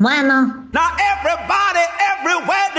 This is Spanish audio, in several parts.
Bueno. Now everybody, everywhere,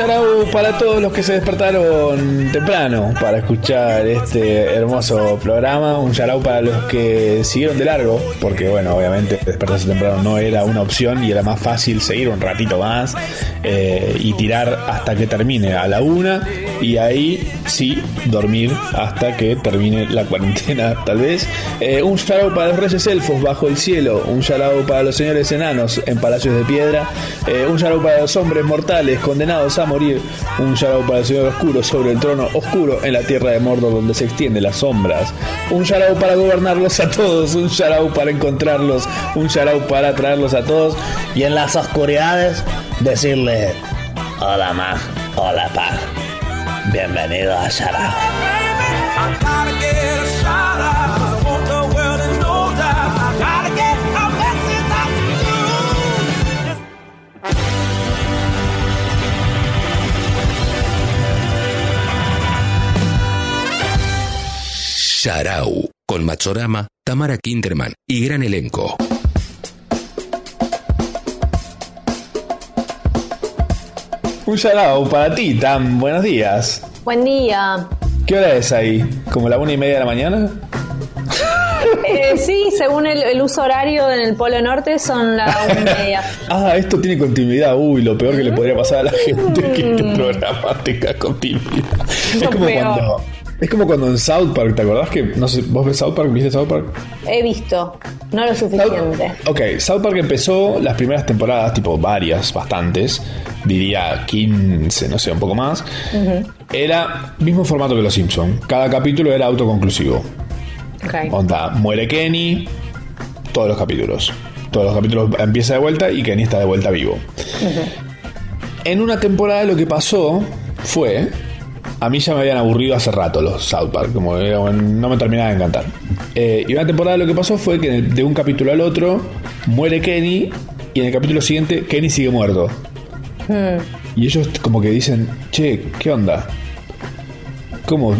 yarau para todos los que se despertaron temprano para escuchar este hermoso programa. Un yarau para los que siguieron de largo, porque bueno, obviamente despertarse temprano no era una opción y era más fácil seguir un ratito más eh, y tirar hasta que termine a la una y ahí sí dormir hasta que termine la cuarentena tal vez. Eh, un yarau para los reyes elfos bajo el cielo, un yarau para los señores enanos en palacios de piedra, eh, un yarau para los hombres mortales condenados a morir, un yarau para el señor oscuro sobre el trono oscuro en la tierra de Mordor donde se extienden las sombras, un yarau para gobernarlos a todos, un yarau para encontrarlos, un yarau para traerlos a todos Y en las oscuridades, decirle: Hola, Ma. Hola, Pa. Bienvenido a Sharao. I gotta get a shout out. I want the world to know that I gotta get a message out to you. Sharau, con Machorama, Tamara Kinderman y gran elenco. Un para ti, Tam, buenos días. Buen día. ¿Qué hora es ahí? ¿Como la una y media de la mañana? Eh, sí, según el, el uso horario en el Polo Norte son las una y media. Ah, esto tiene continuidad. Uy, lo peor que le podría pasar a la gente es que este programa tenga continuidad. Es Lo como peor. cuando. Es como cuando en South Park, ¿te acordás que, no sé, vos ves South Park, viste South Park? He visto, no lo suficiente. Ok, South Park empezó las primeras temporadas, tipo varias, bastantes, diría 15, no sé, un poco más. Era mismo formato que Los Simpsons. Cada capítulo era autoconclusivo. Ok. Onda, muere Kenny, todos los capítulos. Todos los capítulos empieza de vuelta y Kenny está de vuelta vivo. En una temporada lo que pasó fue. A mí ya me habían aburrido hace rato los South Park, como no me terminaba de encantar. Eh, y una temporada lo que pasó fue que de un capítulo al otro muere Kenny y en el capítulo siguiente Kenny sigue muerto. Y ellos como que dicen, che, ¿qué onda? ¿Cómo?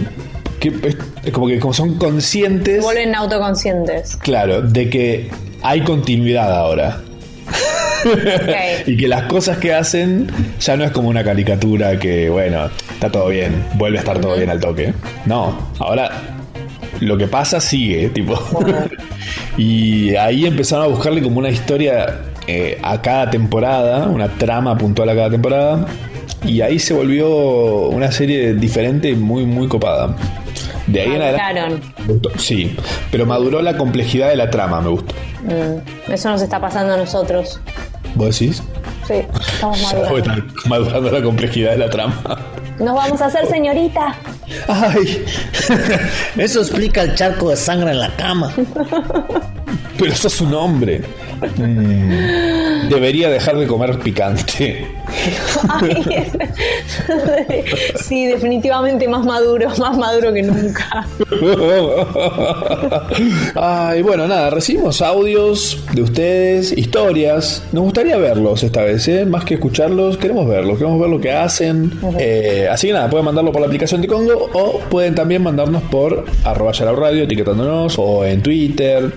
¿Qué- es- es como que como son conscientes, Vuelven autoconscientes. claro, de que hay continuidad ahora. Y que las cosas que hacen ya no es como una caricatura que, bueno, está todo bien, vuelve a estar todo bien al toque. No, ahora lo que pasa sigue, tipo. y ahí empezaron a buscarle como una historia eh, a cada temporada, una trama puntual a cada temporada. Y ahí se volvió una serie diferente y muy, muy copada. De ahí en adelante. Sí, pero maduró la complejidad de la trama, me gustó. Mm, Eso nos está pasando a nosotros. ¿Vos decís? Sí, estamos madurando. estar madurando la complejidad de la trama. Nos vamos a hacer señorita. Ay, Eso explica el charco de sangre en la cama. pero sos un hombre. Mm, debería dejar de comer picante. Ay, sí, definitivamente más maduro, más maduro que nunca. Ay, bueno, nada, recibimos audios de ustedes, historias. Nos gustaría verlos esta vez, ¿eh? Más que escucharlos, queremos verlos, queremos ver lo que hacen. Eh, así que nada, pueden mandarlo por la aplicación de Congo o pueden también mandarnos por arroba radio, etiquetándonos, o en Twitter.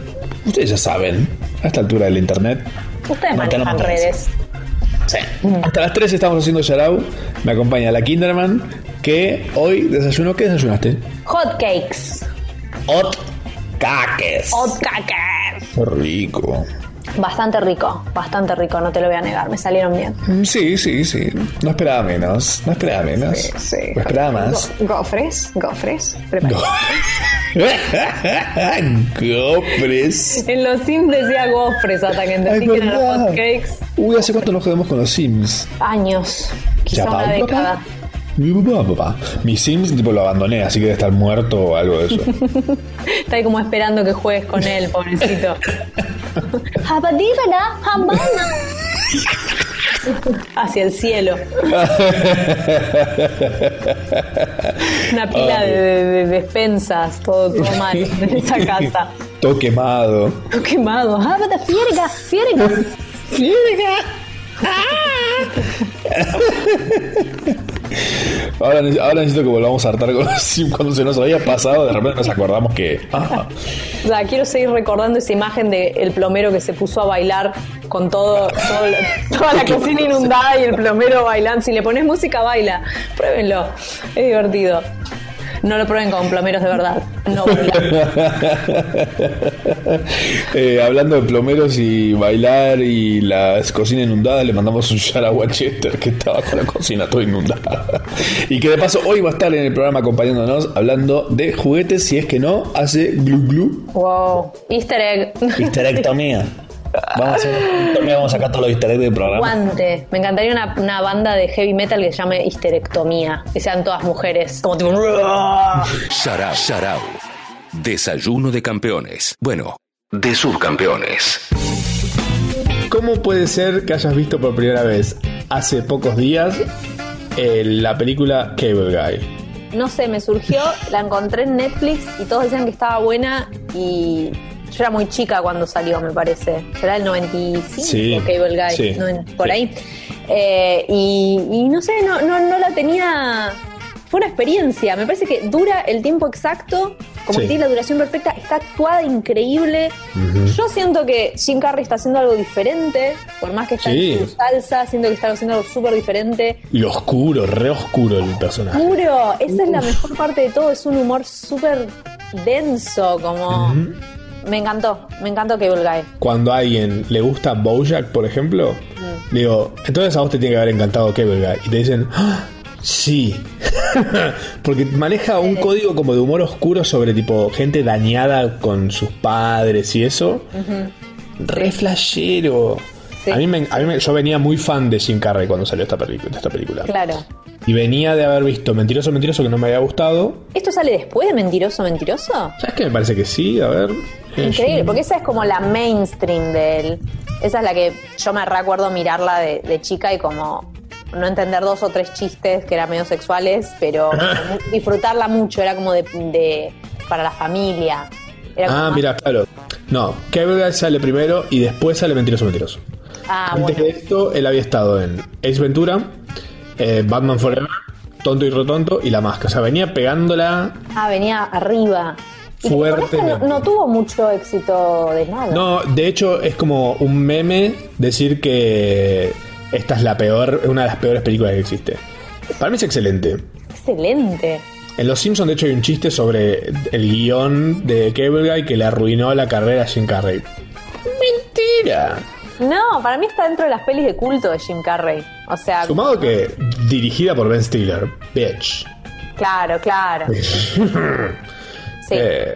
Ustedes ya saben, a esta altura del internet. Ustedes manejan redes. Sí. Hasta las 3 estamos haciendo Yarao. Me acompaña la Kinderman, que hoy desayunó. ¿Qué desayunaste? Hot cakes. Hot caques. Hot cakes. Qué rico. Bastante rico, bastante rico, no te lo voy a negar, me salieron bien. Sí, sí, sí. No esperaba menos. No esperaba menos. No esperaba más. Go- Gofres, gofres. prepara. Gopres. En los Sims decía gofres hasta que entendí que eran los verdad. hot cakes. Uy, ¿hace cuánto nos jodemos con los Sims? Años, quizá ¿Ya una década. Mi papá, papá. Mi Sims tipo lo abandoné, así que debe estar muerto o algo de eso. Está ahí como esperando que juegues con él, pobrecito. Hacia el cielo. Una pila de, de- de despensas, todo, todo mal en esa casa. Todo quemado. Todo quemado. Ah, pero fierga, fierga. Ahora, ahora necesito que volvamos a hartar con. Cuando se nos había pasado, de repente nos acordamos que. ah, O sea, quiero seguir recordando esa imagen del plomero que se puso a bailar con todo, toda la cocina inundada y el plomero bailando. Si le pones música, baila. Pruébenlo. Es divertido. No lo prueben con plomeros de verdad. No. Eh, hablando de plomeros y bailar y las cocinas inundadas, le mandamos un shout out a Chester que estaba con la cocina toda inundada. Y que de paso hoy va a estar en el programa acompañándonos hablando de juguetes. Si es que no, hace glu glu. Wow. Easter egg. Histerectomía. Vamos a hacer histerectomía, vamos a sacar todos los easter eggs del programa. Guante. Me encantaría una, una banda de heavy metal que se llame Histerectomía. Que sean todas mujeres. Como tipo. Sharau. Sharau. Desayuno de campeones. Bueno, de subcampeones. ¿Cómo puede ser que hayas visto por primera vez hace pocos días eh, la película Cable Guy? No sé, me surgió, la encontré en Netflix y todos decían que estaba buena y yo era muy chica cuando salió, me parece. Será el 95, Sí, Cable Guy, sí, no, por sí. ahí. Eh, y, y no sé, no, no, no la tenía... Fue una experiencia, me parece que dura el tiempo exacto, como Sí. que tiene la duración perfecta, está actuada increíble. Yo siento que Jim Carrey está haciendo algo diferente, por más que está Sí. en su salsa, siento que está haciendo algo súper diferente. Y oscuro, re oscuro el personaje. Puro, esa es la mejor parte de todo, es un humor súper denso, como... Me encantó, me encantó Cable Guy. Cuando a alguien le gusta Bojack, por ejemplo, Mm. digo, entonces a vos te tiene que haber encantado Cable Guy. Y te dicen, "Ah, sí. Porque maneja un código como de humor oscuro sobre tipo gente dañada con sus padres y eso. Re flashero. Sí. A mí, me, a mí me- yo venía muy fan de Jim Carrey cuando salió esta, película esta película. Claro. Y venía de haber visto Mentiroso, Mentiroso que no me había gustado. ¿Esto sale después de Mentiroso, Mentiroso? ¿Sabes qué? Me parece que sí, a ver. Increíble, porque esa es como la mainstream de él. Esa es la que yo me recuerdo mirarla de, de chica y como no entender dos o tres chistes que eran medio sexuales, pero disfrutarla mucho, era como de, de- para la familia. Era Ah, mira, claro. No, Cable sale primero y después sale Mentiroso, Mentiroso. Ah, Antes bueno. de esto, él había estado en Ace Ventura, eh, Batman Forever, Tonto y Rotonto y La Máscara. O sea, venía pegándola. Ah, venía arriba. Esta no, no tuvo mucho éxito de nada. No, de hecho, es como un meme decir que esta es la peor, una de las peores películas que existe. Para mí es excelente. Excelente. En Los Simpsons, de hecho, hay un chiste sobre el guion de Cable Guy que le arruinó la carrera a Jim Carrey. ¡Mentira! No, para mí está dentro de las pelis de culto de Jim Carrey. O sea, Sumado que dirigida por Ben Stiller. Bitch. claro, claro. Sí. Eh,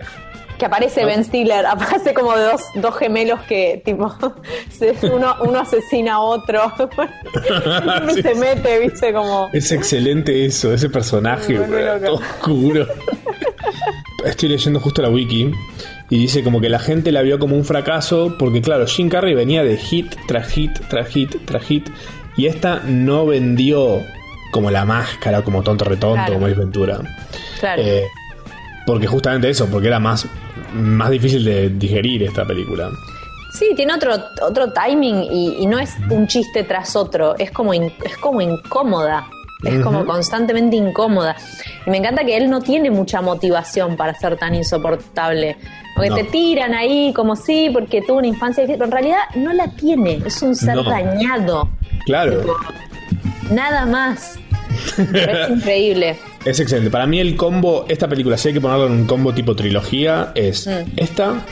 Que aparece Ben Stiller, aparece como de dos, dos gemelos que, tipo, uno, uno asesina a otro. y Sí, se mete, viste, como. es excelente eso, ese personaje, bro, todo oscuro. Estoy leyendo justo la wiki y dice como que la gente la vio como un fracaso porque claro, Jim Carrey venía de hit tras hit tras hit tras hit y esta no vendió como la máscara, como tonto retonto, Claro. como es Ventura. Claro. Eh, porque justamente eso, porque era más, más difícil de digerir esta película. Sí, tiene otro, otro timing y, y no es un chiste tras otro, es como, in- es como incómoda. Es como constantemente incómoda. Y me encanta que él no tiene mucha motivación para ser tan insoportable. Porque No. te tiran ahí como sí, porque tuvo una infancia difícil, pero en realidad no la tiene. Es un ser No. dañado. Claro. Nada más. Es increíble. Es excelente. Para mí el combo, esta película, si hay que ponerlo en un combo tipo trilogía, es Mm. esta,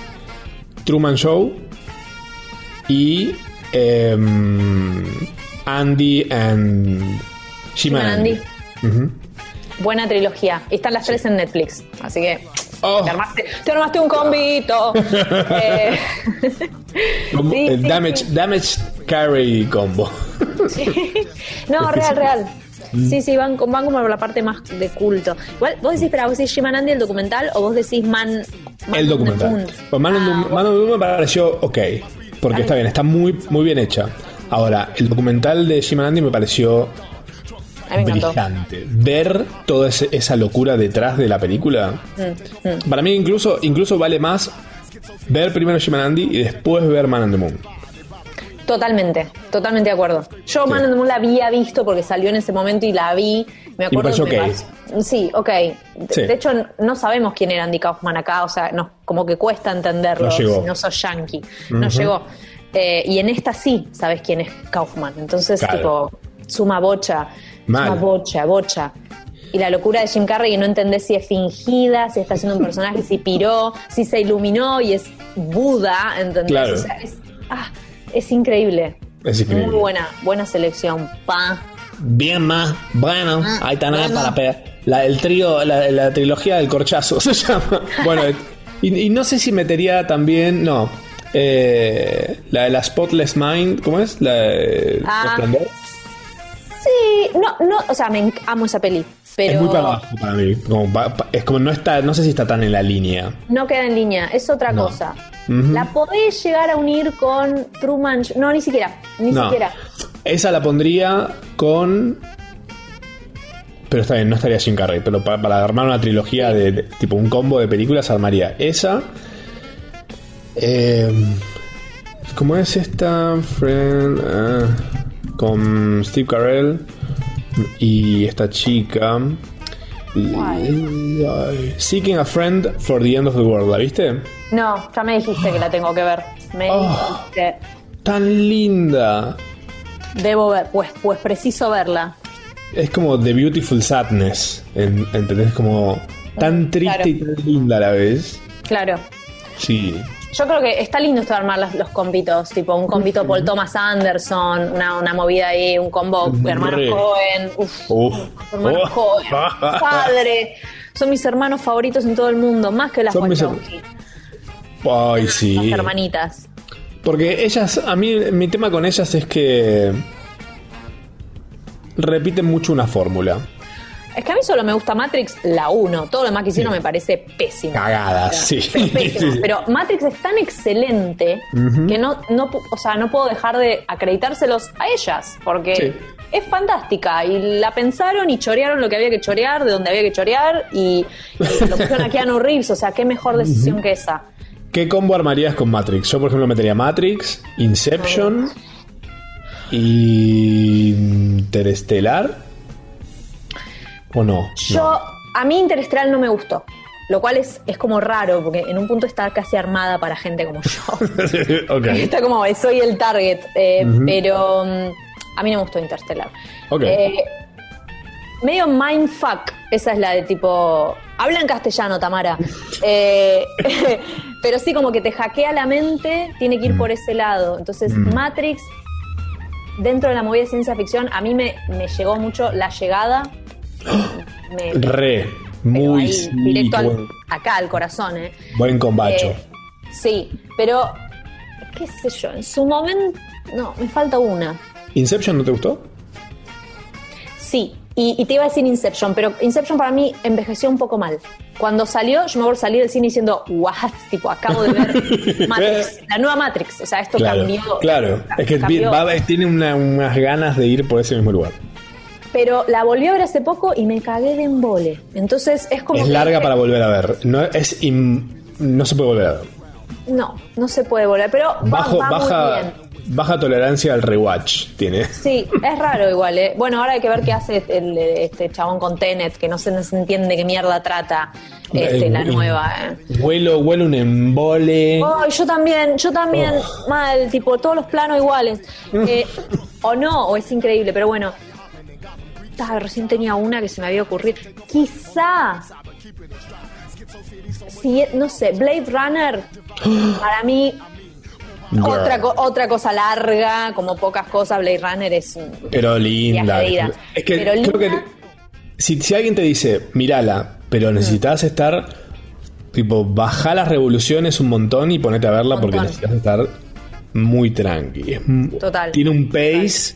Truman Show y em, Andy and Andy. Ujú. Buena trilogía. Y están las tres en Netflix. Así que Oh. te, armaste, te armaste un combito. Eh, Como sí, el sí, damage, sí. damage Carry combo. No, real, real. Sí, sí, van, con- van como por la parte más de culto. Igual, vos decís, pero vos decís Jim and Andy el documental o vos decís Man. Man el documental. Pues Man Ah, Man on the Moon me pareció ok. Porque Ay. está bien, está muy, muy bien hecha. Ahora, el documental de Jim and Andy me pareció me brillante. Ver toda ese- esa locura detrás de la película. Mm, mm. Para mí incluso, incluso vale más ver primero Jim and Andy y después ver Man on the Moon. Totalmente, totalmente de acuerdo. Yo Man on the Moon la había visto porque salió en ese momento y la vi. Me acuerdo pareció que me ok. pareció- Sí, ok. De, Sí. de hecho, no sabemos quién era Andy Kaufman acá, o sea, no, como que cuesta entenderlo No llegó. si no sos yankee. No llegó. Eh, y en esta sí sabes quién es Kaufman. Entonces, Claro. tipo, suma bocha. Mal. Suma bocha, bocha. Y la locura de Jim Carrey, que no entendés si es fingida, si está haciendo un personaje, si piró, si se iluminó y es Buda, ¿entendés? Claro. O sea, es, ah, es increíble. Es increíble. Muy buena, buena selección. Pa. Bien más. Bueno, Ah, ahí está nada bueno. para pegar. La, el trío, la, la trilogía del corchazo se llama. Bueno, y, y no sé si metería también. No. eh, la de la Spotless Mind, ¿cómo es? La de Ah. Sí, no, no, o sea, me amo esa peli. Pero Es muy para abajo para mí. Como es como no está, no sé si está tan en la línea. no queda en línea, es otra No. cosa. La podés llegar a unir con Truman. No, ni siquiera. Ni No. siquiera. Esa la pondría con. Pero está bien, no estaría Jim Carrey. Pero para, para armar una trilogía de, de- tipo un combo de películas, armaría esa. Eh, ¿Cómo es esta? Friend, ah, con Steve Carell y esta chica. Seeking a Friend for the End of the World, ¿la viste? No, ya me dijiste que la tengo que ver. Me Oh. dijiste. Tan linda. Debo ver, pues, pues preciso verla. Es como The Beautiful Sadness. en- ¿Entendés? Como tan triste Claro. y tan linda a la vez. Claro. Sí. Yo creo que está lindo esto de armar los, los combitos, tipo un combito Paul Thomas Anderson, una, una movida ahí, un combo Re. hermanos Cohen, uf, Uf. hermanos Oh. Cohen, padre, son mis hermanos favoritos en todo el mundo, más que las Son mis Wachowski, Ay, sí. las hermanitas. Porque ellas, a mí, mi tema con ellas es que repiten mucho una fórmula. Es que a mí solo me gusta Matrix la 1, todo lo demás que hicieron me parece pésimo. Cagadas, sí. Pero, pésimo. Pero Matrix es tan excelente que no, no, o sea, no puedo dejar de acreditárselos a ellas, porque Sí. es fantástica y la pensaron y chorearon lo que había que chorear, de donde había que chorear y, y lo pusieron a Keanu Reeves, o sea, qué mejor decisión que esa. ¿Qué combo armarías con Matrix? Yo, por ejemplo, metería Matrix, Inception y Interestelar. ¿O no? Yo, a mí Interestelar no me gustó. Lo cual es, es como raro, porque en un punto está casi armada para gente como yo. Está como, soy el target. eh, Pero mm, a mí no me gustó Interstellar. Ok. Eh, medio mindfuck. Esa es la de tipo. Habla en castellano, Tamara. Eh, pero sí, como que te hackea la mente, tiene que ir por ese lado. Entonces, Matrix, dentro de la movida de ciencia ficción, a mí me, me llegó mucho la llegada. Me- Re. Muy ahí, directo al- buen, acá al corazón, ¿eh? buen combacho. Eh, sí, pero qué sé yo, en su momento no, me falta una. ¿Inception no te gustó? Sí, y, y te iba a decir Inception, pero Inception para mí envejeció un poco mal. Cuando salió, yo me acuerdo salir del cine diciendo, what, tipo, acabo de ver Matrix, la nueva Matrix, o sea, esto Claro, cambió. claro. Es que cambió. va- tiene una- unas ganas de ir por ese mismo lugar. Pero la volví a ver hace poco y me cagué de embole. Entonces es como. Es que larga para volver a ver. No, es no se puede volver a ver. No, no se puede volver, pero va, Bajo, va muy baja, bien. baja tolerancia al rewatch tiene. Sí, es raro igual, ¿eh? Bueno, ahora hay que ver qué hace el, este chabón con Tenet, que no se, no se entiende qué mierda trata este, Eh, la eh, nueva, ¿eh? Vuelo, vuelo un embole. Ay, yo también, yo también, Oh. mal, tipo, todos los planos iguales. Eh, o no, o es increíble, pero bueno. Ta, recién tenía una que se me había ocurrido. Quizá. Si, no sé, Blade Runner, para mí, Girl. otra, otra cosa larga, como pocas cosas, Blade Runner es un Pero linda. Es que Pero creo que si, si alguien te dice, mírala, pero necesitas estar, tipo, baja las revoluciones un montón y ponete a verla porque necesitas estar muy tranqui. Total. Tiene un pace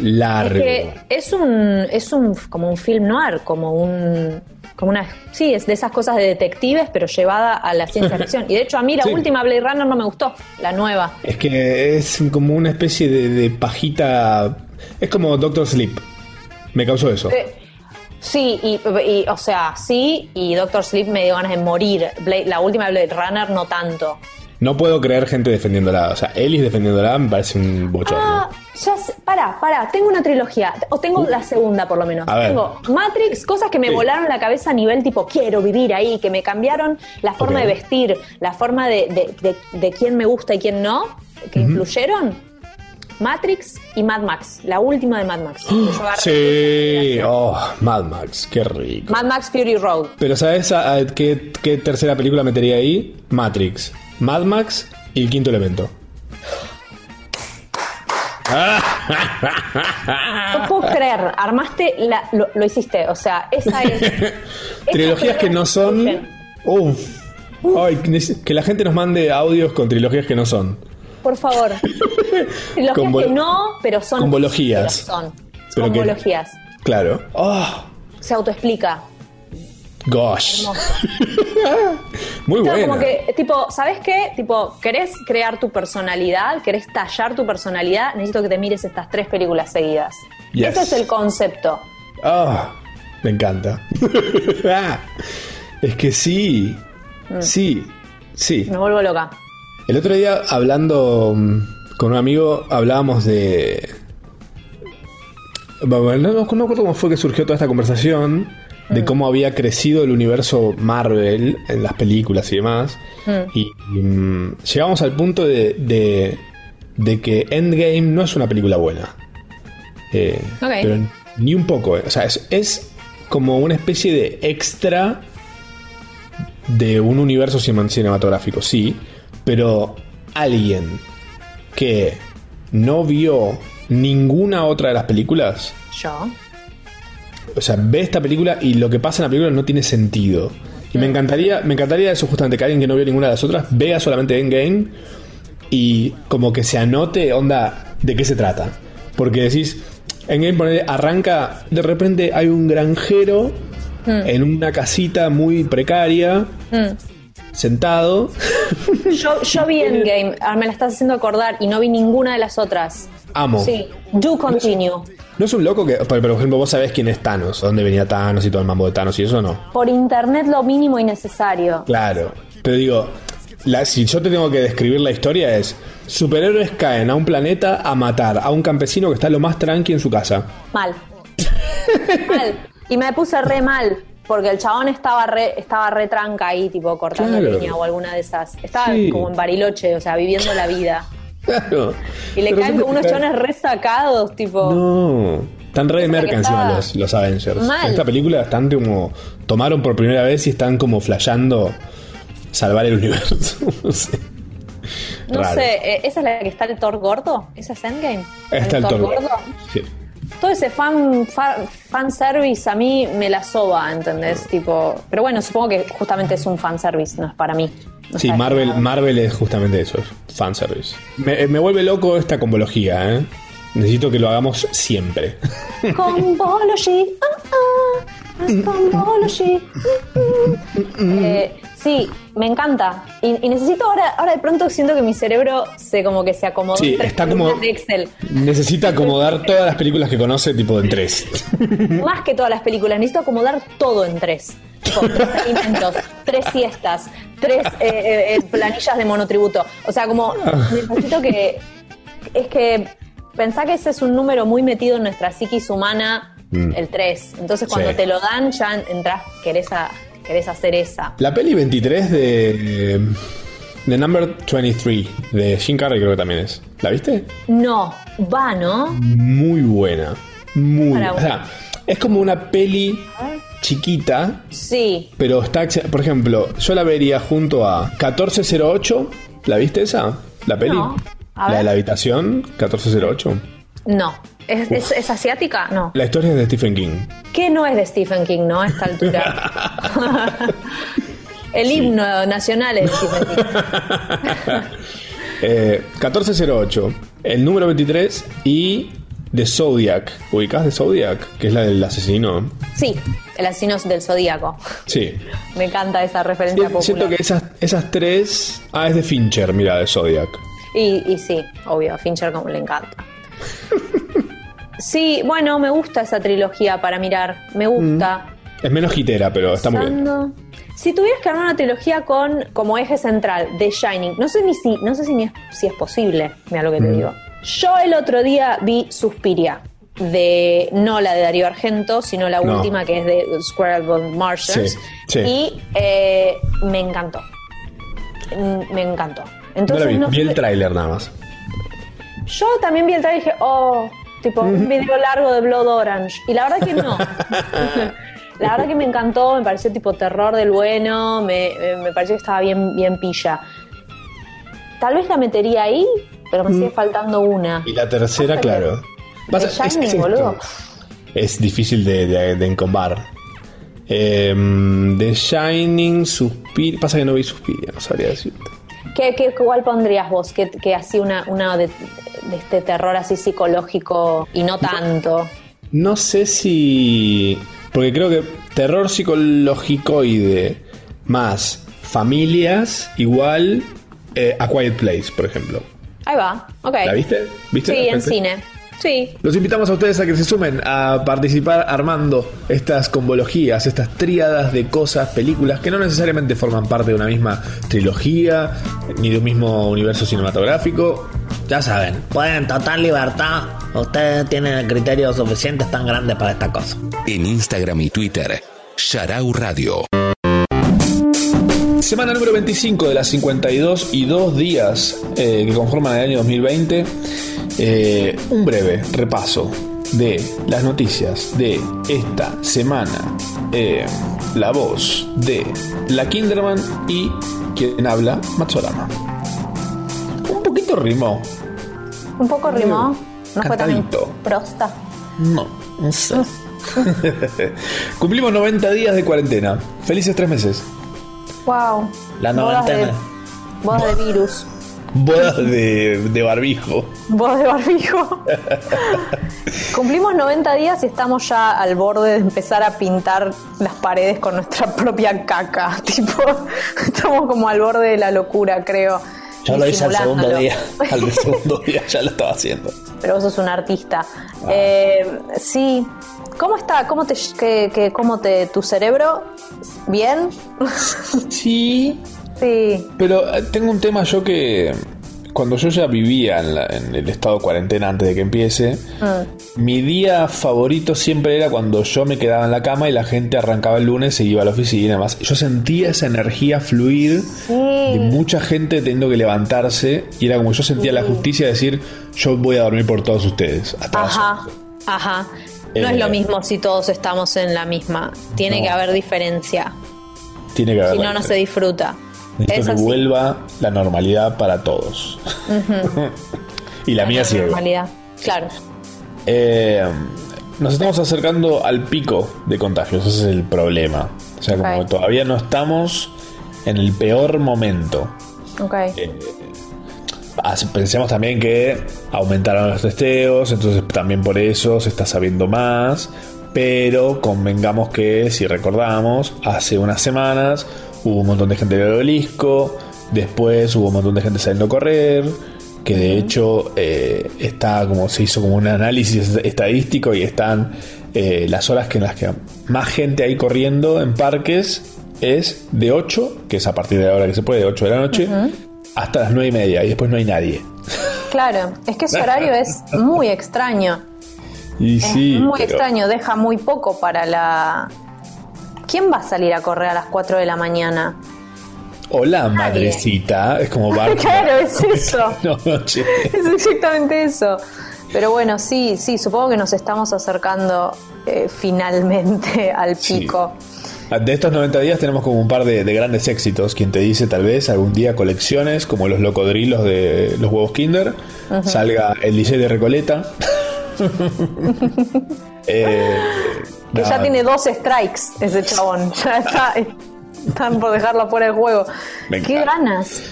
largo. Es que es un, es un como un film noir, como un como una, sí, es de esas cosas de detectives, pero llevada a la ciencia ficción. Y de hecho a mí la Sí. última Blade Runner no me gustó, la nueva. Es que es como una especie de, de pajita. Es como Doctor Sleep. Me causó eso. Eh, sí, y, y, o sea, sí, y Doctor Sleep me dio ganas de morir. Blade- la última Blade Runner no tanto. No puedo creer gente defendiéndola. O sea, Ellis defendiéndola me parece un bochorno. Ah, ya sé, pará, pará, tengo una trilogía, o tengo la segunda por lo menos. A ver. Tengo Matrix, cosas que me Sí. volaron la cabeza a nivel tipo, quiero vivir ahí, que me cambiaron la forma de vestir, la forma de, de, de- de quién me gusta y quién no, que influyeron. Matrix y Mad Max, la última de Mad Max. Sí. Oh, Mad Max. Qué rico. Mad Max Fury Road. Pero ¿sabes a- a qué, qué tercera película metería ahí? Matrix, Mad Max y el quinto elemento. No puedo creer, armaste, la- lo, lo hiciste, o sea, esa es... Trilogías que no son. Uf. Ay, que la gente nos mande audios con trilogías que no son. Por favor. Trilogías que no, pero son... convologías. pero son. Pero que-. Claro. Oh, Se autoexplica. Gosh. Muy buena. como que, tipo, ¿sabes qué? Tipo, ¿querés crear tu personalidad? ¿Querés tallar tu personalidad? Necesito que te mires estas tres películas seguidas. Yes. Ese es el concepto. Ah, me encanta. Ah, es que sí. Mm. Sí. Sí. Me vuelvo loca. El otro día, hablando mm, con un amigo, hablábamos de. Bueno, No, no, no recuerdo cómo fue que surgió toda esta conversación de cómo había crecido el universo Marvel en las películas y demás. Y, y, mm, llegamos al punto de, de, de que Endgame no es una película buena. Eh, Ok. Pero ni un poco. eh. O sea, es, es como una especie de extra de un universo cine- cinematográfico, sí, pero alguien que no vio ninguna otra de las películas, Yo. O sea, ve esta película y lo que pasa en la película no tiene sentido. Y me encantaría, me encantaría eso justamente, que alguien que no vio ninguna de las otras vea solamente Endgame y como que se anote, onda, de qué se trata. Porque decís, Endgame arranca, de repente hay un granjero en una casita muy precaria, sentado. Yo, yo vi Endgame, ahora me la estás haciendo acordar y no vi ninguna de las otras. Amo. Sí, do continue. No es un loco que, por por ejemplo, vos sabés quién es Thanos, dónde venía Thanos y todo el mambo de Thanos y eso no. Por internet lo mínimo y necesario. Claro, pero digo, la- si yo te tengo que describir la historia es, superhéroes caen a un planeta a matar a un campesino que está lo más tranqui en su casa. Mal. mal. Y me puse re mal. Porque el chabón estaba re, estaba re tranca ahí, tipo cortando Claro. leña o alguna de esas. Estaba Sí. como en Bariloche, o sea, viviendo la vida. Claro. Y le caen como unos te cae- chabones re sacados, tipo. No. Están re de merca encima los, los Avengers. mal. En esta película están como. Tomaron por primera vez y están como flasheando salvar el universo. no sé. No Raro. sé, eh, ¿esa es la que está el Thor gordo? ¿Esa es Endgame? Está el Thor. gordo? Sí. Todo ese fan, fa- fan service a mí me la soba, ¿entendés? Tipo, pero bueno, supongo que justamente es un fan service, no es para mí. Sí, Marvel. Marvel es justamente eso, es fanservice. Me, me vuelve loco esta convología, ¿eh? Necesito que lo hagamos siempre. Combology. ah, ah, Eh, sí, me encanta. Y, y necesito ahora, ahora de pronto siento que mi cerebro se como que se acomodó Sí, está como- de Excel. Necesita acomodar todas las películas que conoce, tipo en tres. Más que todas las películas, necesito acomodar todo en tres. Tipo, tres alimentos, tres siestas, tres eh, eh, eh, planillas de monotributo. O sea, como necesito que. Es que pensá que ese es un número muy metido en nuestra psiquis humana, Mm. el 3. Entonces, cuando Sí. te lo dan, ya entras, querés, a- querés hacer esa. La peli 23 de. The Number 23, de Jim Carrey creo que también es. ¿La viste? No, va, ¿no? Muy buena. Muy buena. O sea, es como una peli chiquita, Sí. pero está. Por ejemplo, yo la vería junto a 1408. ¿La viste esa? ¿La peli? No. A La de la habitación, 1408. No. ¿Es, es, es asiática? No. La historia es de Stephen King. ¿Qué no es de Stephen King, no? A esta altura. El himno nacional es de Stephen King. Eh, 1408, el número 23 y de Zodiac. ¿Ubicás de Zodiac? Que es la del asesino. Sí, el asesino del zodíaco. Sí. Me encanta esa referencia Siento popular. que esas, esas tres. Ah, es de Fincher, mira, de Zodiac. Y, y sí, obvio, a Fincher como le encanta. Sí, bueno, me gusta esa trilogía para mirar. Me gusta. Es menos hitera, pero está muy bien. Si tuvieras que armar una trilogía con como eje central The Shining, no sé ni si, no sé si, ni es, si es posible, mira lo que Mm. te digo. Yo el otro día vi Suspiria, de no la de Darío Argento, sino la No. última que es de Square Martians. Sí, sí. Y eh, me encantó. Mm, Me encantó. No la Entonces, vi, no vi el tráiler nada más. yo también vi el trailer y dije, oh, tipo un video largo de Blood Orange. Y la verdad que no. la verdad que me encantó, me pareció tipo terror del bueno, me, eh, me pareció que estaba bien, bien pilla. Tal vez la metería ahí, pero me sigue faltando una. Y la tercera, que- claro. Es- Shining, es boludo. Es difícil de, de, de encombar. Em, The Shining, Suspiria. Pasa que no vi Suspiria, no sabría decirte. ¿Qué, qué, ¿Cuál pondrías vos? Que, que así una, una de, de este terror así psicológico y no tanto. No sé si. Porque creo que terror psicológicoide más familias igual eh, A Quiet Place, por ejemplo. Ahí va, ok. ¿La viste? ¿Viste Sí, en cine. Sí, Los invitamos a ustedes a que se sumen a participar armando estas combologías, estas tríadas de cosas, películas que no necesariamente forman parte de una misma trilogía ni de un mismo universo cinematográfico. Ya saben, pueden total libertad. Ustedes tienen el criterio suficiente tan grande para esta cosa. En Instagram y Twitter, Sharau Radio. Semana número 25 de las 52 y 2 días eh, que conforman el año 2020. Eh, un breve repaso de las noticias de esta semana. Eh, la voz de la Kinderman y quien habla, Matsorama. Un poquito rimó. un poco rimó. No fue tan Cantadito. prosta. No, no sé. Cumplimos 90 días de cuarentena. Felices tres meses. Wow. La Bodas de- noventena. Bodas de virus. Bodas de, de barbijo. Bodas de barbijo. Cumplimos 90 días y estamos ya al borde de empezar a pintar las paredes con nuestra propia caca. Tipo, estamos como al borde de la locura, creo. Yo lo hice al segundo día. Al segundo día ya lo estaba haciendo. Pero vos sos un artista. Eh, sí. ¿Cómo está? ¿Cómo te, que, que- cómo te, tu cerebro? ¿Bien? Sí. Sí. Pero eh, tengo un tema yo que cuando yo ya vivía en, la- en el estado de cuarentena antes de que empiece, Mm. mi día favorito siempre era cuando yo me quedaba en la cama y la gente arrancaba el lunes e iba a la oficina y demás. Yo sentía esa energía fluir de mucha gente teniendo que levantarse y era como yo sentía la justicia de decir yo voy a dormir por todos ustedes. Hasta Ajá, ajá. No Eh, es lo mismo si todos estamos en la misma. Tiene No. que haber diferencia. Tiene que haber. Si no, no se disfruta. Necesito Es que vuelva la normalidad para todos. y la mía sigue. Normalidad. Claro. Eh, nos estamos acercando al pico de contagios, ese es el problema. O sea, como todavía no estamos en el peor momento. Ok. As- Pensemos también que aumentaron los testeos, entonces también por eso se está sabiendo más. Pero convengamos que, si recordamos, hace unas semanas hubo un montón de gente en el obelisco, después hubo un montón de gente saliendo a correr, que de hecho eh, está como se hizo como un análisis estadístico y están eh, las horas que en las que más gente hay corriendo en parques es de 8, que es a partir de la hora que se puede, de 8 de la noche, hasta las 9 y media y después no hay nadie. Claro. Es que ese horario es muy extraño. Y Es sí, muy pero- extraño. Deja muy poco para la. ¿Quién va a salir a correr a las 4 de la mañana? Hola, madrecita. Es como Bart. Claro, es eso. No. Es exactamente eso. Pero bueno, sí, sí, supongo que nos estamos acercando eh, finalmente al Sí. pico. De estos 90 días tenemos como un par de, de grandes éxitos. Quien te dice tal vez algún día colecciones como los locodrilos de los huevos Kinder. Salga el DJ de Recoleta. Eh, Que ya tiene dos strikes ese chabón. Ya está, están por dejarlo fuera del juego. Qué ganas.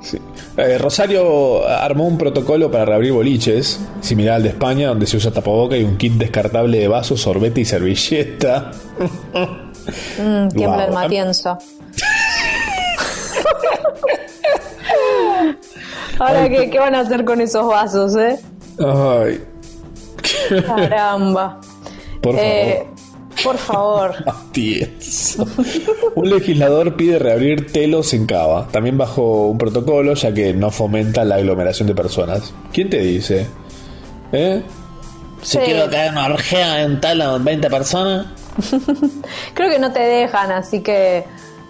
Sí. Eh, Rosario armó un protocolo para reabrir boliches, similar al de España, donde se usa tapaboca y un kit descartable de vasos, sorbete y servilleta. Mm, tiembla el matienzo. Ahora, ¿qué, ¿qué van a hacer con esos vasos, eh? Ay, Caramba. Por favor. Eh, por favor. Un legislador pide reabrir telos en Cava, también bajo un protocolo, ya que no fomenta la aglomeración de personas. ¿Quién te dice? ¿Eh? Si Sí. quiero que haya una orgía en tal a 20 personas, Creo que no te dejan, así que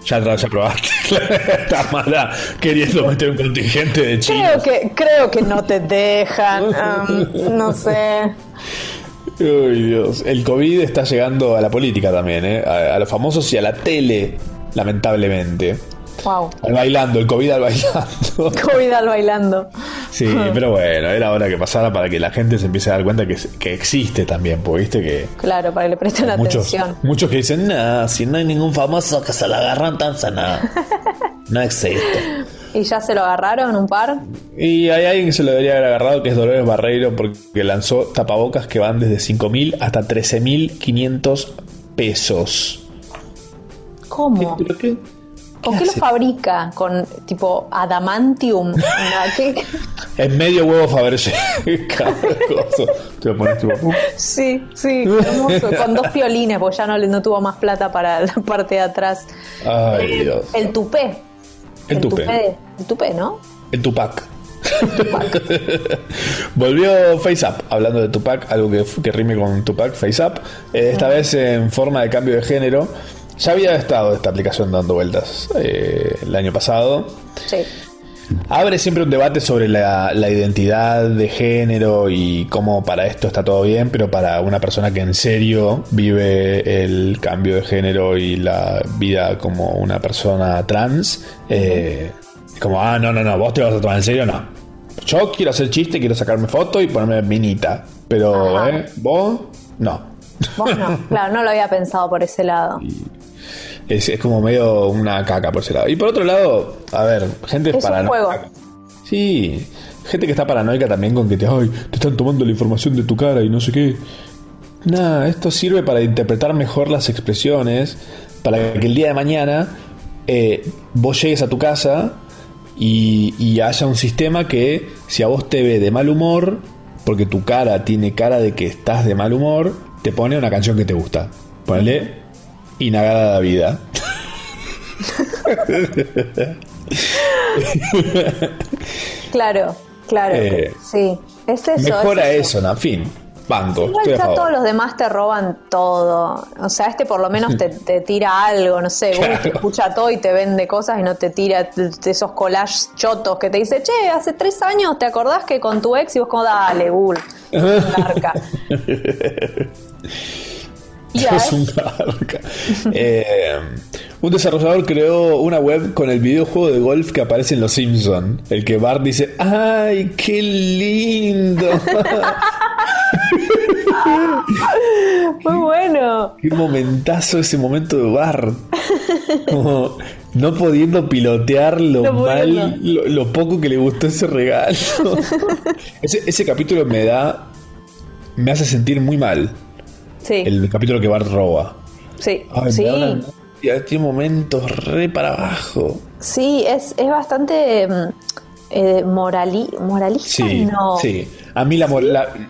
Ya, ya probaste. Está mala queriendo meter un contingente de chinos. creo que creo que no te dejan. um, no sé. Ay, Dios. El COVID está llegando a la política también, ¿eh? A, a los famosos y a la tele, lamentablemente. Wow. Al bailando, el COVID al bailando. COVID al bailando. Sí, pero bueno, era hora que pasara para que la gente se empiece a dar cuenta que, que existe también, porque viste que Claro, para que le presten muchos, atención. muchos que dicen, nah, si no hay ningún famoso que se la agarran tan sana. No existe. ¿Y ya se lo agarraron un par? Y hay alguien que se lo debería haber agarrado, que es Dolores Barreiro, porque lanzó tapabocas que van desde 5.000 hasta 13.500 pesos. ¿Cómo? ¿Pero qué? ¿Con qué lo fabrica? ¿Con tipo adamantium? Es medio huevo cosa. Te lo pones tipo, Sí, sí, hermoso. Con dos piolines, porque ya no, no tuvo más plata para la parte de atrás. Ay, Dios. El tupé. El tupé. El tupé, ¿no? El Tupac. Volvió FaceApp, hablando de Tupac, algo que, que rime con Tupac, FaceApp. eh, esta vez en forma de cambio de género. Ya había estado esta aplicación dando vueltas eh, el año pasado. Sí. Abre siempre un debate sobre la, la identidad de género y cómo para esto está todo bien, pero para una persona que en serio vive el cambio de género y la vida como una persona trans, eh, es como, ah, no, no, no, vos te vas a tomar en serio, no. Yo quiero hacer chiste, quiero sacarme foto y ponerme minita, pero. ¿eh? vos, no. Vos no. Claro, no lo había pensado por ese lado. Es, es como medio una caca por ese lado. Y por otro lado, a ver, gente Es un paranoica. juego. Sí, gente que está paranoica también con que te, ay, te están tomando la información de tu cara y no sé qué. Nada, esto sirve para interpretar mejor las expresiones, para que el día de mañana eh, vos llegues a tu casa y, y haya un sistema que si a vos te ve de mal humor, porque tu cara tiene cara de que estás de mal humor, te pone una canción que te gusta. Ponele Inagada la vida. Claro, claro. Eh, sí. Es eso. Mejora es eso, en fin. Banco, Igual ya todos los demás te roban todo. O sea, este por lo menos te, te tira algo, no sé, Google te Claro. escucha todo y te vende cosas y no te tira esos collages chotos que te dice, che, hace tres años te acordás que con tu ex y vos como, dale, Google, sos un garca". Y a Es un garca. Eh, un desarrollador creó una web con el videojuego de golf que aparece en Los Simpson, el que Bart dice, ¡ay, qué lindo! Muy bueno. qué momentazo ese momento de Bart. Como no pudiendo pilotear lo No mal, lo poco que le gustó ese regalo. ese, ese capítulo me da, me hace sentir muy mal. Sí, El capítulo que Bart roba. sí, Ay, sí. tiene momentos re para abajo. Sí, es, es bastante mm, eh, morali- moralista. Sí, no. sí. A mí la,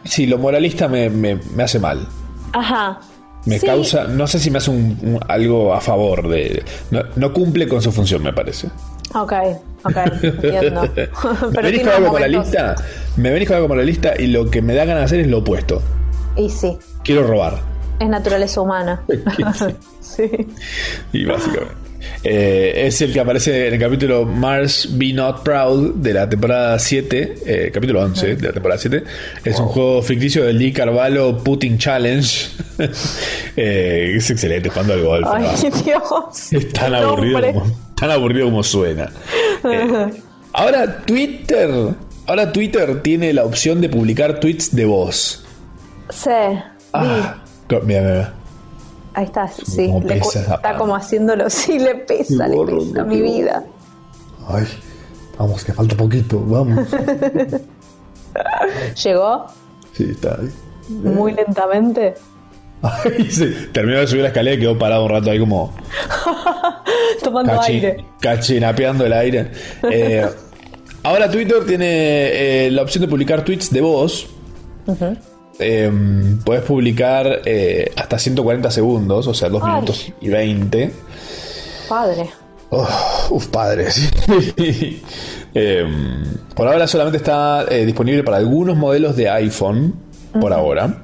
sí, lo moralista me, me- me hace mal. Ajá. Me Sí. causa, no sé si me hace un, un- algo a favor de... No, no cumple con su función, me parece. Ok, ok, entiendo. me venís con algo moralista, me venís con algo moralista y lo que me da ganas de hacer es lo opuesto. Y sí, Quiero robar. es naturaleza humana. sí. Y básicamente. Eh, es el que aparece en el capítulo Mars Be Not Proud de la temporada 7, eh, capítulo 11 de la temporada 7. Es un juego ficticio de Lee Carvalho Putting Challenge. Eh, es excelente jugando al golf. Ay, ¿no? Dios. Es tan aburrido, como, tan aburrido como suena. Eh, ahora Twitter. Ahora Twitter tiene la opción de publicar tweets de voz. Sí, Ah, mira, mira, mira. ahí está, sí. Como le pesa esa está como haciéndolo, sí, le pesa, le pesa mi vida. Ay, Vamos, que falta poquito, vamos. Llegó Sí, está ahí. muy lentamente. Ay, sí. Terminó de subir la escalera y quedó parado un rato ahí como Tomando cachi- aire. cachinapeando el aire. Eh, ahora Twitter tiene eh, la opción de publicar tweets de voz. Eh, podés publicar eh, hasta 140 segundos, o sea, 2 Ay. minutos y 20. Padre. Oh, uf, padre, sí. Eh, por ahora solamente está eh, disponible para algunos modelos de iPhone, por ahora.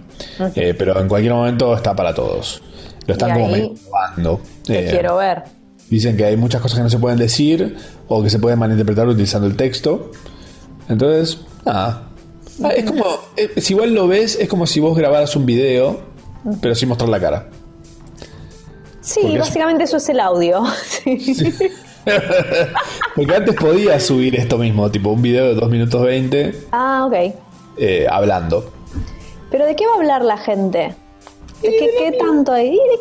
Eh, pero en cualquier momento está para todos. Lo están Y como medio probando. Te quiero ver. Dicen que hay muchas cosas que no se pueden decir o que se pueden malinterpretar utilizando el texto. Entonces, nada. Ah, Es como, eh, si igual lo ves, es como si vos grabaras un video, pero sin mostrar la cara. Sí, porque es- básicamente eso es el audio. Sí. Porque antes podías subir esto mismo, tipo un video de 2 minutos 20 Ah, ok. eh, hablando. Pero ¿de qué va a hablar la gente? ¿De qué, qué tanto hay? ¿Y de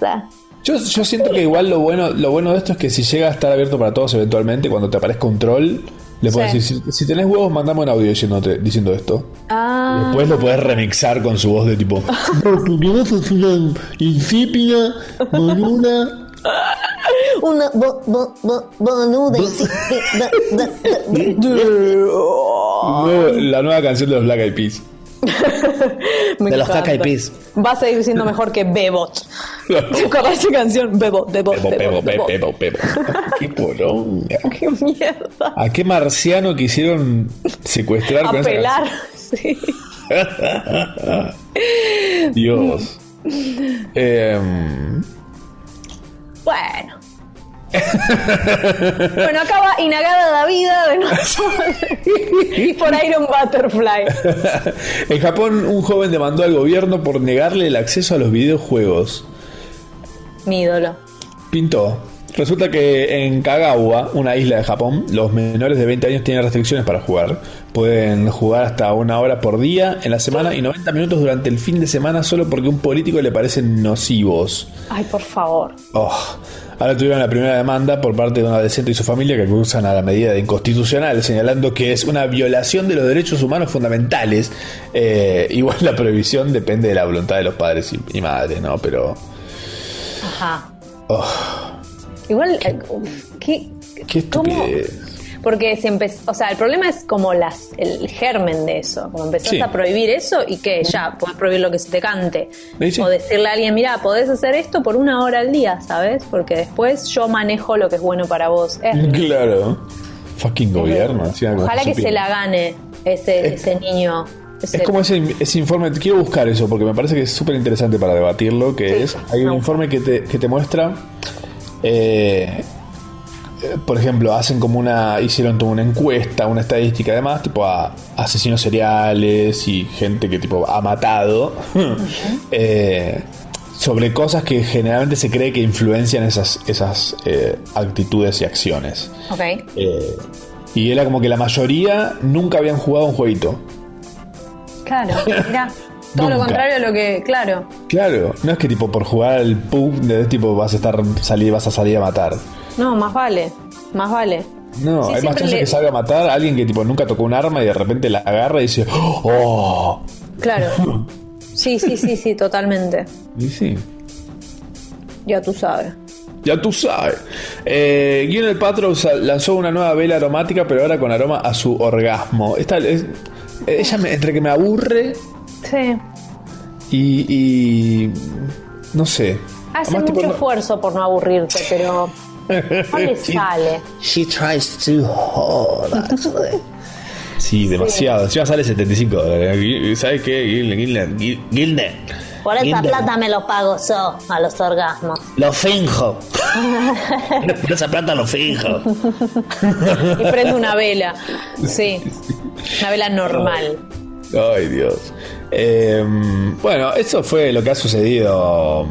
cosas? Yo, yo siento que igual lo bueno, lo bueno de esto es que si llega a estar abierto para todos eventualmente, cuando te aparezca un troll, le puedes Sí. decir, si, si tenés huevos, mandame un audio diciéndote, diciendo esto. Ah, Después lo puedes remixar con su voz de tipo. Porque vos sos una insípida, monuna. Una bo, bo, bo, bonuda insípida. La nueva canción de los Black Eyed Peas. De los caca y pis. Va a seguir siendo mejor que Bebot. ¿Te acuerdas esa canción? Bebot, Bebot, Bebot, Bebot. pebo, pebo. Qué poronga. Qué mierda. ¿A qué marciano quisieron secuestrar con esa Apelar. Sí. Dios. Em, Bueno. bueno, acaba inagada la vida de nosotros por Iron Butterfly. en Japón, un joven demandó al gobierno por negarle el acceso a los videojuegos. Mi ídolo. Pintó. Resulta que en Kagawa, una isla de Japón, los menores de 20 años tienen restricciones para jugar. Pueden jugar hasta una hora por día en la semana y 90 minutos durante el fin de semana solo porque a un político le parecen nocivos. Ay, por favor. Oh. Ahora tuvieron la primera demanda por parte de un adolescente y su familia que acusan a la medida de inconstitucional, señalando que es una violación de los derechos humanos fundamentales. Eh, igual la prohibición depende de la voluntad de los padres y, y madres, ¿no? Pero... Ajá. oh, Igual, eh, ¿qué, qué cómo? estupidez. Porque se empezó, o sea, el problema es como las, el germen de eso, como empezás Sí. a prohibir eso y que ya, podés prohibir lo que se te cante. Sí, sí. O decirle a alguien, mira, podés hacer esto por una hora al día, ¿sabes? Porque después yo manejo lo que es bueno para vos. Claro. Fucking gobierno. como Ojalá que se la gane ese, Es- ese niño. ese- Es como ese, ese informe, quiero buscar eso porque me parece que es súper interesante para debatirlo, que es, hay un me informe que te, que te muestra, eh, por ejemplo, hacen como una, hicieron como una encuesta, una estadística además, tipo a asesinos seriales y gente que tipo ha matado, eh, sobre cosas que generalmente se cree que influencian esas, esas eh, actitudes y acciones. Ok. Eh, y era como que la mayoría nunca habían jugado un jueguito. Claro, mira. Todo lo contrario a lo que, claro. Claro, no es que tipo por jugar al pub de tipo vas a estar salir, vas a salir a matar. No, más vale. Más vale. No, Sí, hay más chance le- que salga a matar a alguien que tipo nunca tocó un arma y de repente la agarra y dice, ¡Oh! Claro. Sí, sí, sí, sí, totalmente. Y sí. Ya tú sabes. Ya tú sabes. Eh, Paltrow sa- lanzó una nueva vela aromática, pero ahora con aroma a su orgasmo. Esta es, ella me- entre que me aburre Sí. y, y no sé. Hace Además, mucho esfuerzo por no aburrirte, pero no le sale. She tries too hard, actually. Sí, demasiado. Encima sale 75 dólares. ¿Sabes qué? Gilne, Gilne. Por esa Linda. plata me lo pago yo a los orgasmos. Lo finjo. Por esa plata lo finjo. Y prende una vela. Sí. Una vela normal. Ay, Dios. Eh, bueno, eso fue lo que ha sucedido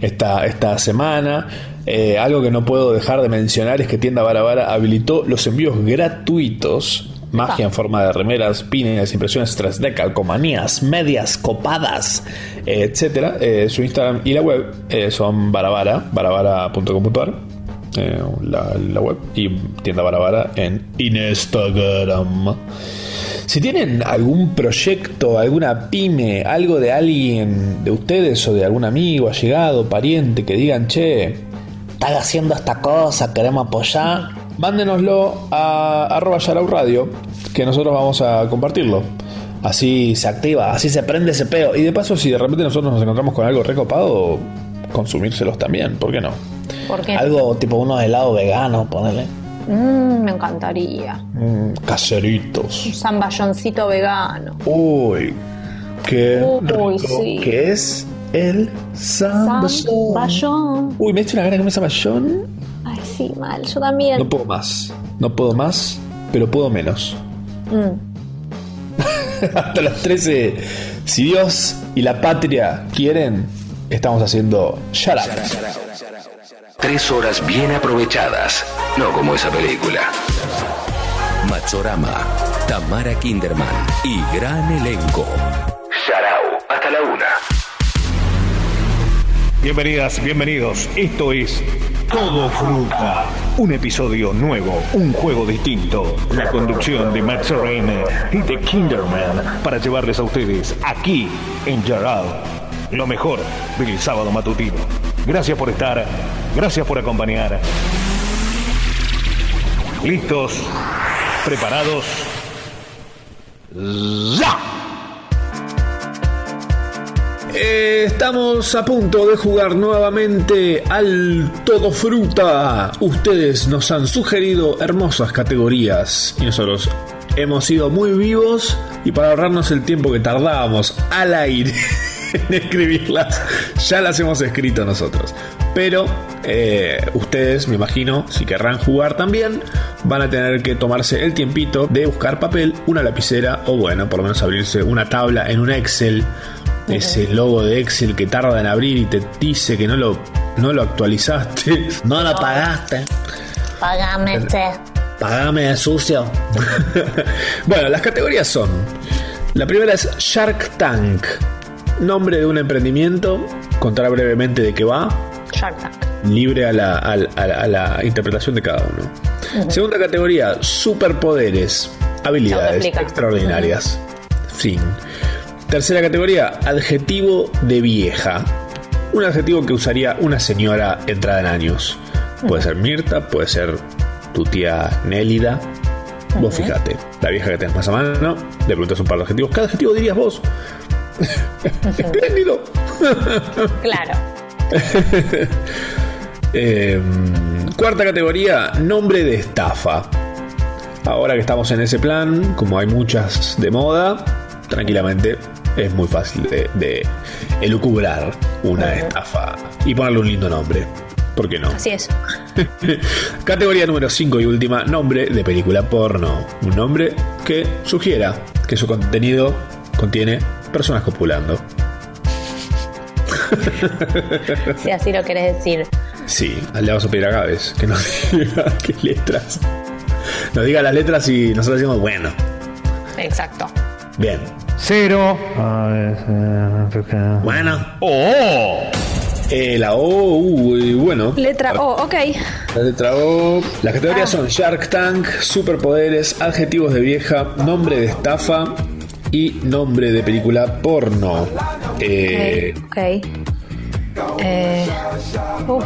esta, esta semana. Eh, algo que no puedo dejar de mencionar es que Tienda Barabara habilitó los envíos gratuitos. Magia en forma de remeras, pines, impresiones 3D, calcomanías, medias, copadas, etcétera. Eh, su Instagram y la web eh, son barabara, barabara.com.ar. eh, la, la web, y Tienda Barabara en Instagram. Si tienen algún proyecto, alguna pyme, algo de alguien de ustedes o de algún amigo, allegado, pariente, que digan, che, Estás haciendo esta cosa, queremos apoyar. mándenoslo a arroba Yarau Radio, que nosotros vamos a compartirlo. Así se activa, así se prende ese peo. Y de paso, si de repente nosotros nos encontramos con algo recopado, consumírselos también, ¿por qué no? ¿Por qué? Algo tipo unos helados veganos, ponele. Mm, me encantaría. Mm, caseritos. Un zamballoncito vegano. Uy, qué Uy, rico sí. que es el zamballón. Uy, me he hecho una gana de comer zamballón. Ay, sí, mal. Yo también. No puedo más. No puedo más, pero puedo menos. Mm. Hasta las 13. Si Dios y la patria quieren, estamos haciendo Shut Up. Tres horas bien aprovechadas. No como esa película. Machorama, Tamara Kinderman y gran elenco. Sharau, hasta la una. Bienvenidas, bienvenidos. Esto es Todo Fruta. Un episodio nuevo, un juego distinto. La conducción de Max Reine y de Kinderman para llevarles a ustedes aquí en Jarrah lo mejor del sábado matutino. Gracias por estar, gracias por acompañar. ¿Listos? ¿Preparados? ¡Ya! Eh, estamos a punto de jugar nuevamente al Todo Fruta. Ustedes nos han sugerido hermosas categorías y nosotros hemos sido muy vivos y para ahorrarnos el tiempo que tardábamos al aire en escribirlas, ya las hemos escrito nosotros. Pero eh, ustedes, me imagino, si querrán jugar también, van a tener que tomarse el tiempito de buscar papel, una lapicera o bueno, por lo menos abrirse una tabla en un Excel ese logo de Excel que tarda en abrir y te dice que no lo, no lo actualizaste. No lo pagaste. Págame este. Pagame sucio. bueno, las categorías son. La primera es Shark Tank. Nombre de un emprendimiento. Contará brevemente de qué va. Shark Tank. Libre a la, a la- a la interpretación de cada uno. Segunda categoría, superpoderes. Habilidades extraordinarias. Fin. Tercera categoría, adjetivo de vieja. Un adjetivo que usaría una señora entrada en años. Puede ser Mirta, puede ser tu tía Nélida. Vos fíjate, la vieja que tenés más a mano, le preguntas un par de adjetivos. ¿Qué adjetivo dirías vos? Espléndido. Claro. Eh, cuarta categoría, nombre de estafa. Ahora que estamos en ese plan, como hay muchas de moda, tranquilamente es muy fácil de, de elucubrar una estafa y ponerle un lindo nombre. ¿Por qué no? Así es. Categoría número 5 y última, nombre de película porno. Un nombre que sugiera que su contenido contiene personas copulando. Si así lo querés decir. Sí, le vamos a pedir a Gávez que nos diga qué letras. Nos diga las letras y nosotros decimos, bueno, Exacto. bien. Cero. Bueno, ¡Oh! Eh, la O, uy, bueno. Letra O, ok. La letra O. Las categorías son Shark Tank, superpoderes, adjetivos de vieja, nombre de estafa y nombre de película porno. Eh, Ok. Eh, uf.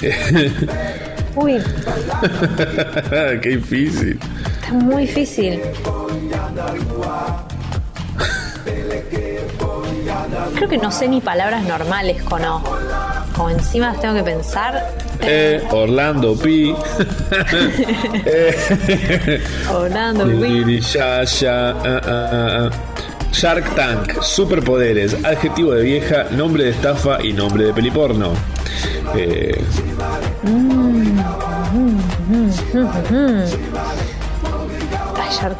Uy, qué difícil. está muy difícil. Creo que no sé ni palabras normales con O. Como encima las tengo que pensar. Eh, Orlando P. Eh, Orlando. Ya, ya, ah, ah, ah. Shark Tank, superpoderes, adjetivo de vieja, nombre de estafa y nombre de peliporno. Eh,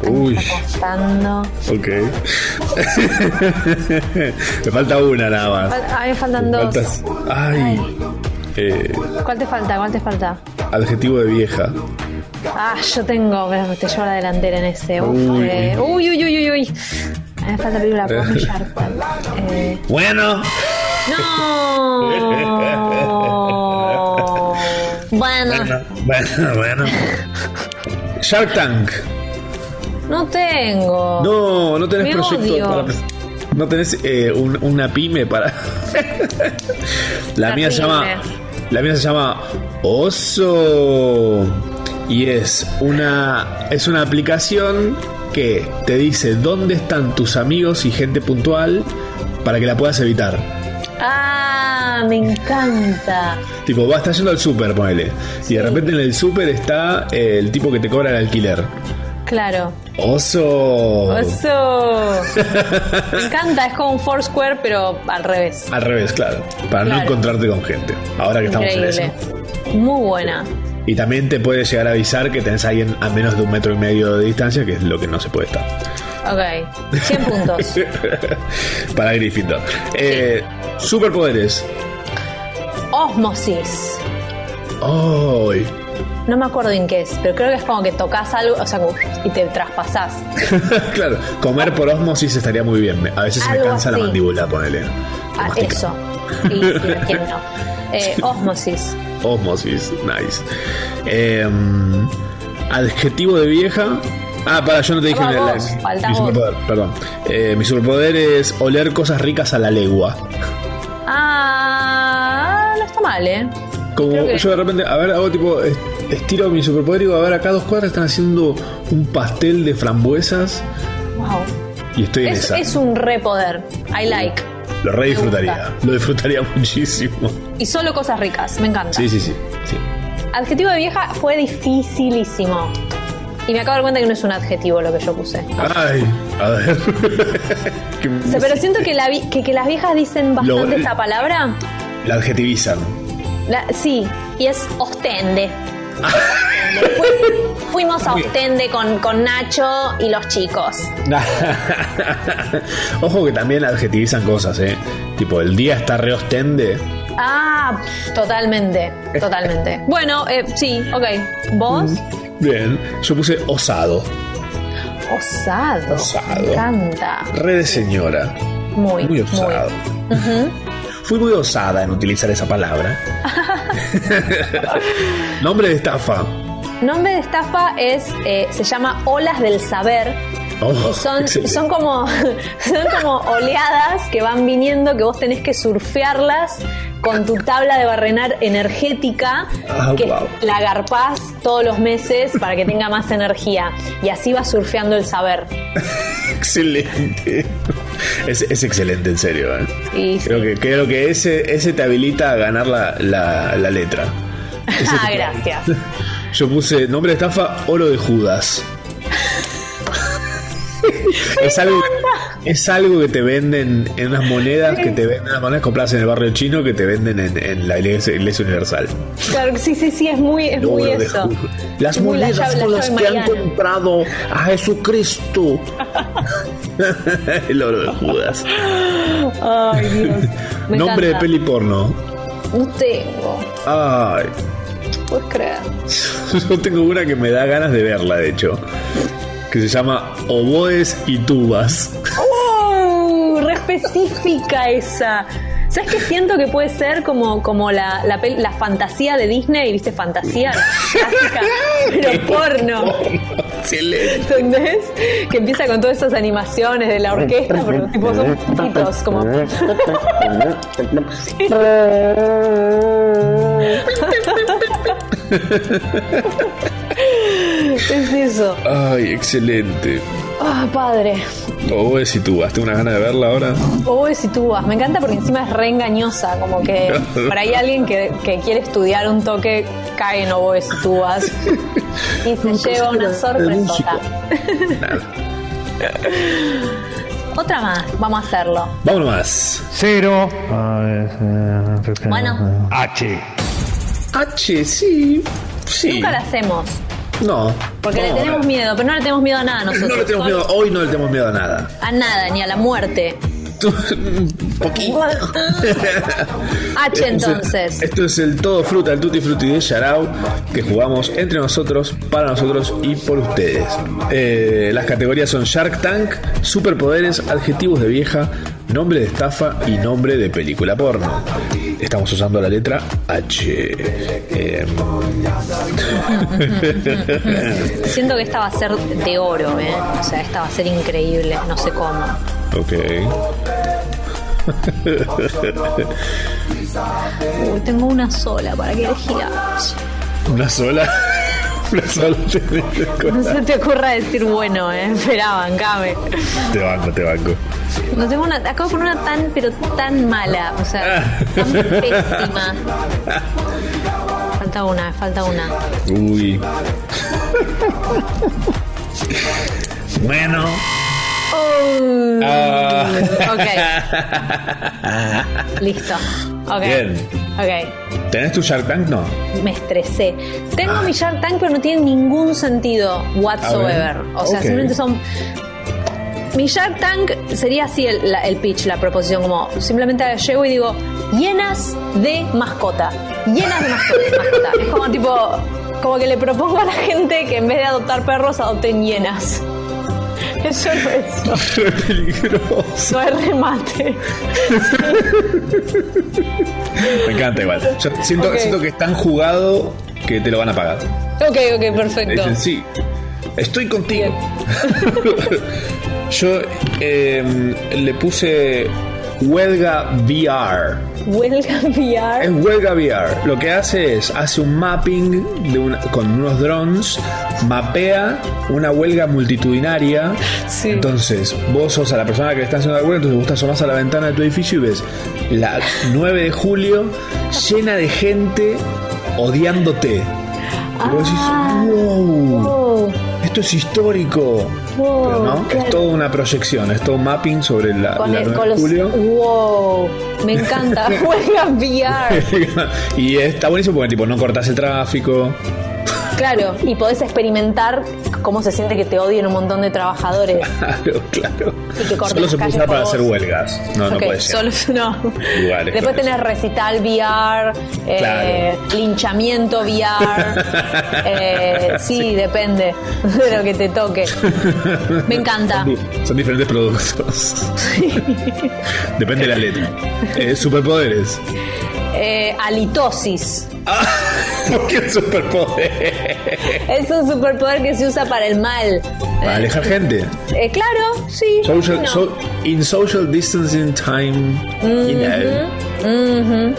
Uy. ok. Me falta una nada más. A mí me faltan dos. faltas- Ay. Eh, ¿Cuál te falta? ¿Cuál te falta? adjetivo de vieja. Ah, yo tengo, pero te llevo la delantera en ese. Uf, Uy. eh, uy, uy, uy, uy, uy. A mí me falta película. Eh, Bueno, no. Bueno, bueno, bueno, bueno. Shark Tank. no tengo. No, no tenés Me proyecto odio. para. No tenés eh, un- una pyme para. la mía se llama. La mía se llama Oso. Y es una. Es una aplicación que te dice dónde están tus amigos y gente puntual para que la puedas evitar. Ah, me encanta. Tipo, va, estás yendo al súper, ponele. Y de repente en el súper está eh, el tipo que te cobra el alquiler. Claro. ¡Oso! Oso. Me encanta, es como un Foursquare, pero al revés. Al revés, claro. Para no encontrarte con gente. Ahora que estamos en eso. Muy buena. Y también te puede llegar a avisar que tenés a alguien a menos de un metro y medio de distancia, que es lo que no se puede estar. Ok. 100 puntos. Para Gryffindor. Eh, superpoderes. Osmosis. ¡Ay! No me acuerdo en qué es, pero creo que es como que tocas algo, o sea, y te traspasás. claro, comer por osmosis estaría muy bien. A veces me cansa la mandíbula, ponele. Ah, eso. Sí, sí, ¿quién no? Eh, osmosis. Osmosis, nice. Eh, adjetivo de vieja. Ah, para, yo no te dije la- la- vos, mi superpoder, perdón. Eh, mi superpoder es oler cosas ricas a la legua. Ah, no está mal, ¿eh? Como que- yo de repente, a ver, hago tipo, es- estiro mi superpoder y digo, a ver, acá dos cuadras están haciendo un pastel de frambuesas Wow. y estoy en Es, esa. es un repoder. I like. Lo re disfrutaría, lo disfrutaría muchísimo. Y solo cosas ricas, me encanta. Sí, sí, sí. sí. Adjetivo de vieja fue dificilísimo. Y me acabo de dar cuenta que no es un adjetivo lo que yo puse. Ay, a ver. Que O sea, pero siento que, la vi- que, que las viejas dicen bastante Lo- esta palabra. La adjetivizan. La- sí, y es ostende. Fui- fuimos a. Ostende con, con Nacho y los chicos. Ojo que también adjetivizan cosas, ¿eh? Tipo, el día está re ostende. Ah, totalmente, totalmente. Bueno, eh, sí, ok. ¿Vos? Bien, yo puse osado. Osado. Osado. Me encanta. Re de señora. Muy, Muy osado. Fui muy osada en utilizar esa palabra. Nombre de estafa. Nombre de estafa es, eh, se llama Olas del Saber. Oh, Y son, excelente. son como son como oleadas que van viniendo que vos tenés que surfearlas con tu tabla de barrenar energética Ah, que wow. la agarpás todos los meses para que tenga más energía y así vas surfeando el saber Excelente. Es, es excelente, en serio. ¿eh? Sí, sí. Creo, que, creo que ese, ese te habilita a ganar la, la- la letra. Ah gracias Yo puse nombre de estafa, oro de Judas. es, algo, es algo que te venden en unas monedas que te venden, unas monedas compradas en el barrio chino que te venden en, en la iglesia, iglesia universal. claro que sí sí sí es muy es muy eso. Las Es muy la monedas la con las que han comprado a Jesucristo. el oro de Judas. ay Dios me Nombre de peli porno. no tengo Ay, puedes creer yo tengo una que me da ganas de verla, de hecho. Que se llama Oboes y Tubas. ¡Oh! Re específica esa. ¿Sabes qué siento que puede ser como, como la, la, la fantasía de Disney? ¿Viste? Fantasía clásica, pero porno. Excelente. ¿Entendés? Que empieza con todas esas animaciones de la orquesta, pero tipo son pitos, como. es eso. Ay, excelente. Ah, padre. Oboes y Tubas. Tengo una ganas de verla ahora. Oboes y tubas. Me encanta porque encima es re engañosa. Como que por ahí alguien que, que quiere estudiar un toque cae en oboes y tubas. Y se lleva una sorpresota. Otra más. Vamos a hacerlo. Vámonos más. Cero. Bueno. H. H, sí. Sí. Nunca la hacemos. No. Porque le No, tenemos no. miedo. Pero no le tenemos miedo a nada nosotros. No le tenemos miedo. Hoy no le tenemos miedo a nada. A nada, ni a la muerte. Un poquito. H entonces. Esto es el todo fruta, el tutti frutti de Yarao que jugamos entre nosotros, para nosotros y por ustedes. Eh, las categorías son Shark Tank, superpoderes, adjetivos de vieja, nombre de estafa y nombre de película porno. Estamos usando la letra H. Eh, Siento que esta va a ser de oro, ¿eh? O sea, esta va a ser increíble, no sé cómo. ok. Uy, tengo una sola, ¿para qué elegir? Una sola. No se te ocurra decir bueno, ¿eh? Espera, bancame. Te banco, te banco. No tengo una, acabo poner una tan, pero tan mala, o sea, tan pésima. Falta una, falta una. Uy. Bueno. Ah. Ok. Listo. Bien. Ok. ¿Tenés tu Shark Tank? No. Me estresé. Tengo mi Shark Tank, pero no tiene ningún sentido whatsoever. O sea, simplemente son. Mi Shark Tank sería así el, la- el pitch, la proposición, como simplemente llego y digo, llenas de mascota. Llenas de mascota. mascota. Es como tipo, como que le propongo a la gente que en vez de adoptar perros, adopten hienas. Eso no es, Re peligroso. no es remate. Me encanta igual. Yo siento, siento que es tan jugado que te lo van a pagar. Ok, ok, perfecto. dicen, sí, estoy contigo. Yo eh, le puse huelga VR. Huelga VR. Es huelga VR. Lo que hace es, hace un mapping de una- con unos drones, mapea una huelga multitudinaria. Sí. Entonces, vos sos a la persona que le está haciendo la huelga, entonces vos te asomás a la ventana de tu edificio y ves la 9 de julio llena de gente odiándote. Y vos decís, wow, Oh, esto es histórico. Wow, Pero no, claro. es toda una proyección, es todo un mapping sobre la, con, la el, 9 con de los. julio. Wow, me encanta. Huelga VR. y está buenísimo porque tipo no cortas el tráfico. Claro, y podés experimentar cómo se siente que te odien un montón de trabajadores. Claro, claro. Y que corten Solo se puede usar para vos. hacer huelgas. No, no Ok, puede ser. solo no. Lugares Después tenés recital VR, eh, linchamiento VR. eh, sí, depende de lo que te toque. Me encanta. Son, son diferentes productos. Depende de la letra. Eh, superpoderes. Eh, halitosis. ¿Por qué el superpoder? Es un superpoder que se usa para el mal. Para alejar gente. Eh, claro, sí. Social, no. so- in social distancing time, you know.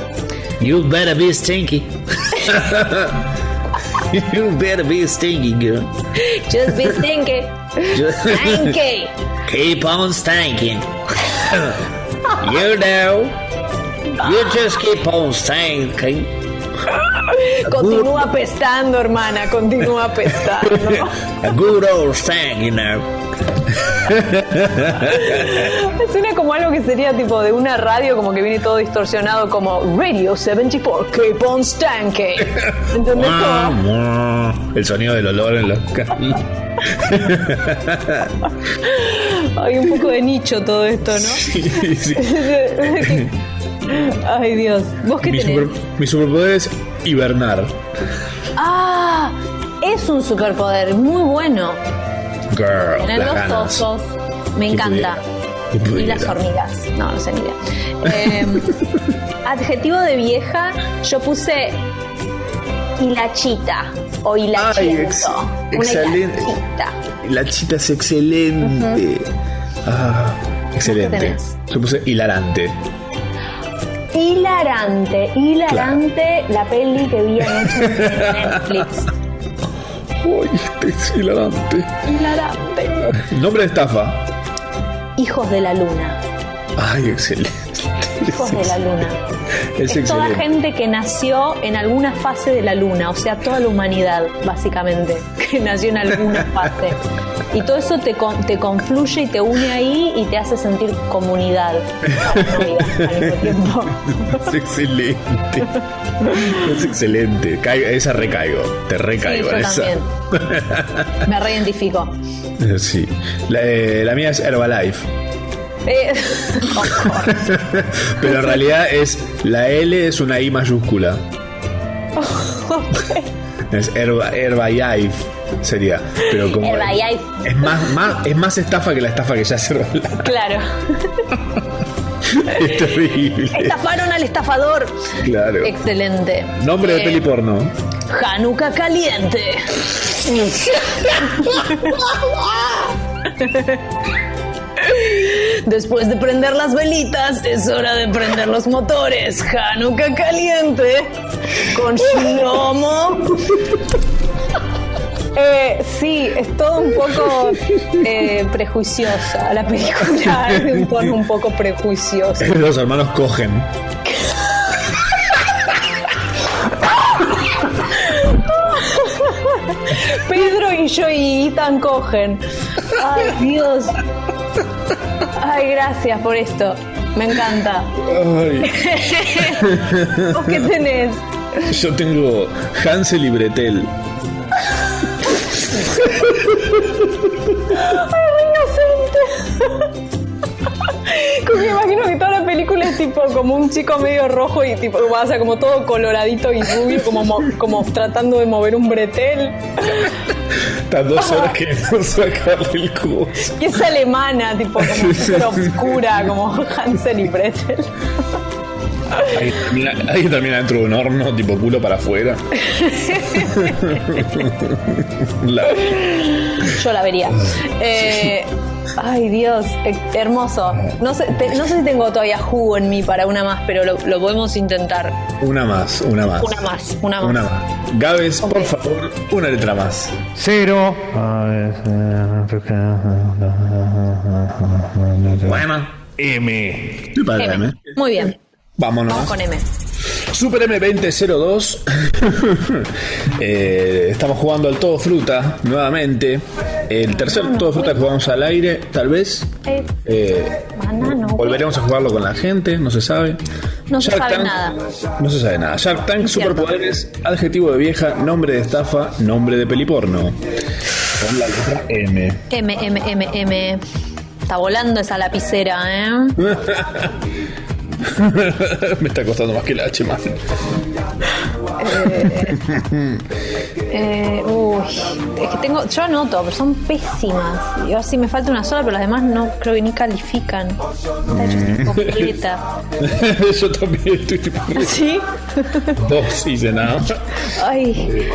You better be stinky. you better be stinky, girl. Just be thinking. Just Stinky. keep on stinking. you know. You just keep on stinking. Continúa pestando, hermana. Continúa pestando. A good old stink, you know. Suena como algo que sería tipo de una radio, como que viene todo distorsionado, como Radio 74, Keep on Stanky. ¿Entendés? El sonido del olor en los Hay un poco de nicho todo esto, ¿no? Sí, sí. Ay, Dios. ¿Vos qué Mi, tenés? super- mi superpoder es hibernar. Ah, es un superpoder muy bueno. Girl, Tener los ganas. osos. Me encanta. pudiera, Y las hormigas. No, no sé ni idea. Eh, adjetivo de vieja, yo puse hilachita o ex- Una excelente. hilachita. La chita es excelente. Ah, excelente. Yo puse hilarante. Hilarante, hilarante la peli que vi anoche en Netflix. Uy, este es hilarante. Hilarante. Nombre de estafa. Hijos de la luna. Ay, excelente. Hijos de la luna. Es Es toda gente que nació en alguna fase de la luna, o sea, toda la humanidad, básicamente, que nació en alguna fase. Y todo eso te, te confluye y te une ahí y te hace sentir comunidad. Es excelente. Es excelente. Caigo- esa recaigo. Te Sí, recaigo yo en esa. también. Me reidentifico. Sí. La, eh, la mía es Herbalife. Eh. Pero en realidad es la L es una I mayúscula. Es Herba, sería. Pero como es más, más, es más estafa que la estafa que ya se Herbalife. claro. Es terrible. Estafaron al estafador. Claro. Excelente. Nombre de Eh, peli porno. Hanukkah caliente. Después de prender las velitas, es hora de prender los motores. Hanukkah caliente. Con Shlomo. Eh, sí, es todo un poco eh, prejuiciosa la película, es de un tono un poco prejuicioso. Los hermanos cogen. Pedro y yo y Ethan cogen. Ay, Dios. Ay, gracias por esto. Me encanta. Ay, ¿Vos qué tenés? yo tengo Hansel y Bretel. Toda la película es tipo como un chico medio rojo y tipo, o sea, como todo coloradito y rubio, como, mo- como tratando de mover un bretel. Estas dos horas que no sacarle el cubo. Y es alemana, tipo como súper oscura, como Hansel y Gretel. Ahí termina, ahí termina dentro de un horno, tipo culo para afuera. La- Yo la vería. Eh, ay, Dios, eh, hermoso. No sé, te- no sé si tengo todavía jugo en mí para una más, pero lo, lo podemos intentar. una más, una más. Una más, una más. Una más. Gabes, por favor, una letra más. Cero. Bueno. M. Estoy para la M. M. Muy bien, Vámonos. vamos con M. Super M2002. Eh, estamos jugando al todo fruta nuevamente. El tercer todo fruta que jugamos al aire, tal vez. Eh, banano. volveremos a jugarlo con la gente, no se sabe. No se sabe Tank, nada. No se sabe nada. Shark Tank, superpoderes, adjetivo de vieja, nombre de estafa, nombre de peliporno. Con la letra M. M, M, M, M. Está volando esa lapicera, ¿eh? Me está costando más que la H, man. Eh, uy, es que tengo, yo anoto, pero son pésimas. Y ahora sí me falta una sola, pero las demás no creo que ni califican. Está así completa. Yo también estoy tipo ¿Sí? dos hice nada. Ay,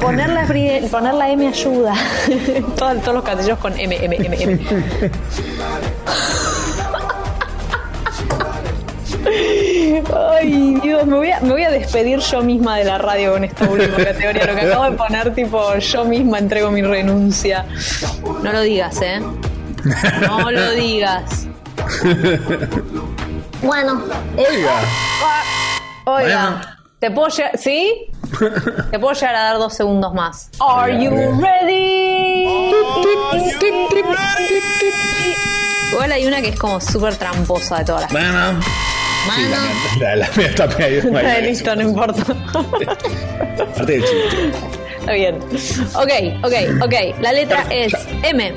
poner la, pri- poner la M ayuda. todos, todos los casillos con M, M, M, M. Ay, Dios, me voy, a, me voy a despedir yo misma de la radio con esta última categoría. Lo que acabo de poner, tipo, yo misma entrego mi renuncia. No lo digas, ¿eh? No lo digas. Bueno, Oiga. Oiga, ¿te puedo llegar? ¿Sí? Te puedo llegar a dar dos segundos más. Are you ready? Igual hay una que es como súper tramposa de todas las. Bueno. Sí, la, mía- la, la mía está medio. Listo, no importa. Parte del chiste. Está bien. Ok, ok, ok. La letra es M.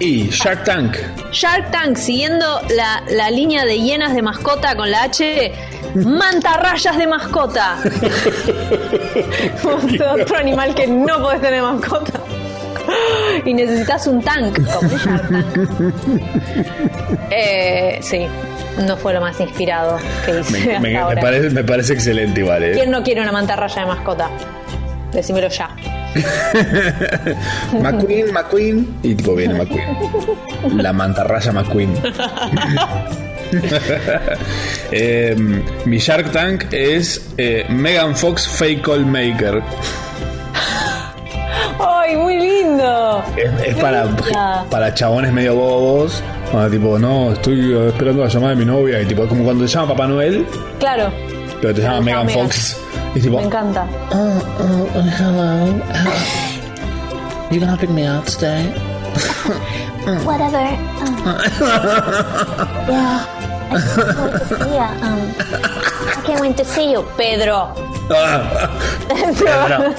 Y Shark Tank. Shark Tank, siguiendo la, la línea de hienas de mascota con la H, mantarrayas de mascota. Otro animal que no podés tener mascota. Y necesitas un tank, como un Shark Tank. Eh, sí, no fue lo más inspirado que hice Me, hasta me- me ahora. parece, me parece excelente igual, ¿eh? ¿Quién no quiere una mantarraya de mascota? Decímelo ya. McQueen, McQueen. Y tipo viene McQueen. La mantarraya McQueen. Eh, mi Shark Tank es eh, Megan Fox Fake Call Maker. ¡Ay, muy lindo! Es, es para, linda. para chabones medio bobos. Cuando tipo, no, estoy eh, esperando la llamada de mi novia. Y tipo, es como cuando te llama Papá Noel, Claro, pero te llama Megan Megan. Fox. Y tipo, me encanta. oh, oh, hello. You gonna pick me up today? whatever. Yeah, I can't wait to see ya. Um, I can't wait to see you. Pedro. Bueno,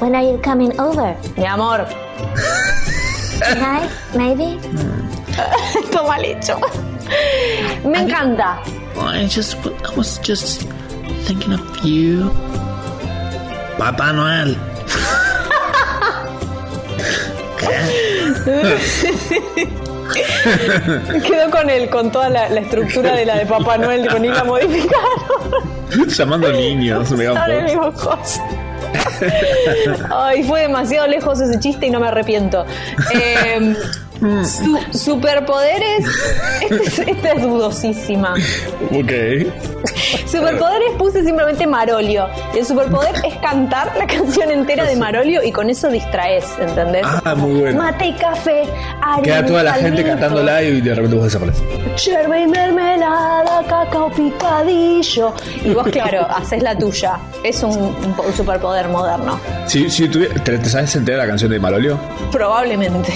When are you coming over? Mi amor. Tonight, maybe? Está mal hecho. Me encanta. I just, I was just thinking of you. Papá Noel. Quedó con él, con toda la, la estructura de la de Papá Noel, ni la modificaron. Llamando niños, cosa. Ay, fue demasiado lejos ese chiste y no me arrepiento. Eh, su- superpoderes. Esta es, esta es dudosísima. Ok. Superpoderes puse simplemente Marolio. Y el superpoder es cantar la canción entera de Marolio y con eso distraes, ¿entendés? Ah, muy bueno. Mate y café, harina Queda toda la gente live y de repente vos desapareces. Yerba y mermelada, cacao picadillo. Y vos, claro, haces la tuya. Es un, un po- un superpoder moderno. Si, si tuviera- ¿te, te sabes entera la canción de Malolio? Probablemente.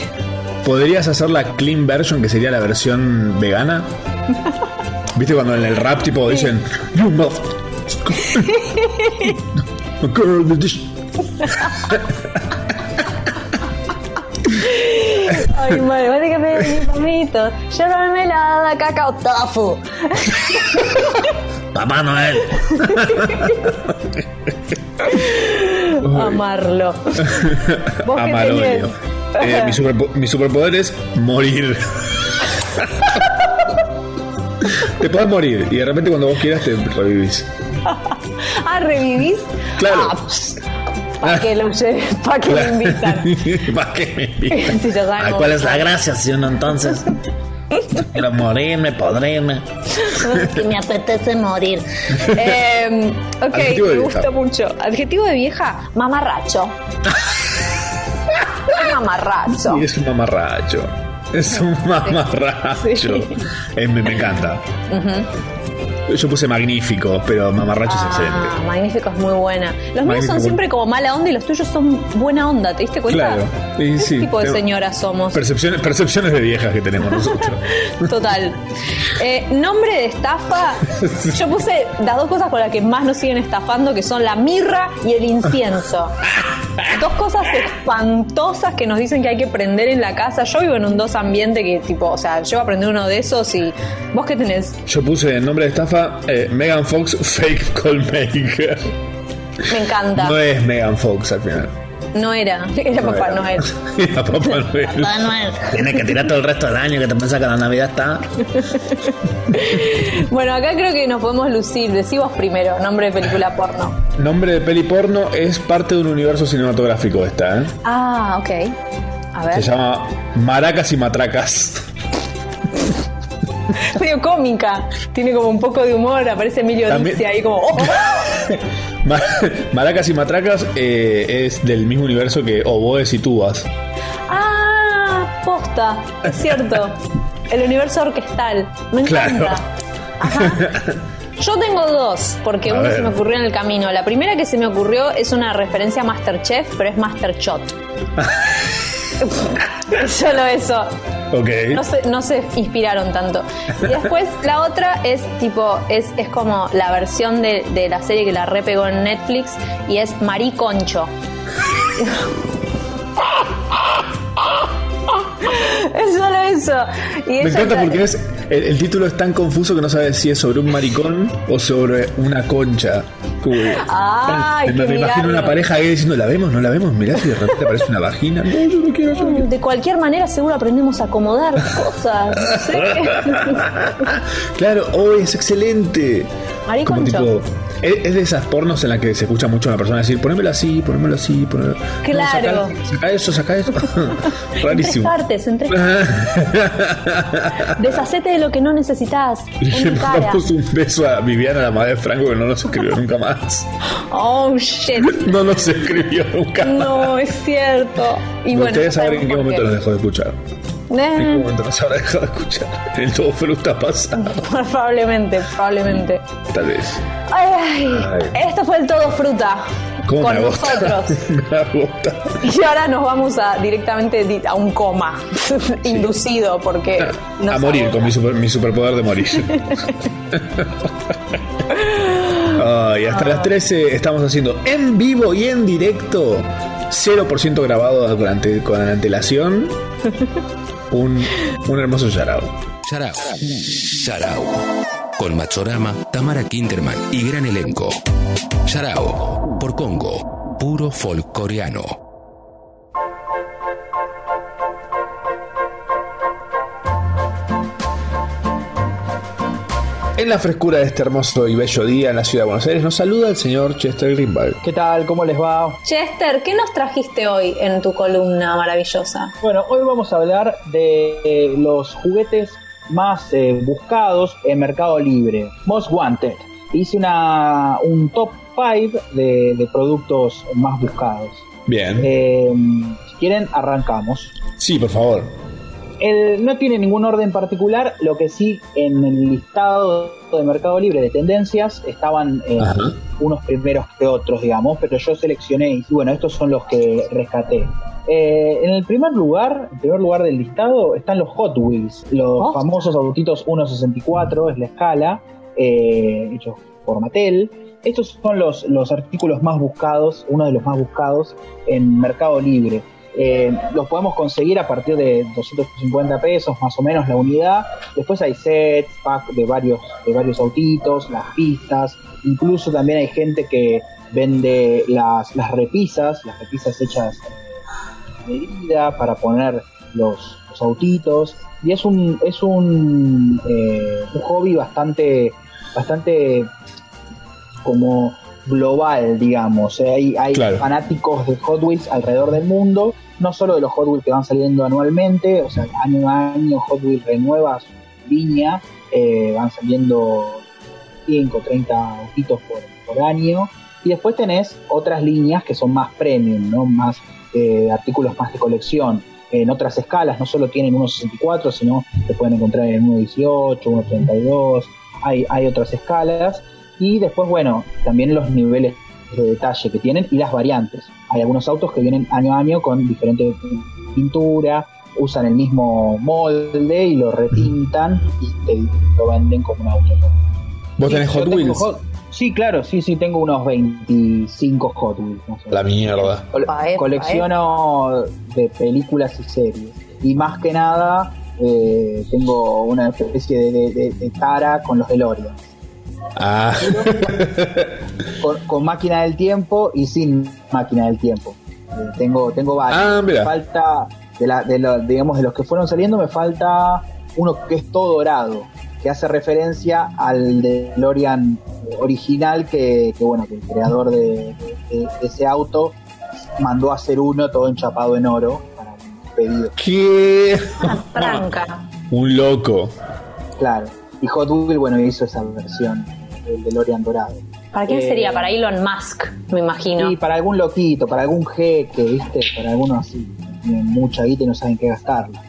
¿Podrías hacer la clean version, que sería la versión vegana? ¿Viste cuando en el rap tipo dicen You must Girl, the dish. Ay, madre, mate que me mi palmito. Yerba mermelada, cacao tofu. Papá Noel. Amarlo. ¿Vos qué tenés? Eh, mi, superpo- mi superpoder es morir. te puedes morir y de repente cuando vos quieras te revivís. Ah, ¿revivís? Claro. Ah, ¿Para qué lo ¿Para qué lo invitan? ¿Para qué me invitan? Ay, ¿Cuál es la gracia si uno entonces? Quiero morirme, podrirme. Que me apetece morir. Eh, ok, me gusta mucho. Adjetivo de vieja, mamarracho. Mamarracho. Y es un mamarracho. Es un mamarracho. Sí. Eh, me, me encanta. Yo puse magnífico, pero mamarracho es excelente. Ah, magnífico es muy buena. Los míos son siempre como mala onda y los tuyos son buena onda, ¿te diste cuenta? Claro. ¿Qué sí, tipo de señoras somos? Percepciones, percepciones de viejas que tenemos nosotros. Total. Eh, nombre de estafa. Yo puse las dos cosas con las que más nos siguen estafando, que son la mirra y el incienso. Dos cosas espantosas que nos dicen que hay que prender en la casa. Yo vivo en un dos ambiente que, tipo, o sea, yo voy a prender uno de esos y. ¿Vos qué tenés? Yo puse el nombre de estafa eh, Megan Fox Fake Callmaker. Me encanta. No es Megan Fox al final. No era. Era No Papá era. Noel. Era Papá Noel. Papá Noel. Tienes que tirar todo el resto del año que te pensás que la Navidad está. Bueno, acá creo que nos podemos lucir. Decimos primero, nombre de película porno. Nombre de peli porno es parte de un universo cinematográfico esta, ¿eh? Ah, ok. A Se ver. llama Maracas y Matracas. Medio cómica. Tiene como un poco de humor. Aparece Emilio También- ahí como. "Oh". Ma- Maracas y Matracas eh, es del mismo universo que Oboes y Tubas. Ah, posta. Es cierto. El universo orquestal. Me encanta. Claro. Ajá. Yo tengo dos, porque A uno ver. se me ocurrió en el camino. La primera que se me ocurrió es una referencia a Masterchef, pero es Masterchot. Solo eso. Ok. No se, no se inspiraron tanto. Y después la otra es tipo, es, es como la versión de, de la serie que la repegó en Netflix y es Marí Concho. es solo eso. Y Me encanta porque es, el, el título es tan confuso que no sabes si es sobre un maricón o sobre una concha. Ay, me, imagino una pareja ahí diciendo, ¿la vemos? ¿No la vemos? Mirá si de repente aparece una vagina. No, yo no quiero, yo no quiero. De cualquier manera seguro aprendemos a acomodar cosas. Claro, oh, es excelente. Marí Como tipo, es, es de esas pornos en las que se escucha mucho a una persona decir, ponémelo así, ponémelo así, ponémelo. No, Claro. saca, saca eso, saca eso. En tres Rarísimo. partes, en tres Deshacete de lo que no necesitas. Le mandamos un beso a Viviana, la madre de Franco, que no nos escribió nunca más. Oh, shit. No nos escribió nunca más. No, es cierto. Y bueno, Ustedes saben en qué momento nos dejó de escuchar. ¿En qué Eh, momento nos habrá dejado de escuchar? En el todo fruta pasado, probablemente, probablemente. tal vez. Ay, ay, esto fue el todo fruta. ¿Cómo con me nosotros. me. Y ahora nos vamos a directamente di- a un coma inducido porque nos a morir agota. con mi, super- mi superpoder de morir. Ay, hasta las 13 estamos haciendo en vivo y en directo 0% grabado durante, con antelación. Un, un hermoso Yarao. Yarao. Yarao. Con Machorama, Tamara Kinderman y gran elenco. Yarao. Por Congo. Puro folk coreano. En la frescura de este hermoso y bello día en la ciudad de Buenos Aires nos saluda el señor Chester Greenberg. ¿Qué tal? ¿Cómo les va? Chester, ¿qué nos trajiste hoy en tu columna maravillosa? Bueno, hoy vamos a hablar de eh, los juguetes más eh, buscados en Mercado Libre, Most Wanted. Hice una, un top 5 de, de productos más buscados. Bien. Eh, si quieren, arrancamos. Sí, por favor. El- no tiene ningún orden particular, lo que sí en el listado de Mercado Libre de tendencias estaban eh, unos primeros que otros, digamos, pero yo seleccioné y bueno, estos son los que rescaté. Eh, en el primer lugar, en primer lugar del listado están los Hot Wheels, los Oh. famosos autitos 1.64, es la escala, eh, hechos por Mattel. Estos son los, los artículos más buscados, uno de los más buscados en Mercado Libre. Eh, los podemos conseguir a partir de 250 pesos más o menos la unidad. Después hay sets, pack de varios, de varios autitos, las pistas. Incluso también hay gente que vende las, las repisas, las repisas hechas a medida para poner los, los autitos. Y es un, es un, eh, un hobby bastante, bastante como global, digamos. Eh, Hay, hay Claro. fanáticos de Hot Wheels alrededor del mundo, no solo de los Hot Wheels que van saliendo anualmente, o sea, año a año Hot Wheels renueva su línea, eh, van saliendo 5 o 30 autitos por, por año. Y después tenés otras líneas que son más premium, ¿no? Más eh, artículos más de colección. En otras escalas, no solo tienen 1.64, sino se pueden encontrar en 1.18, 1.32. Hay, hay otras escalas. Y después, bueno, también los niveles de detalle que tienen y las variantes. Hay algunos autos que vienen año a año con diferente pintura, usan el mismo molde y lo repintan y te lo venden como un auto. ¿Vos tenés Hot Wheels? Hot- Sí, claro, sí, sí, tengo unos 25 Hot Wheels. La mierda. Col- colecciono de películas y series. Y más que nada, eh, tengo una especie de, de- de- de tara con los DeLorean. Ah. Con, con máquina del tiempo y sin máquina del tiempo. Eh, tengo, tengo varios. Ah, mira. Me falta, de, la, de, lo- digamos, de los que fueron saliendo, me falta uno que es todo dorado, que hace referencia al DeLorean original que, que, bueno, que el creador de, de- de ese auto mandó a hacer uno todo enchapado en oro para un pedido. ¿Qué? Tranca. Un loco. Claro. Y Hot Wheels, bueno, hizo esa versión del DeLorean dorado. ¿Para quién Eh, sería? Para Elon Musk, me imagino. Sí, para algún loquito, para algún jeque, ¿viste? Para alguno así. Tienen mucha guita y no saben qué gastarla.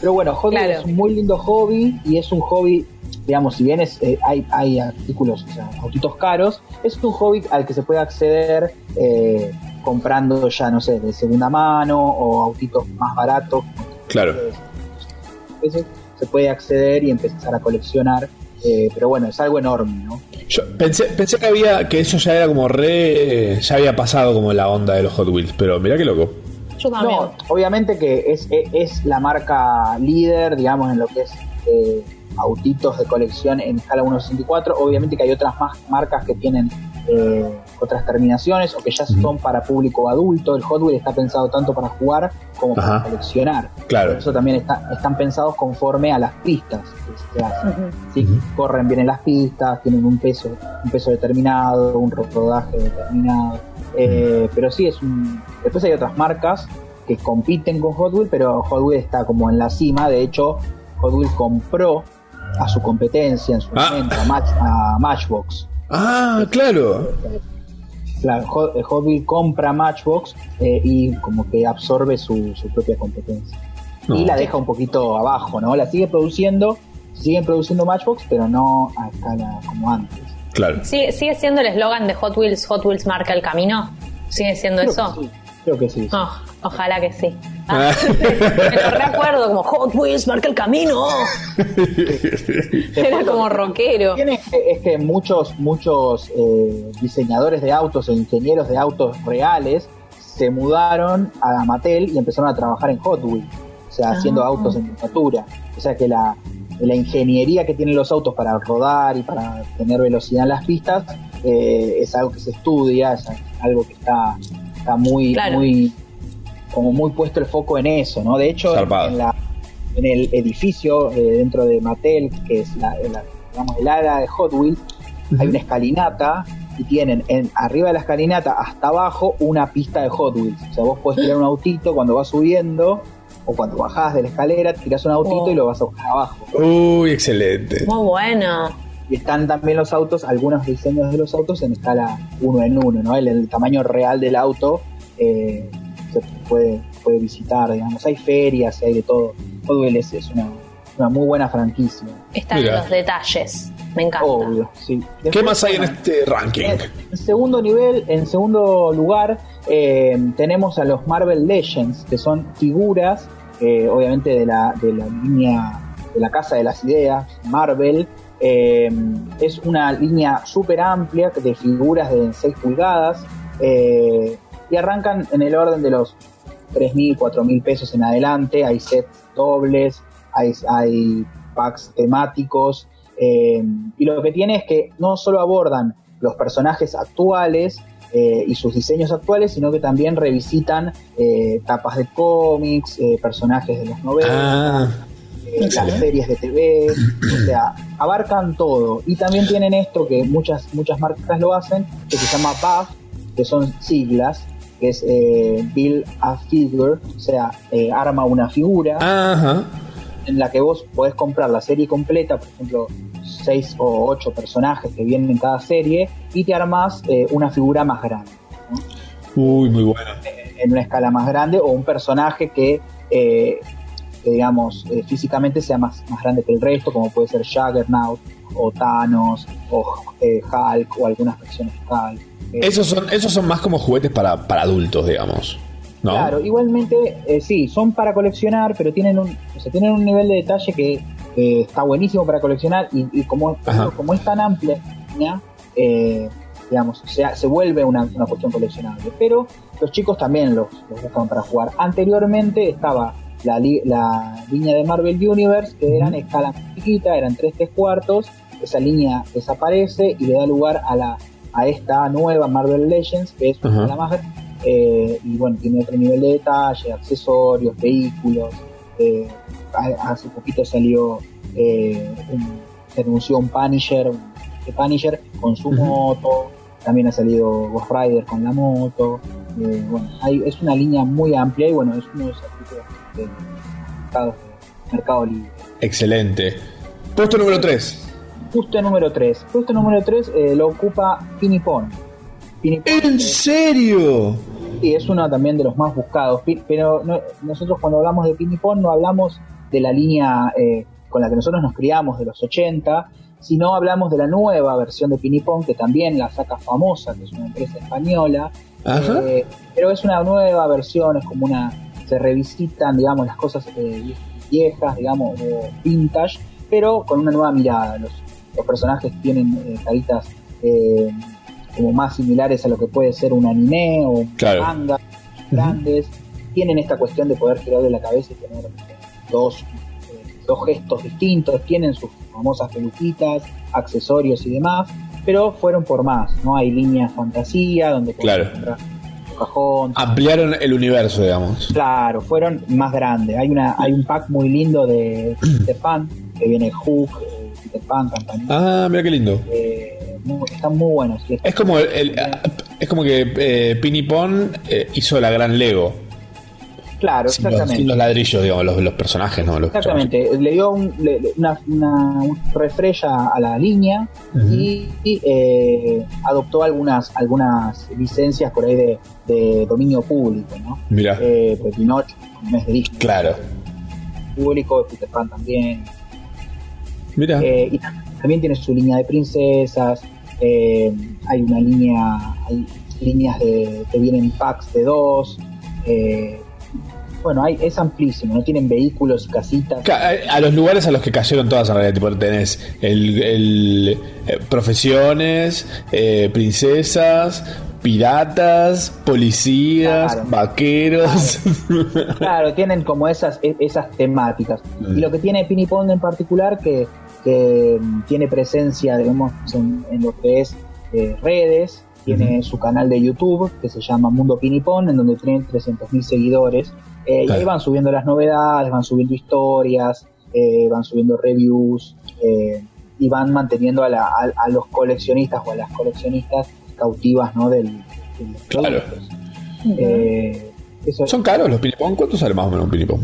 Pero bueno, Claro. es un muy lindo hobby y es un hobby, digamos, si bien es, eh, hay, hay artículos, o sea, autitos caros, es un hobby al que se puede acceder eh, comprando ya, no sé, de segunda mano o autitos más baratos. Claro. Eso se puede acceder y empezar a coleccionar. Eh, pero bueno, es algo enorme, ¿no? Yo pensé, pensé que había que eso ya era como re. Ya había pasado como la onda de los Hot Wheels, pero mirá qué loco. Yo también. No, obviamente que es, es, es la marca líder, digamos, en lo que es eh, autitos de colección en escala 1.64. Obviamente que hay otras más marcas que tienen eh, otras terminaciones o que ya son para público adulto. El Hot Wheels está pensado tanto para jugar como para Ajá. coleccionar. Claro. Por eso también está- están pensados conforme a las pistas que se hacen. Sí, corren bien en las pistas, tienen un peso, un peso determinado, un rodaje determinado. Eh, pero sí es un. Después hay otras marcas que compiten con Hot Wheels, pero Hot Wheels está como en la cima. De hecho, Hot Wheels compró a su competencia en su Ah. momento, a, Match- a Matchbox. Ah, claro. Hot Wheels compra Matchbox eh, y como que absorbe su, su propia competencia. No. Y la deja un poquito abajo, ¿no? La sigue produciendo, siguen produciendo Matchbox, pero no a escala como antes. Claro. ¿Sigue, ¿Sigue siendo el eslogan de Hot Wheels, Hot Wheels marca el camino? ¿Sigue siendo Creo eso? que sí, creo que sí. Oh, ojalá que sí. Ah, me lo recuerdo como Hot Wheels marca el camino. Era como rockero. Tiene es que muchos muchos eh, diseñadores de autos o ingenieros de autos reales se mudaron a Mattel y empezaron a trabajar en Hot Wheels, o sea, haciendo Ah. autos en miniatura. O sea que la, la ingeniería que tienen los autos para rodar y para tener velocidad en las pistas eh, es algo que se estudia, es algo que está, está muy, Claro. muy, como muy puesto el foco en eso, ¿no? De hecho, en, la, en el edificio eh, dentro de Mattel, que es la, la- digamos, el área de Hot Wheels, hay una escalinata y tienen en, arriba de la escalinata hasta abajo una pista de Hot Wheels. O sea, vos podés tirar un autito cuando vas subiendo o cuando bajás de la escalera, tirás un autito Oh. y lo vas a buscar abajo. Uy, excelente. Muy bueno. Y están también los autos, algunos diseños de los autos en escala uno en uno, ¿no? El, el tamaño real del auto eh, se puede, puede visitar, digamos. Hay ferias, hay de todo. Hot Wheels es una, una muy buena franquicia. Están Mira. los detalles. Me encanta. Obvio, sí. ¿Qué más hay en este ranking? En segundo nivel, en segundo lugar, eh, tenemos a los Marvel Legends, que son figuras, eh, obviamente de la, de la línea de la Casa de las Ideas, Marvel. Eh, es una línea súper amplia de figuras de 6 pulgadas eh, y arrancan en el orden de los 3.000, 4.000 pesos en adelante. Hay sets dobles, hay, hay packs temáticos. eh, y lo que tiene es que no solo abordan los personajes actuales eh, y sus diseños actuales, sino que también revisitan eh, tapas de cómics, eh, personajes de los 90, Ah, las series de TV, o sea, abarcan todo. Y también tienen esto que muchas, muchas marcas lo hacen, que se llama BAF, que son siglas, que es eh, Build a Figure, o sea, eh, arma una figura Ajá. en la que vos podés comprar la serie completa, por ejemplo, seis o ocho personajes que vienen en cada serie, y te armás eh, una figura más grande, Uy, muy bueno. en una escala más grande, o un personaje que, eh, que, digamos, eh, físicamente sea más, más grande que el resto, como puede ser Juggernaut, o Thanos, o eh, Hulk, o algunas versiones de Hulk. Eh, Esos son, esos son más como juguetes para, para adultos, digamos. ¿No? Claro, igualmente, eh, sí, son para coleccionar, pero tienen un, o sea, tienen un nivel de detalle que está buenísimo para coleccionar y, y como, Ajá. como es tan amplia, eh, digamos, se, se vuelve una, una cuestión coleccionable. Pero los chicos también los, los buscan para jugar. Anteriormente estaba la, li- la línea de Marvel Universe, que eran escala chiquita, eran 3 3 cuartos. Esa línea desaparece y le da lugar a, la, a esta nueva Marvel Legends, que es Ajá. la más grande. eh, y bueno, tiene otro nivel de detalle, accesorios, vehículos. eh, ha- hace poquito salió, eh, un- se anunció un Punisher, un de Punisher con su moto. También ha salido Ghost Rider con la moto. eh, bueno, hay, es una línea muy amplia y bueno, es uno de los artículos de mercado, mercado libre. Excelente. Puesto número 3. Puesto número 3. Puesto número 3 lo ocupa. Pinipon ¿En serio? Sí, es uno también de los más buscados. Pero no- nosotros cuando hablamos de Pinipon no hablamos de la línea eh, con la que nosotros nos criamos de los 80, sino hablamos de la nueva versión de Pinipon que también la saca famosa, que es una empresa española. Ajá. Eh, pero es una nueva versión, es como una. Se revisitan, digamos, las cosas eh, viejas, digamos, vintage, pero con una nueva mirada. Los, los personajes tienen eh, caritas eh, como más similares a lo que puede ser un anime o un Claro. manga grandes. Tienen esta cuestión de poder girarle la cabeza y tener eh, dos, eh, dos gestos distintos. Tienen sus famosas peluquitas, accesorios y demás, pero fueron por más. No hay línea fantasía donde Claro. encontrar cajón. Ampliaron el universo, digamos. Claro, fueron más grandes. Hay una hay un pack muy lindo de Peter Pan, que viene Hook, eh, Peter Pan, Campanita. Ah, mira qué lindo. eh, muy- están muy buenos. Es como, el, el- es como que eh, Pinipon eh, hizo la gran Lego. Claro, Sin los, exactamente. sin los ladrillos, digamos, los, los personajes, ¿no? Los Exactamente, le dio un, le- una, una- un refresh a, la línea y, y, eh, adoptó algunas algunas licencias por ahí de, de dominio público, ¿no? Mira, Eh, Pinocho, no es de Disney, claro. público, Peter Pan también. Mira. Eh, y también tiene su línea de princesas, eh, hay una línea, hay líneas de, que vienen packs de dos. eh, bueno, hay, es amplísimo, no tienen vehículos y casitas. Ca- A, a los lugares a los que cayeron todas en realidad, tipo, tenés el, el, eh, profesiones, eh, princesas, piratas, policías, Claro. vaqueros. Claro, tienen como esas, e- esas temáticas. Mm. Y lo que tiene Pinipon en particular, que, que mm, tiene presencia, digamos, en, en lo que es eh, redes, tiene su canal de YouTube que se llama Mundo Pinipon, en donde tienen 300.000 seguidores. Eh, Y ahí van subiendo las novedades, van subiendo historias, eh, van subiendo reviews y van manteniendo a, la- a- a los coleccionistas o a las coleccionistas cautivas ¿no? del, del Claro. eso- ¿Son caros los pinipón? ¿Cuánto sale más o menos un pinipón?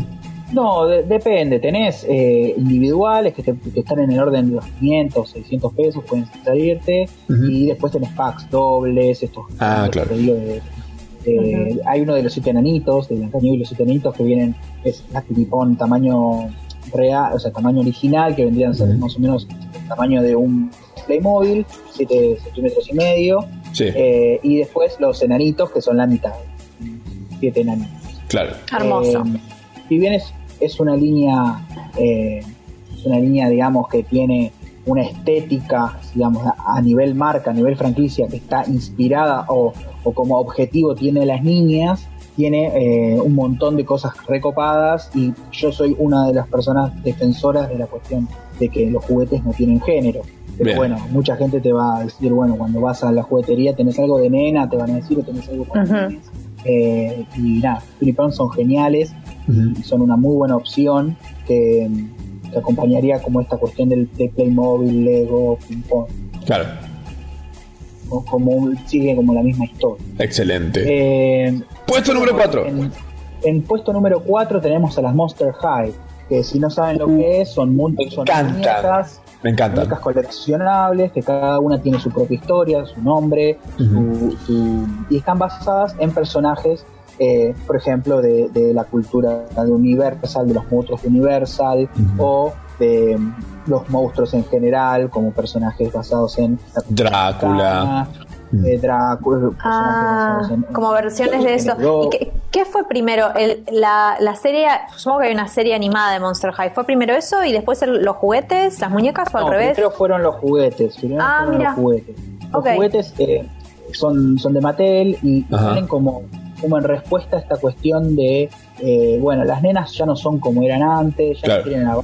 No, de- depende. Tenés eh, individuales que, te- que están en el orden de los 500, 600 pesos, pueden salirte. Y después tenés packs dobles, estos. Ah, estos claro. que te digo de- de- Hay uno de los siete enanitos, de Blancanieves y los siete enanitos, que vienen, es la Pinipón tamaño real, o sea, tamaño original, que vendrían a ser más o menos el tamaño de un Playmobil, 7 centímetros y medio. Sí, Eh, y después los enanitos, que son la mitad, siete enanitos. claro. Hermoso. Eh, si bien es, es una línea, eh, es una línea, digamos, que tiene una estética, digamos, a, nivel marca, a nivel franquicia, que está inspirada o, o como objetivo tiene las niñas, tiene eh, un montón de cosas recopadas y yo soy una de las personas defensoras de la cuestión de que los juguetes no tienen género. Pero Bien. bueno, mucha gente te va a decir, bueno, cuando vas a la juguetería tenés algo de nena, te van a decir, o tenés algo para. Eh, y nada, Pinipón son geniales, Son una muy buena opción que, que acompañaría como esta cuestión del de Playmobil, Lego, ping pong, Claro, o como sigue como la misma historia. excelente. Eh, Puesto número 4. en, en puesto número 4 tenemos a las Monster High, que si no saben lo que es, son, encantan. muñecas, Me encanta. muñecas coleccionables, que cada una tiene su propia historia, su nombre, su- su- y están basadas en personajes, eh, por ejemplo, de, de la cultura de Universal, de los monstruos de Universal, o de mm, los monstruos en general, como personajes basados en Drácula. eh, Drácula, Ah, basados en- como versiones de eso. Europa. ¿Y qué, qué fue primero? El- la, la serie, supongo que hay una serie animada de Monster High. ¿Fue primero eso y después el- los juguetes, las muñecas o al No, revés? Primero fueron los juguetes. Primero Ah, fueron mira. los juguetes. Los juguetes eh, son, son de Mattel y salen como, como en respuesta a esta cuestión de, eh, bueno, las nenas ya no son como eran antes, ya Claro. no tienen la,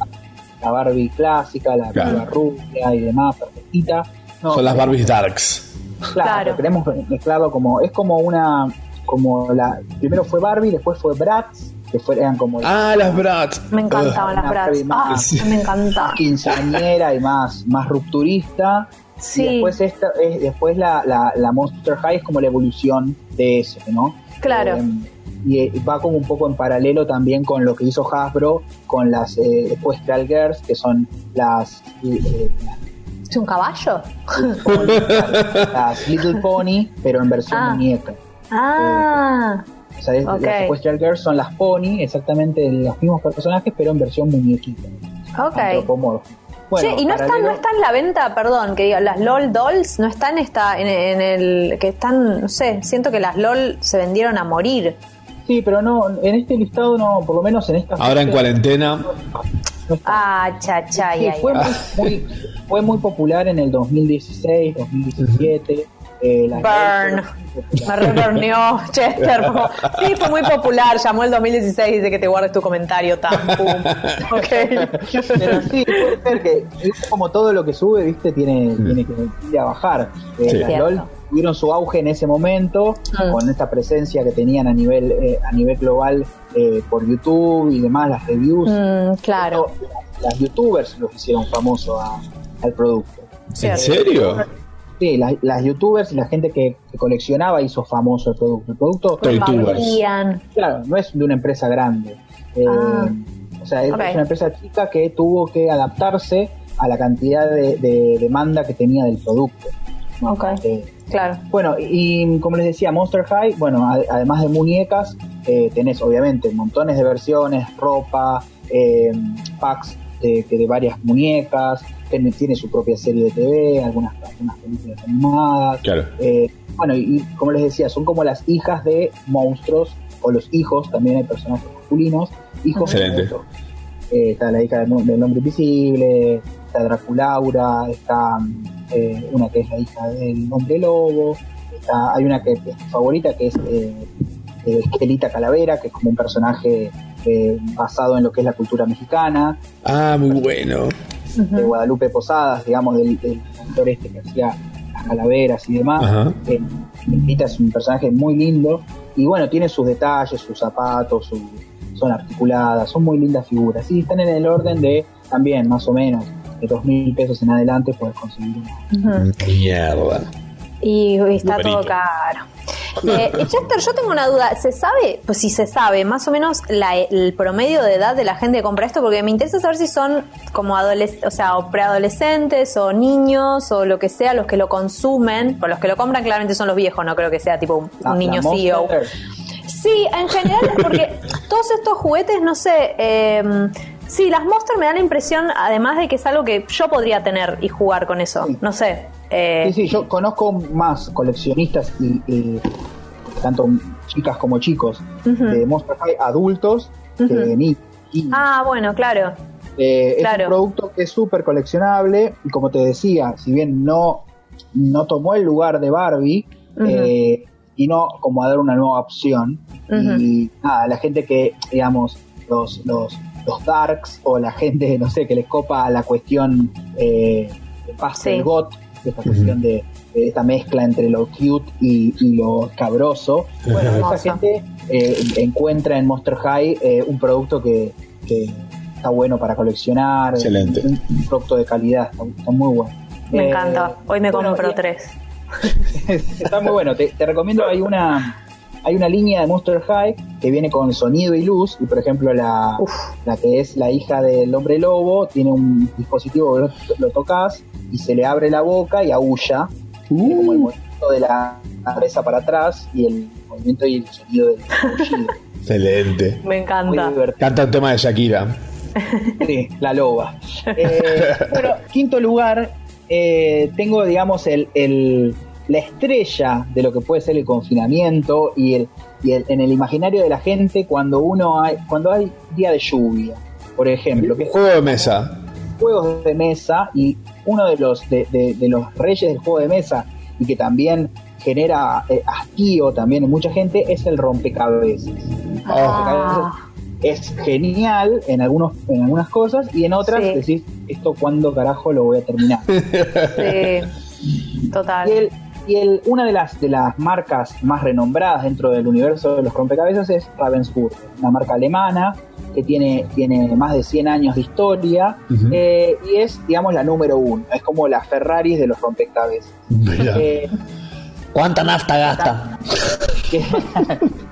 la Barbie clásica, la, Claro. la rubia y demás, perfectita. No, Son las Barbies Darks. Claro, Claro. queremos mezclarlo como, es como una, como la, primero fue Barbie, después fue Bratz, que fue, eran como Ah, las Bratz. Me encantaban las Bratz. Barbie Ah, más. me encantaba. quinceañera y más, más rupturista. Sí. Y después, esta, es, después la, la, la Monster High es como la evolución de eso, ¿no? Claro. Eh, y eh, va como un poco en paralelo también con lo que hizo Hasbro con las eh, Girls, que son las, eh, ¿Es un caballo? las Little Pony, pero en versión Ah. muñeca. Ah, O sea, las Equestral Girls son las Pony, exactamente los mismos personajes, pero en versión muñequita. ok. antropomorfo. Bueno, che, y no está, paralelo- no está en la venta, perdón, que diga, las LOL Dolls no están esta, en, en el. que están, no sé, siento que las LOL se vendieron a morir. Sí, pero no, en este listado no, por lo menos en esta Ahora en cuarentena. no. Ah, cha, cha, Sí, ya, fue, ya. muy, muy- fue muy popular en el 2016, 2017. Eh, Burn. Me retorneó Chester. como, sí, fue muy popular. Llamó el 2016 dice que te guardes tu comentario tan pum. Ok. Pero sí, puede ser que como todo lo que sube, viste, tiene, tiene que ir a bajar. Eh, Sí. las Cierto. LOL tuvieron su auge en ese momento, Mm. con esta presencia que tenían a nivel, eh, a nivel global eh, por YouTube y demás, las reviews. Mm, claro. Las youtubers los hicieron famosos a- al producto. ¿En serio? Sí, las, las youtubers y la gente que, que coleccionaba hizo famoso el producto. El producto, claro, no es de una empresa grande. Eh, Ah. O sea, es, una empresa chica que tuvo que adaptarse a la cantidad de, de demanda que tenía del producto. ¿no? Ok. Eh, Claro. bueno, y como les decía, Monster High, bueno, a- además de muñecas, eh, tenés obviamente montones de versiones, ropa, eh, packs de, que de varias muñecas, tiene, tiene su propia serie de TV, algunas, algunas películas animadas. Claro. Eh, bueno, y, como les decía, son como las hijas de monstruos, o los hijos, también hay personajes masculinos, hijos de Excelente. monstruos. Eh, está la hija del, del hombre invisible, está Draculaura, está eh, una que es la hija del hombre lobo, hay una que es favorita, que es eh, Esquelita Calavera, que es como un personaje basado en lo que es la cultura mexicana, Ah, muy bueno. De Guadalupe Posadas, digamos, del, del actor este que hacía las calaveras y demás. Ajá. Eh, Esquelita es un personaje muy lindo y bueno, tiene sus detalles, sus zapatos, su- son articuladas, son muy lindas figuras. Y están en el orden de también, más o menos, de dos mil pesos en adelante puedes conseguir una. Mierda. Y, y está todo caro. Eh, Chester, yo tengo una duda. ¿Se sabe? Pues si se sabe, más o menos la- el promedio de edad de la gente que compra esto, porque me interesa saber si son como adolescentes, o sea, o preadolescentes o niños o lo que sea los que lo consumen. Por los que lo compran claramente son los viejos, no creo que sea tipo un, un La- niño CEO. Sí, en general, porque todos estos juguetes, no sé, eh, sí, las Monster me da la impresión, además de que es algo que yo podría tener y jugar con eso, no sé. Eh, Sí, sí, yo conozco más coleccionistas y, y tanto chicas como chicos Ujú. de Monster High adultos que Ujú. ni y, Ah, bueno, claro. eh, claro. Es un producto que es súper coleccionable y como te decía, si bien no, no tomó el lugar de Barbie, Ujú. eh, vino como a dar una nueva opción. Y nada, la gente que, digamos, los, los, los darks o la gente, no sé, que les copa la cuestión eh, de pastel Sí. got, esta cuestión de, de esta mezcla entre lo cute y, y lo cabroso. Bueno, esa gente eh, encuentra en Monster High eh, un producto que, que está bueno para coleccionar. Excelente. Un, un producto de calidad, está, está muy bueno. Me Eh, encanta. Hoy me bueno, compro y- tres. Está muy bueno. Te, te recomiendo, hay una hay una línea de Monster High que viene con sonido y luz. Y por ejemplo, la, Uf. la que es la hija del hombre lobo tiene un dispositivo que lo, lo tocas y se le abre la boca y aúlla. Tiene como el movimiento de la cabeza para atrás y el movimiento y el sonido del aullido. Excelente. Me encanta. Canta un tema de Shakira. Sí, la loba. Eh, bueno, quinto lugar, eh, tengo, digamos, el, el- la estrella de lo que puede ser el confinamiento y, el, y el- en el imaginario de la gente cuando uno hay, cuando hay día de lluvia, por ejemplo, que Juego de mesa. juegos de mesa y uno de los de, de- de los reyes del juego de mesa y que también genera eh, hastío también en mucha gente es el rompecabezas. Ah, Es genial en algunos en algunas cosas y en otras Sí. decís esto cuándo carajo lo voy a terminar. sí. Total. y el, y el, una de las de las marcas más renombradas dentro del universo de los rompecabezas es Ravensburger, una marca alemana que tiene, tiene más de 100 años de historia eh, y es, digamos, la número uno. Es como la Ferrari de los rompecabezas. ¿Cuánta nafta gasta? que-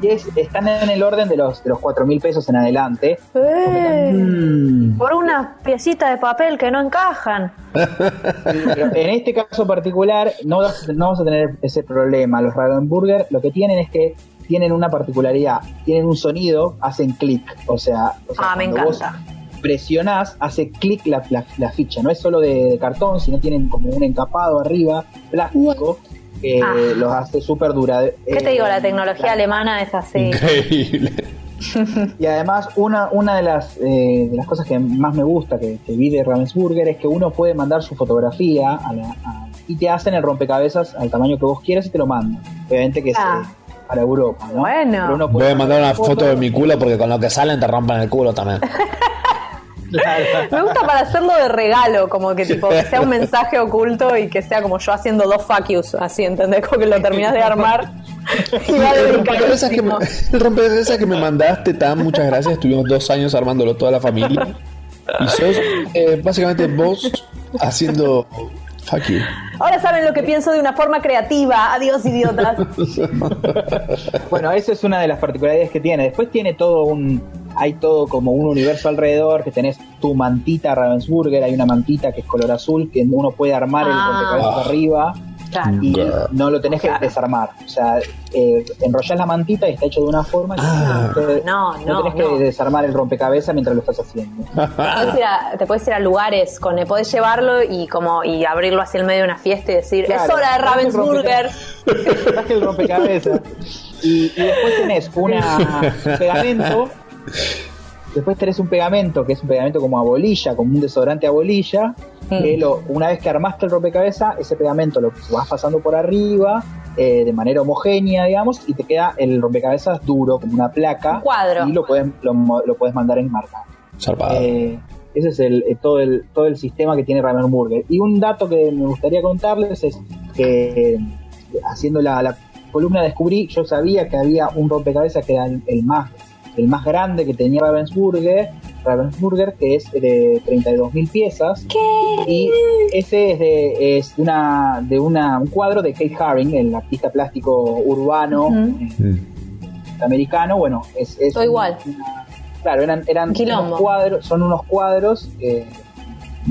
es, están en el orden de los, de los 4 mil pesos en adelante. Eh, Mm. por unas piecitas de papel que no encajan. Pero en este caso particular no, vas- no a tener ese problema. Los Ravensburger lo que tienen es que tienen una particularidad, tienen un sonido, hacen clic, o sea, o sea, Ah, me vos presionás, hace clic la, la- la ficha, no es solo de, de cartón, sino tienen como un encapado arriba, plástico, que Ah. los hace súper dura. eh, ¿Qué te digo? La tecnología alemana es así. Increíble. Y además, una, una de, las, eh, de las cosas que más me gusta que, que vi de Ravensburger es que uno puede mandar su fotografía a la- a- y te hacen el rompecabezas al tamaño que vos quieras y te lo mandan. Obviamente que es Ah. eh, para Europa, ¿no? Bueno. Pero uno Voy puede a mandar una foto. foto de mi culo porque con lo que salen te rompan el culo también. Claro. Me gusta para hacerlo de regalo, como que tipo que sea un mensaje oculto y que sea como yo haciendo dos fuck yous, así, ¿entendés? Como que lo terminás de armar y va El rompecabezas que, me, dedicadísimo. el rompecabezas que me mandaste, Tam, muchas gracias. Estuvimos dos años armándolo toda la familia. Y sos eh, básicamente vos haciendo fuck you. Ahora saben lo que pienso de una forma creativa. Adiós, idiotas. Bueno, esa es una de las particularidades que tiene. Después tiene todo un. Hay todo como un universo alrededor, que tenés tu mantita Ravensburger, hay una mantita que es color azul, que uno puede armar Ah. el rompecabezas arriba Claro. y no lo tenés que Claro. desarmar. O sea, eh, enrollás la mantita y está hecho de una forma que Ah. te- No, no, tenés no. que desarmar el rompecabezas mientras lo estás haciendo. Te puedes, ir a, te puedes ir a lugares con podés llevarlo y como y abrirlo hacia el medio de una fiesta y decir Claro, es hora de Ravensburger Traje el rompecabezas. Y, y después tenés una un pegamento Después tenés un pegamento, que es un pegamento como a bolilla, como un desodorante a bolilla, que lo- una vez que armaste el rompecabezas, ese pegamento lo vas pasando por arriba, eh, de manera homogénea, digamos, y te queda el rompecabezas duro, como una placa. Un cuadro. Y lo puedes, lo, mo- lo puedes mandar en marca. Zarpado. Eh, ese es el, eh, todo, el, todo el sistema que tiene Ravensburger. Y un dato que me gustaría contarles es que eh, haciendo la, la columna descubrí, yo sabía que había un rompecabezas que era el, el más el más grande que tenía Ravensburger, Ravensburger que es de 32.000 piezas. Y ese es de, es una, de una, un cuadro de Kate Haring, el artista plástico urbano Ujú. eh, Mm. americano. Bueno, es, es Todo igual. una- claro, eran, eran Quilombo. unos cuadros, son unos cuadros eh,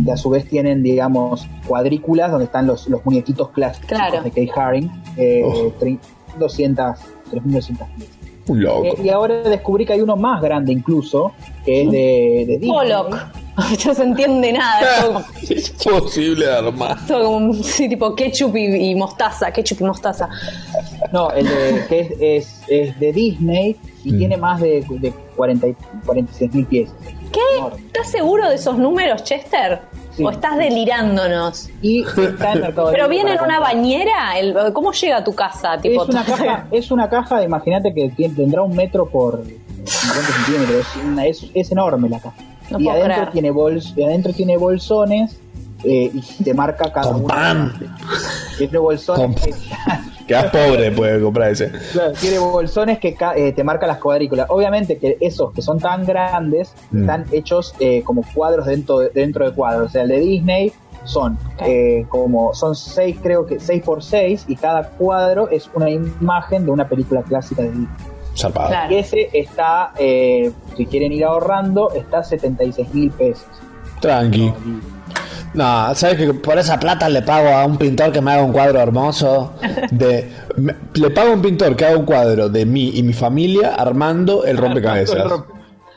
que a su vez tienen, digamos, cuadrículas donde están los, los muñequitos clásicos Claro. de Kate Haring, eh, Oh. tre- 200, 3.200 piezas. Un loco. Eh, y ahora descubrí que hay uno más grande incluso, que es de, de Disney. Pollock. no se entiende nada. Es posible armar. todo como un- sí, tipo ketchup y, y mostaza. Ketchup y mostaza. No, el de, que es, es, es de Disney y Mm. tiene más de, de 40, y- 46 mil piezas. ¿Qué? ¿Estás seguro de esos números, Chester? Sí. ¿O estás delirándonos? Y está en Mercado ¿Pero viene en una comprar. bañera? El- ¿Cómo llega a tu casa? Tipo, Es una caja, es una caja, imagínate que tendrá un metro por 50 centímetros, es, una- es, es enorme la caja. No y adentro creer. tiene bols, y adentro tiene bolsones eh, y te marca cada Con uno. pan. Tiene bolsones Con- Quedas pobre puede comprar ese. claro, tiene bolsones que eh, te marca las cuadrículas. Obviamente que esos que son tan grandes Mm. están hechos eh, como cuadros dentro de, dentro de cuadros. O sea, el de Disney son eh, como son seis creo que seis por seis y cada cuadro es una imagen de una película clásica de Disney. Claro. Y ese está, eh, si quieren ir ahorrando, está 76 mil pesos. Tranqui. No, ¿sabes que por esa plata le pago a un pintor que me haga un cuadro hermoso? De, me- le pago a un pintor que haga un cuadro de mí y mi familia armando el rompecabezas.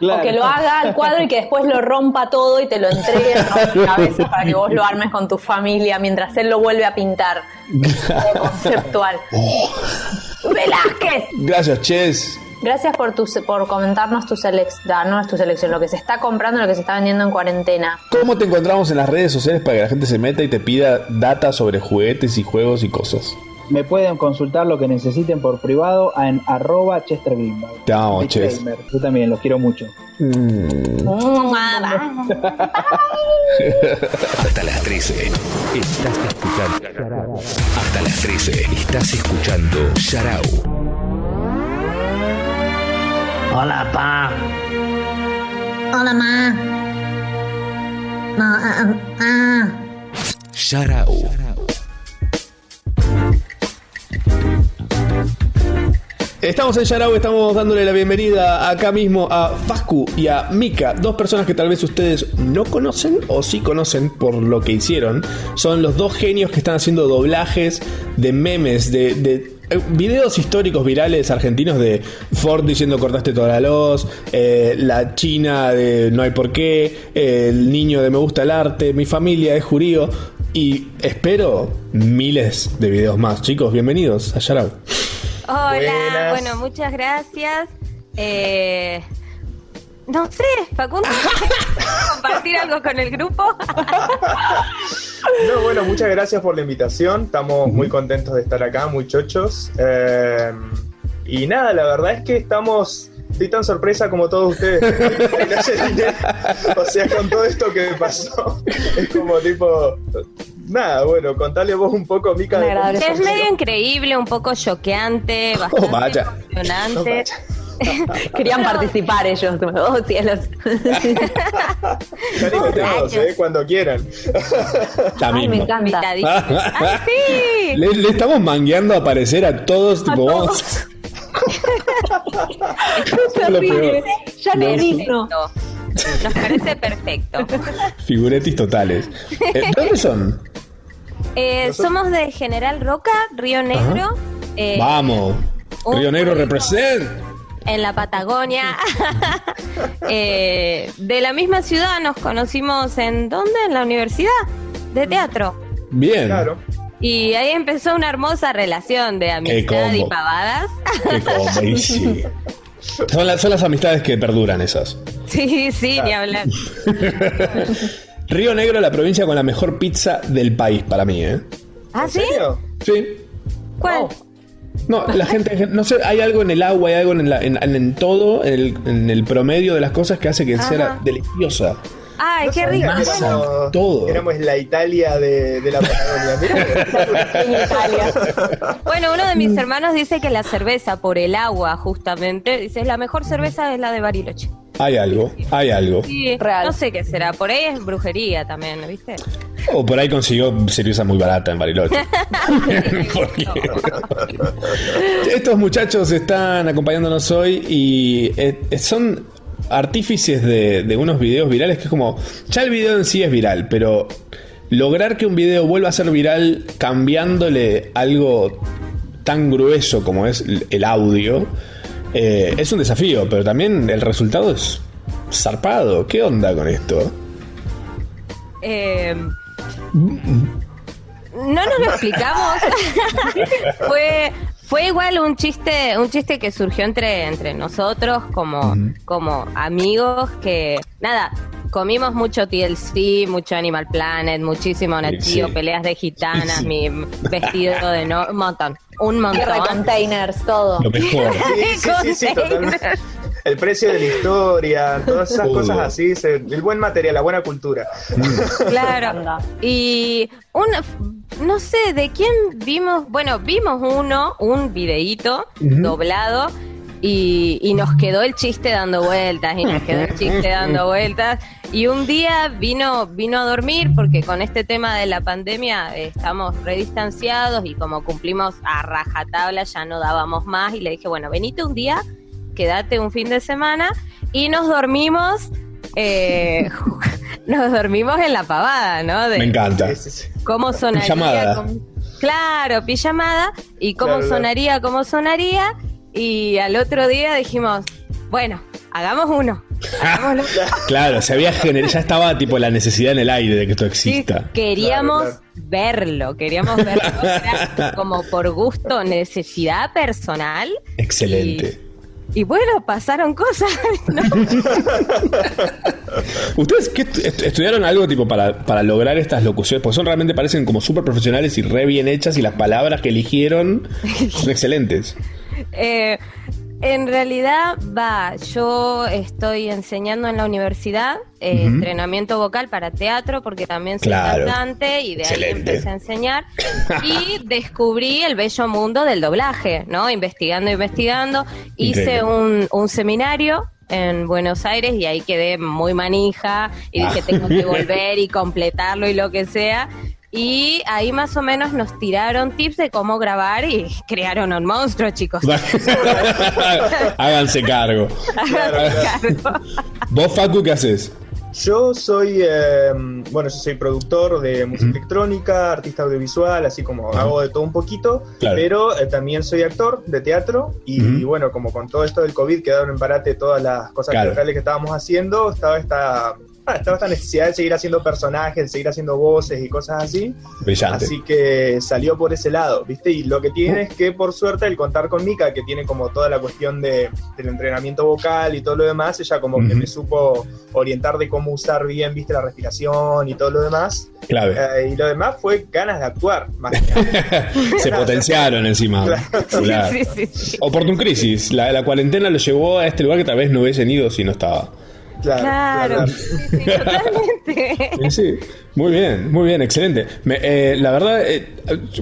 O que lo haga al cuadro y que después lo rompa todo y te lo entregue en rompecabezas para que vos lo armes con tu familia mientras él lo vuelve a pintar. Conceptual. Velázquez. Gracias, Ches. Gracias por tu, por comentarnos tu selección, no es tu selección, lo que se está comprando, lo que se está vendiendo en cuarentena. ¿Cómo te encontramos en las redes sociales para que la gente se meta y te pida data sobre juguetes y juegos y cosas? Me pueden consultar lo que necesiten por privado en arroba Chester Greenberg. Te amo, Ches. Disclaimer, Yo también, los quiero mucho. Mm. Hasta las 13. Estás escuchando. Hasta las 13. Estás escuchando Sharau. Hola, pa. Hola, ma. No, ah, ah. Sharau. Estamos en Yarau, estamos dándole la bienvenida acá mismo a Fascu y a Mika, dos personas que tal vez ustedes no conocen o sí conocen por lo que hicieron. Son los dos genios que están haciendo doblajes de memes, de, eh, videos históricos virales argentinos de Ford diciendo cortaste toda la luz, eh, la China de no hay por qué, eh, el niño de me gusta el arte, mi familia es jurío. Y espero miles de videos más. Chicos, bienvenidos a Yarau. Hola, Buenas. bueno, muchas gracias. Eh, no sé, Facundo, ¿quieres compartir algo con el grupo? No, bueno, muchas gracias por la invitación. Estamos muy contentos de estar acá, muy chochos. Eh, y nada, la verdad es que estamos. Estoy tan sorpresa como todos ustedes. o sea, con todo esto que pasó. Es como tipo. Nada, bueno, contale vos un poco, Mica. de cómo Es medio increíble, un poco choqueante, bastante Oh, vaya. emocionante. Querían participar ellos. Oh, cielos. ¿eh? Cuando quieran. Ya Ay, me encanta. ¡Ay, sí! Le, le estamos mangueando a aparecer a todos, tipo, todos. vamos. Es horrible. Ya digno. Perfecto. Nos parece perfecto. Figuretis totales. Eh, ¿Dónde son? Eh, somos de General Roca, Río Negro. eh, Vamos. Río Negro represent. En la Patagonia. Eh, de la misma ciudad nos conocimos en ¿dónde? En la universidad de teatro. Bien. Claro. Y ahí empezó una hermosa relación de amistad y pavadas. Qué combo, y sí. Son, las- son las amistades que perduran esas. Sí, sí, ni hablar. Río Negro, la provincia con la mejor pizza del país para mí, ¿eh? ¿Ah, sí? Sí. ¿Cuál? No, la gente, no sé, hay algo en el agua, hay algo en, la- en- en- en todo, en el, en el promedio de las cosas que hace que Ajá. sea deliciosa. Ay, No qué rico. Bueno, éramos, todo. éramos la Italia de, de la Patagonia. Mirá. Bueno, uno de mis hermanos dice que la cerveza, por el agua justamente, dice, la mejor cerveza es la de Bariloche. Hay algo, hay algo. Sí, Real. no sé qué será, por ahí es brujería también, ¿viste? O por ahí consiguió cerveza muy barata en Bariloche. Porque- Estos muchachos están acompañándonos hoy y eh, son artífices de, unos videos virales que es como, ya el video en sí es viral, pero lograr que un video vuelva a ser viral cambiándole algo tan grueso como es el- el audio, eh, es un desafío, pero también el resultado es zarpado. ¿Qué onda con esto? Eh, no nos lo explicamos. fue fue igual un chiste, un chiste que surgió entre entre nosotros como como amigos que nada, comimos mucho TLC, mucho Animal Planet, muchísimo Sí. Geo, peleas de gitanas, Sí. mi vestido de no, un montón, un Guerra de montón. containers, todo. Lo mejor. Sí, sí, sí, sí, totalmente. El precio de la historia, todas esas cosas así, se- el buen material, la buena cultura. Claro. Y una, no sé, ¿de quién vimos? Bueno, vimos uno, un videíto doblado y, y nos quedó el chiste dando vueltas y nos quedó el chiste dando vueltas. Y un día vino, vino a dormir porque con este tema de la pandemia eh, estamos redistanciados y como cumplimos a rajatabla ya no dábamos más y le dije, bueno, venite un día, quédate un fin de semana y nos dormimos. eh, nos dormimos en la pavada, ¿no? De Me encanta. Cómo sonaría. Pijamada. cómo- claro, pijamada. Y cómo Claro, claro. sonaría, cómo sonaría. Y al otro día dijimos, bueno, hagamos uno. Hagámoslo. Claro, se había generado, ya estaba tipo la necesidad en el aire de que esto Sí, exista. queríamos Claro, verlo, queríamos verlo. Como por gusto, necesidad personal. Excelente. Y bueno, pasaron cosas. ¿no? ¿Ustedes qué estudiaron algo tipo para, para lograr estas locuciones? Porque son realmente parecen como súper profesionales y re bien hechas y las palabras que eligieron son excelentes. Eh, en realidad, va, yo estoy enseñando en la universidad eh, entrenamiento vocal para teatro porque también soy Claro. cantante y de ahí Excelente. empecé a enseñar y descubrí el bello mundo del doblaje, ¿no? Investigando, investigando, hice un, un seminario en Buenos Aires y ahí quedé muy manija y dije Ah. tengo que volver y completarlo y lo que sea. Y ahí más o menos nos tiraron tips de cómo grabar y crearon un monstruo, chicos. Háganse cargo. ¿Vos, Facu, qué haces? Yo soy, eh, bueno, yo soy productor de música electrónica, artista audiovisual, así como hago de todo un poquito, Claro. pero eh, también soy actor de teatro y, bueno, como con todo esto del COVID quedaron en parate todas las cosas Claro. teatrales que estábamos haciendo, estaba esta, estaba esta necesidad de seguir haciendo personajes, de seguir haciendo voces y cosas así. Brillante. Así que salió por ese lado, ¿viste? Y lo que tiene es que, por suerte, el contar con Mika, que tiene como toda la cuestión de, del entrenamiento vocal y todo lo demás, ella como que me supo orientar de cómo usar bien, ¿viste? La respiración y todo lo demás. Clave. Eh, y lo demás fue ganas de actuar, más que nada. Se potenciaron encima. Claro. Sí, sí, sí. Oportun Crisis. La, la cuarentena lo llevó a este lugar que tal vez no hubiesen ido si no estaba. Claro, Claro, claro. sí, sí, totalmente. Sí, sí. Muy bien, muy bien, excelente. Me- eh, la verdad, eh,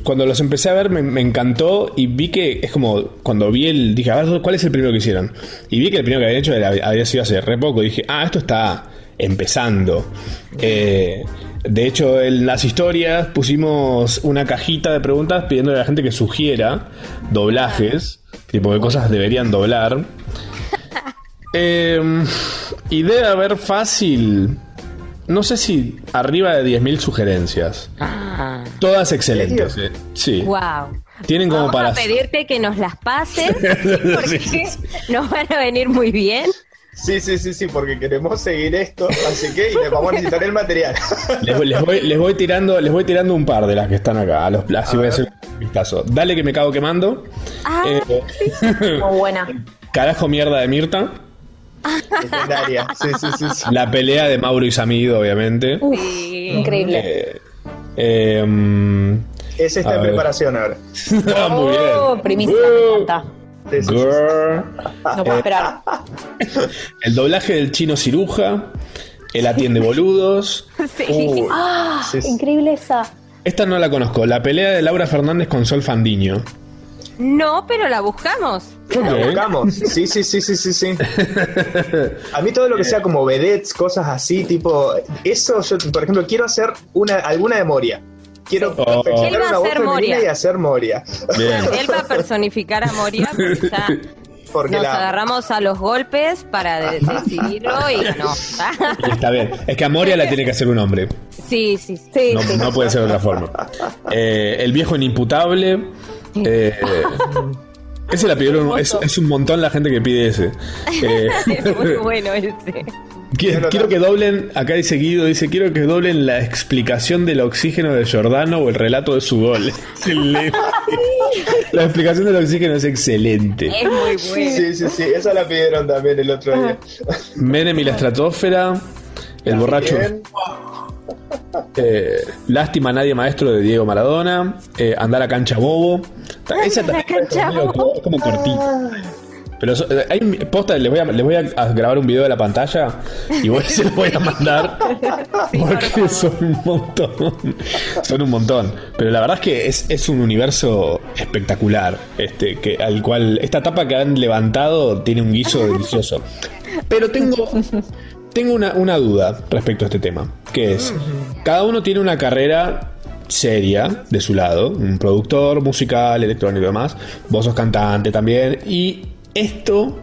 cuando los empecé a ver me, me encantó y vi que es como cuando vi el. Dije, a ver, ¿cuál es el primero que hicieron? Y vi que el primero que habían hecho era- había sido hace re poco. Dije, ah, esto está empezando. Eh, de hecho, en las historias pusimos una cajita de preguntas pidiéndole a la gente que sugiera doblajes, tipo de cosas deberían doblar. Eh, y debe haber fácil, no sé si arriba de 10.000 sugerencias. Ah, Todas excelentes. eh. Sí. wow. Tienen como Vamos para... a pedirte que nos las pases porque Sí, sí, nos van a venir muy bien. Sí, sí, sí, sí, porque queremos seguir esto, así que y les vamos a necesitar el material. Les, voy- les voy, les voy tirando, les voy tirando un par de las que están acá. A los, así A voy a hacer un vistazo. Dale que me cago quemando. Ah, Eh, Muy buena. Carajo mierda de Mirta. Legendaria. Sí, sí, sí. sí. La pelea de Mauro y Samido, obviamente. Increíble. Eh, eh, mm, Ese está en ver. preparación ahora. ah, muy bien. Oh, primicia, me encanta. Girl. No puedo esperar. El doblaje del chino ciruja. El atiende boludos. Uh, Ah, sí, sí. increíble esa. Esta no la conozco. La pelea de Laura Fernández con Sol Fandiño. No, pero la buscamos. Ok. buscamos. Sí, sí, sí, sí, sí, sí. A mí todo lo que sea como vedettes, cosas así, tipo, eso yo, por ejemplo, quiero hacer una alguna de Moria. Quiero Oh. Él va a femenina Moria. y hacer Moria. Bien. Él va a personificar a Moria porque ya Porque nos la, agarramos a los golpes para de- decidirlo y ganó. Está bien. Es que a Moria la tiene que hacer un hombre. sí, sí, sí. Sí, No, sí. no puede ser de otra forma. Eh, el viejo inimputable. Eh, ese la pidieron. Es, es un montón la gente que pide ese. Eh, Es muy bueno ese. Quiero, quiero que doblen, acá dice Guido, dice, quiero que doblen la explicación del oxígeno de Giordano o el relato de su gol. Excelente. La explicación del oxígeno es excelente. Es muy bueno. Sí, sí, sí, esa la pidieron también el otro día. Menem y la estratosfera, el borracho, Bien. Eh, lástima nadie maestro de Diego Maradona, eh, andar a cancha bobo. Esa también es medio- es como cortita. Pero so- eh, hay posta, les voy, a, les voy a, a grabar un video de la pantalla y voy, se los voy a mandar porque son un montón. Son un montón. Pero la verdad es que es, es un universo espectacular. Este, que, al cual esta tapa que han levantado tiene un guiso delicioso. Pero tengo, tengo una, una duda respecto a este tema. Que es, cada uno tiene una carrera seria de su lado, un productor musical, electrónico y demás. Vos sos cantante también. Y esto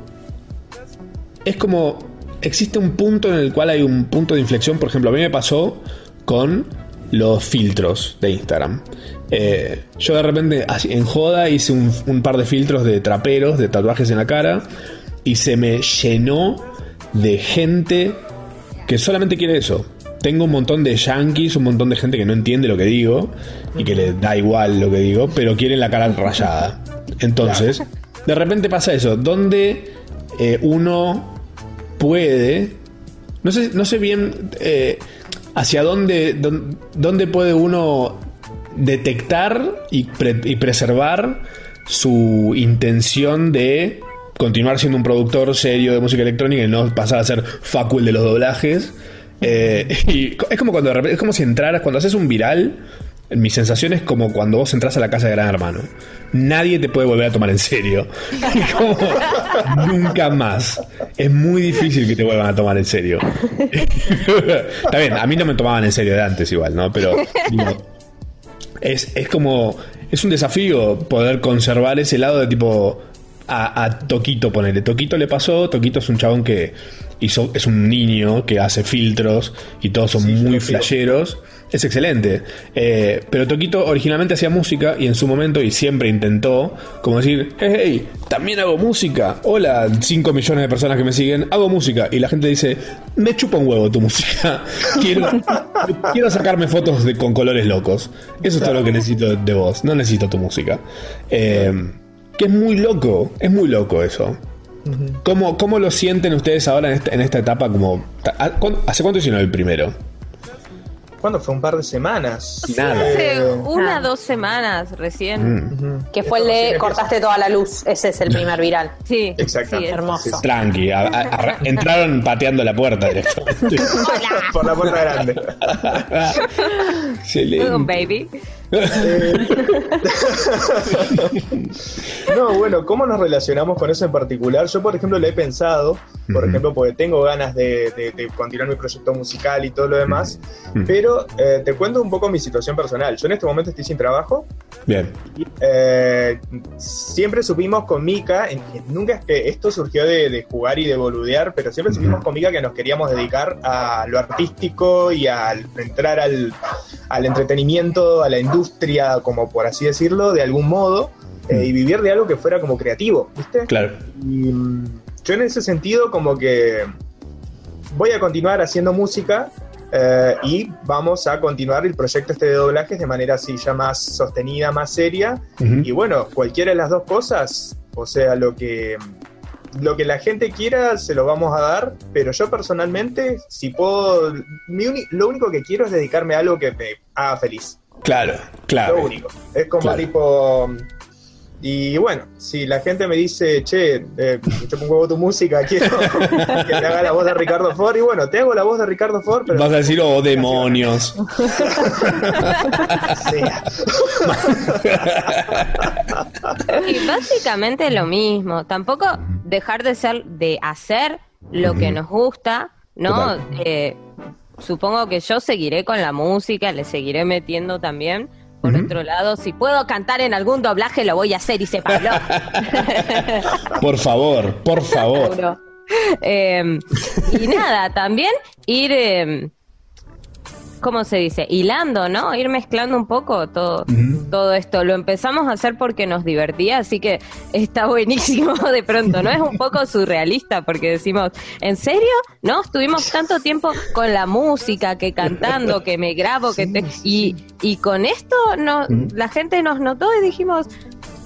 es como. Existe un punto en el cual hay un punto de inflexión. Por ejemplo, a mí me pasó con los filtros de Instagram. Eh, yo de repente, en joda, hice un, un par de filtros de traperos, de tatuajes en la cara. Y se me llenó de gente que solamente quiere eso. Tengo un montón de yankees, un montón de gente que no entiende lo que digo y que le da igual lo que digo, pero quieren la cara rayada. Entonces, de repente pasa eso, donde eh, uno puede, no sé, no sé bien eh, hacia dónde, dón- dónde puede uno detectar y, pre- y preservar su intención de continuar siendo un productor serio de música electrónica y no pasar a ser facul de los doblajes. Eh, y es como cuando de repente- es como si entraras, cuando haces un viral, mi sensación es como cuando vos entras a la casa de Gran Hermano. Nadie te puede volver a tomar en serio. Como nunca más. Es muy difícil que te vuelvan a tomar en serio. Está bien, a mí no me tomaban en serio de antes igual, ¿no? Pero digo, es, es como. Es un desafío poder conservar ese lado de tipo. A, a Toquito, ponele. Toquito le pasó. Toquito es un chabón que hizo. Es un niño que hace filtros y todos son muy flasheros. Es excelente. Eh, pero Toquito originalmente hacía música y en su momento, y siempre intentó, como decir: Hey, también hago música. Hola, 5 millones de personas que me siguen, hago música. Y la gente dice: Me chupa un huevo tu música. Quiero, quiero sacarme fotos de, con colores locos. Eso es todo lo que necesito de vos. No necesito tu música. Eh, que es muy loco. Es muy loco eso. ¿Cómo, cómo lo sienten ustedes ahora en esta, en esta etapa? Como, ¿Hace cuánto hicieron el primero? ¿Cuándo fue? Un par de semanas. Nada. Hace una dos semanas recién. Mm. Que fue el de cortaste toda la luz. Ese es el primer viral. Sí, Exacto. sí, es- Hermoso. Tranqui, a- a- a- entraron pateando la puerta directamente. Por la puerta grande. Excelente. un baby. No, bueno, ¿cómo nos relacionamos con eso en particular? Yo, por ejemplo, lo he pensado, por Ujú. ejemplo, porque tengo ganas de, de- de continuar mi proyecto musical y todo lo demás, Ujú. pero eh, te cuento un poco mi situación personal. Yo en este momento estoy sin trabajo Bien. eh, siempre supimos con Mika, nunca es que esto surgió de, de jugar y de boludear, pero siempre supimos con Mika que nos queríamos dedicar a lo artístico y al entrar al, al entretenimiento, a la industria, como por así decirlo, de algún modo, eh, y vivir de algo que fuera como creativo, ¿viste? Claro. Y mm, yo en ese sentido como que voy a continuar haciendo música eh, y vamos a continuar el proyecto este de doblajes de manera así ya más sostenida, más seria. Y bueno, cualquiera de las dos cosas, o sea, lo que lo que la gente quiera se lo vamos a dar, pero yo personalmente, si puedo, mi lo único que quiero es dedicarme a algo que me haga feliz. Claro, claro. Lo único. Es como Claro. tipo. Y bueno, si la gente me dice, che, eh, un huevo tu música, quiero que te haga la voz de Ricardo Ford, y bueno, te hago la voz de Ricardo Ford, pero. Vas a decir, oh, demonios. Y básicamente lo mismo. Tampoco dejar de ser, de hacer lo que nos gusta, ¿no? Eh, supongo que yo seguiré con la música, le seguiré metiendo también. Por otro lado, si puedo cantar en algún doblaje, lo voy a hacer y se. Por favor, por favor. Eh, y nada, también ir, eh, ¿cómo se dice? Hilando, ¿no? Ir mezclando un poco todo, todo esto. Lo empezamos a hacer porque nos divertía, así que está buenísimo de pronto, ¿no? Es un poco surrealista porque decimos, ¿en serio? ¿No? Estuvimos tanto tiempo con la música, que cantando, que me grabo, que te... Y, y con esto no, la gente nos notó y dijimos,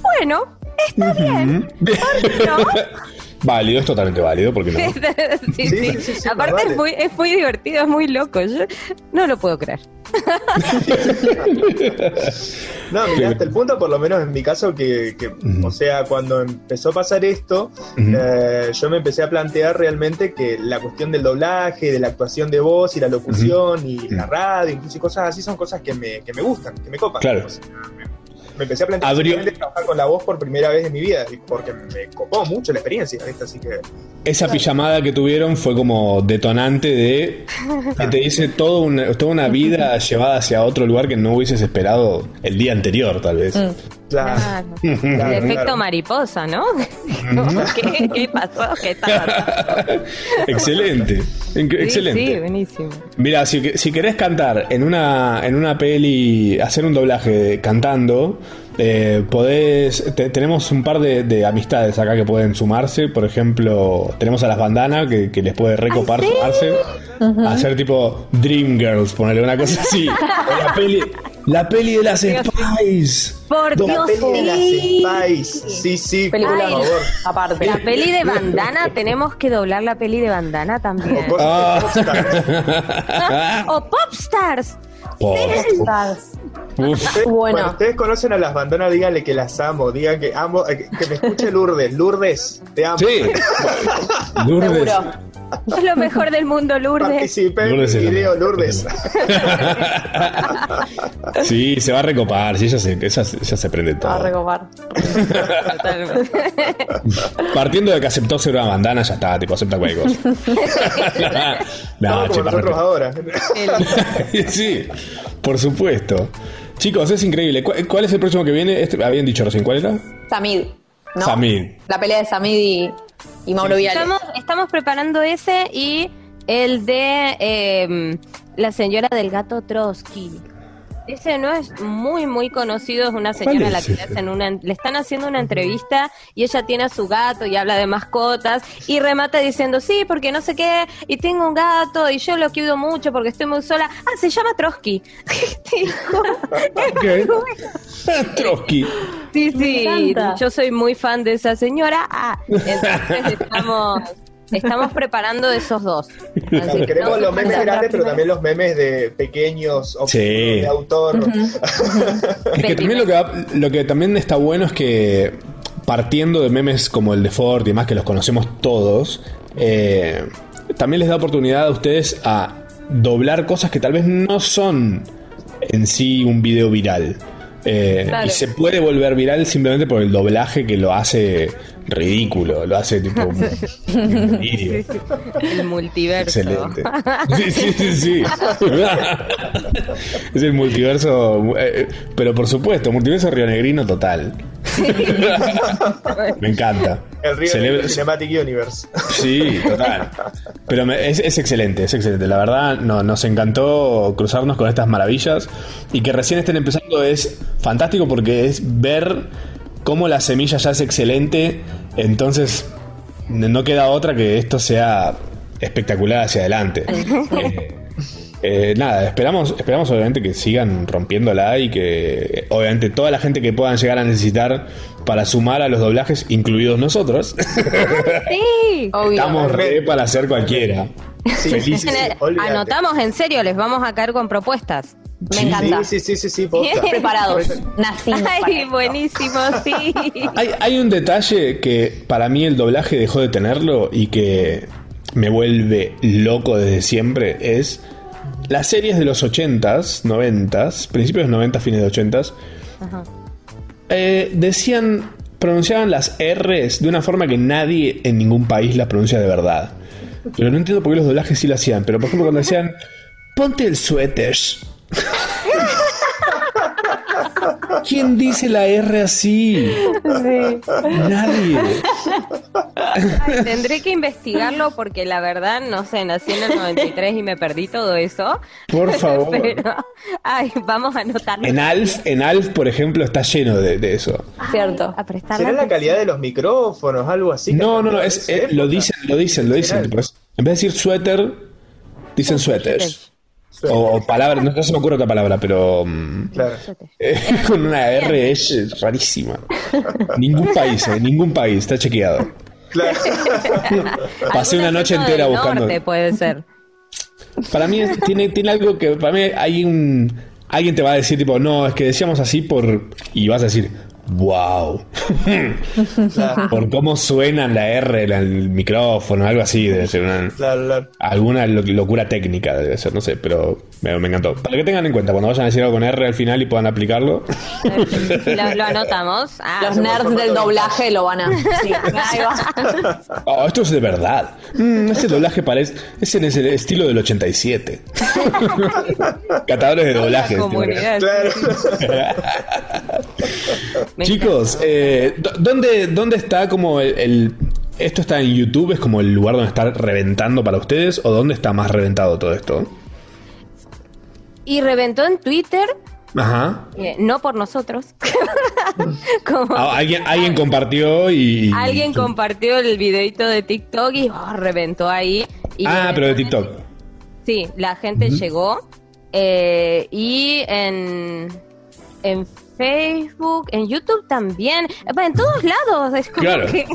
bueno, está bien. ¿por qué no? Válido, es totalmente válido, porque no. sí, sí. sí, sí, Aparte vale. es, muy, es muy divertido, es muy loco. Yo no lo puedo creer. No, mira, hasta el punto, por lo menos en mi caso, que, que, o sea, cuando empezó a pasar esto, eh, yo me empecé a plantear realmente que la cuestión del doblaje, de la actuación de voz y la locución y la radio, incluso y cosas así, son cosas que me, que me gustan, que me copan. Claro. O sea, me, me empecé a plantear Abrió- trabajar con la voz por primera vez en mi vida, porque me copó mucho la experiencia, ¿viste? Así que Esa pijamada que tuvieron fue como detonante de que te dice todo una, toda una vida llevada hacia otro lugar que no hubieses esperado el día anterior, tal vez. Claro. El efecto mariposa, ¿no? ¿Qué, qué pasó? ¿Qué está pasando? Excelente, Sí, excelente. Sí, buenísimo. Mira, si, que- si querés cantar en una, en una peli, hacer un doblaje cantando, eh, podés. te- tenemos un par de, de amistades acá que pueden sumarse. Por ejemplo, tenemos a las bandanas que, que les puede recopar sumarse. Hacer tipo Dreamgirls, ponerle una cosa así. La peli, la peli de las Spice. Por Do- la Dios, peli de las sí. Spice, sí, sí, Película, por favor. aparte. La peli de bandana, tenemos que doblar la peli de bandana O también. de Popstars. o Popstars. Uf. Ustedes- Bueno. Cuando ustedes conocen a las bandanas, díganle que las amo, digan que amo, eh, que me escuche Lourdes, Lourdes, te amo. Sí. Lourdes. Seguro. Es lo mejor del mundo, Lourdes. Participé en Lourdes la video. Lourdes. Sí, se va a recopar. Sí, ella se, ella se prende Va a todo. recopar. Partiendo de que aceptó ser una bandana, ya está, tipo, acepta cualquier cosa. Todo no, che, como para nosotros ahora. Sí, por supuesto. Chicos, es increíble. ¿Cuál, cuál es el próximo que viene? Este, habían dicho recién, ¿cuál era? Samid. ¿no? Samid. La pelea de Samid y, y Mauro Viale. Estamos, estamos preparando ese y el de eh, la señora del gato Trotsky. Ese no es muy, muy conocido, es una señora a la que le, hacen una, le están haciendo una entrevista y ella tiene a su gato y habla de mascotas y remata diciendo, sí, porque no sé qué, y tengo un gato y yo lo cuido mucho porque estoy muy sola. Ah, se llama Trotsky. Ok. Trotsky. Sí, sí, yo soy muy fan de esa señora. Ah, entonces estamos, estamos preparando esos dos. Así que Queremos no los memes grandes, pero también los memes de pequeños o Sí. de autor. Es que también lo que, va- lo que también está bueno es que partiendo de memes como el de Ford y demás, que los conocemos todos, eh, también les da oportunidad a ustedes a doblar cosas que tal vez no son en sí un video viral. Eh, Claro. Y se puede volver viral simplemente por el doblaje que lo hace ridículo, lo hace tipo un, un delirio. El multiverso. Excelente. Sí, sí, sí, sí. es el multiverso, eh, pero por supuesto, multiverso rionegrino total. Me encanta. El Río Celebra- Cinematic Universe. Sí, total. Pero me- es, es excelente, es excelente. La verdad, no, nos encantó cruzarnos con estas maravillas y que recién estén empezando es fantástico porque es ver cómo la semilla ya es excelente. Entonces, no queda otra que esto sea espectacular hacia adelante. Eh, Eh, nada, esperamos, esperamos obviamente que sigan rompiéndola y que obviamente toda la gente que puedan llegar a necesitar para sumar a los doblajes, incluidos nosotros, Sí. estamos re para hacer cualquiera. Felices. Anotamos en serio, les vamos a caer con propuestas. Me Sí. encanta. Sí, sí, sí, sí. Preparados. Nacimos para Ay, esto. buenísimo, sí. Hay, hay un detalle que para mí el doblaje dejó de tenerlo y que me vuelve loco desde siempre es las series de los 80s, 90s, principios de los 90, fines de 80s, eh, decían, pronunciaban las R's de una forma que nadie en ningún país las pronuncia de verdad. Pero no entiendo por qué los doblajes sí lo hacían. Pero por ejemplo cuando decían, ponte el suéter. ¿Quién dice la R así? Nadie. Ay, tendré que investigarlo porque la verdad, no sé, nací en el 93 y me perdí todo eso. Por favor. Pero, ay, vamos a anotarlo. En Alf, en Alf, por ejemplo, está lleno de, de eso. Cierto. A ¿Será la atención. calidad de los micrófonos, algo así? No, no, no, es, eh, lo dicen, lo dicen, lo dicen. Pues, en vez de decir suéter, dicen suéteres. O, o palabra, no, no se me ocurre otra palabra, pero mm, Claro. eh, con una R es rarísima. Ningún país, eh, ningún país, está chequeado. Claro. Pasé una noche entera del buscando. norte puede ser. Para mí es- tiene, tiene algo que para mí hay un alguien te va a decir tipo, no, es que decíamos así por y vas a decir, wow. por cómo suenan la R en el micrófono, algo así, debe ser una Claro, claro. alguna lo- locura técnica debe ser, no sé, pero me, me encantó. Para que tengan en cuenta cuando vayan a decir algo con R al final y puedan aplicarlo. Lo, lo anotamos. Ah, Los nerds del doblaje lo van a. Sí, ahí va. Oh, esto es de verdad. Mm, ese doblaje parece es en ese estilo del 87. Catadores de doblaje. la. Claro. Chicos, eh, ¿dó- ¿dónde, ¿dónde está como el, el- ¿Esto está en YouTube? ¿Es como el lugar donde está reventando para ustedes? ¿O dónde está más reventado todo esto? Y reventó en Twitter, Ajá. eh, no por nosotros. Como Ah, alguien, alguien compartió y... alguien compartió el videito de TikTok y oh, reventó ahí. Y Ah, pero de TikTok. Sí, la gente llegó. eh, y en, en Facebook, en YouTube también. En todos lados. Es como Claro. que.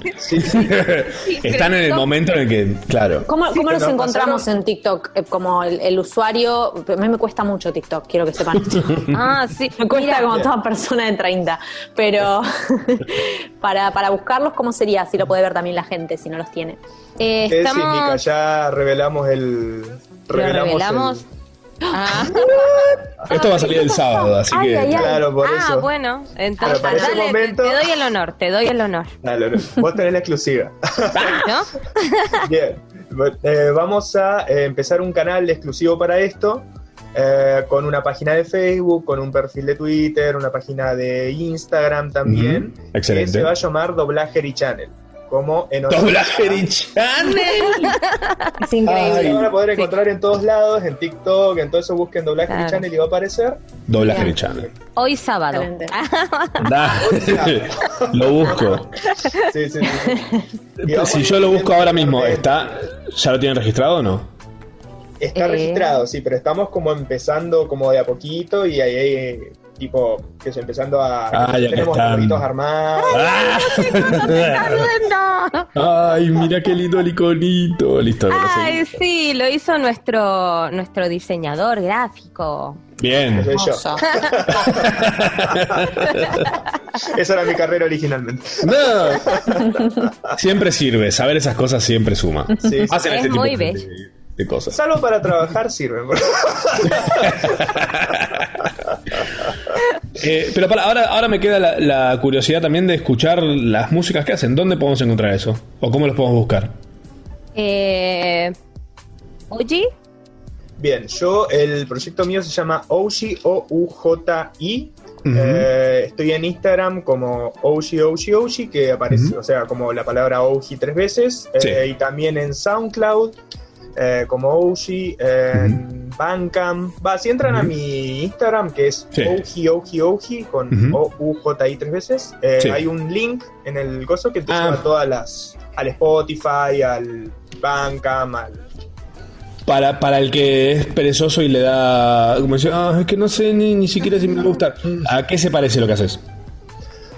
Están en el momento en el que... Claro. ¿Cómo, cómo nos encontramos en TikTok? Eh, Como el, el usuario. A mí me cuesta mucho TikTok, quiero que sepan. Ah, sí. Me cuesta Mira, como toda persona de 30. Pero para, para buscarlos, ¿cómo sería? Si lo puede ver también la gente, si no los tiene. eh, Es estamos. ya revelamos el. Revelamos. Ah, Esto va a salir el sábado, así Ay, que... ay, ay. Claro, por ah, eso. bueno. Entonces, para dale, te- momento- te doy el honor, te doy el honor. Dale. Vos tenés la exclusiva. ¿No? Bien. Eh, vamos a eh, empezar un canal exclusivo para esto. eh, con una página de Facebook, con un perfil de Twitter, una página de Instagram también. Excelente. Que se va a llamar Doblajery Channel. Como en Doblaje Channel. Es increíble. Lo van a poder encontrar en todos lados, en TikTok, en todo eso busquen Doblajery Claro. Channel y va a aparecer. Doblaje Channel. Hoy sábado. Lo busco. Sí, sí, sí. Y vamos Si yo lo busco ahora mismo, de- ¿está ¿ya lo tienen registrado o no? Está Eh. registrado, sí, pero estamos como empezando como de a poquito y ahí hay tipo que es empezando a Ah, ya tenemos loguitos armados. Ay, mira qué lindo el iconito. Listo, Ay, sí, lo hizo nuestro nuestro diseñador gráfico. Bien. Soy yo. Esa era mi carrera originalmente. No. Siempre sirve, saber esas cosas siempre suma. Sí, sí. Hacen Es este muy bello. de- de cosas. Salvo para trabajar sirven. Eh, pero para, ahora, ahora me queda la, la curiosidad también de escuchar las músicas que hacen. ¿Dónde podemos encontrar eso? ¿O cómo los podemos buscar? Eh, Oji, Bien, yo el proyecto mío se llama Ouji O U J I. Ujú. Eh, estoy en Instagram como Ouji Ouji Ouji, que aparece, o sea, como la palabra Ouji tres veces. Sí. Eh, y también en SoundCloud eh, como Ouji, en Bandcamp. Va, si entran a mi Instagram, que es Sí. Ouji Ouji Ouji, con Ujú. O U J I tres veces, eh, Sí. hay un link en el gozo que te Ah. lleva a todas las. al Spotify, al Bandcamp, al para, para el que es perezoso y le da. Como dice, ah, es que no sé ni, ni siquiera si me va a gustar. ¿A qué se parece lo que haces?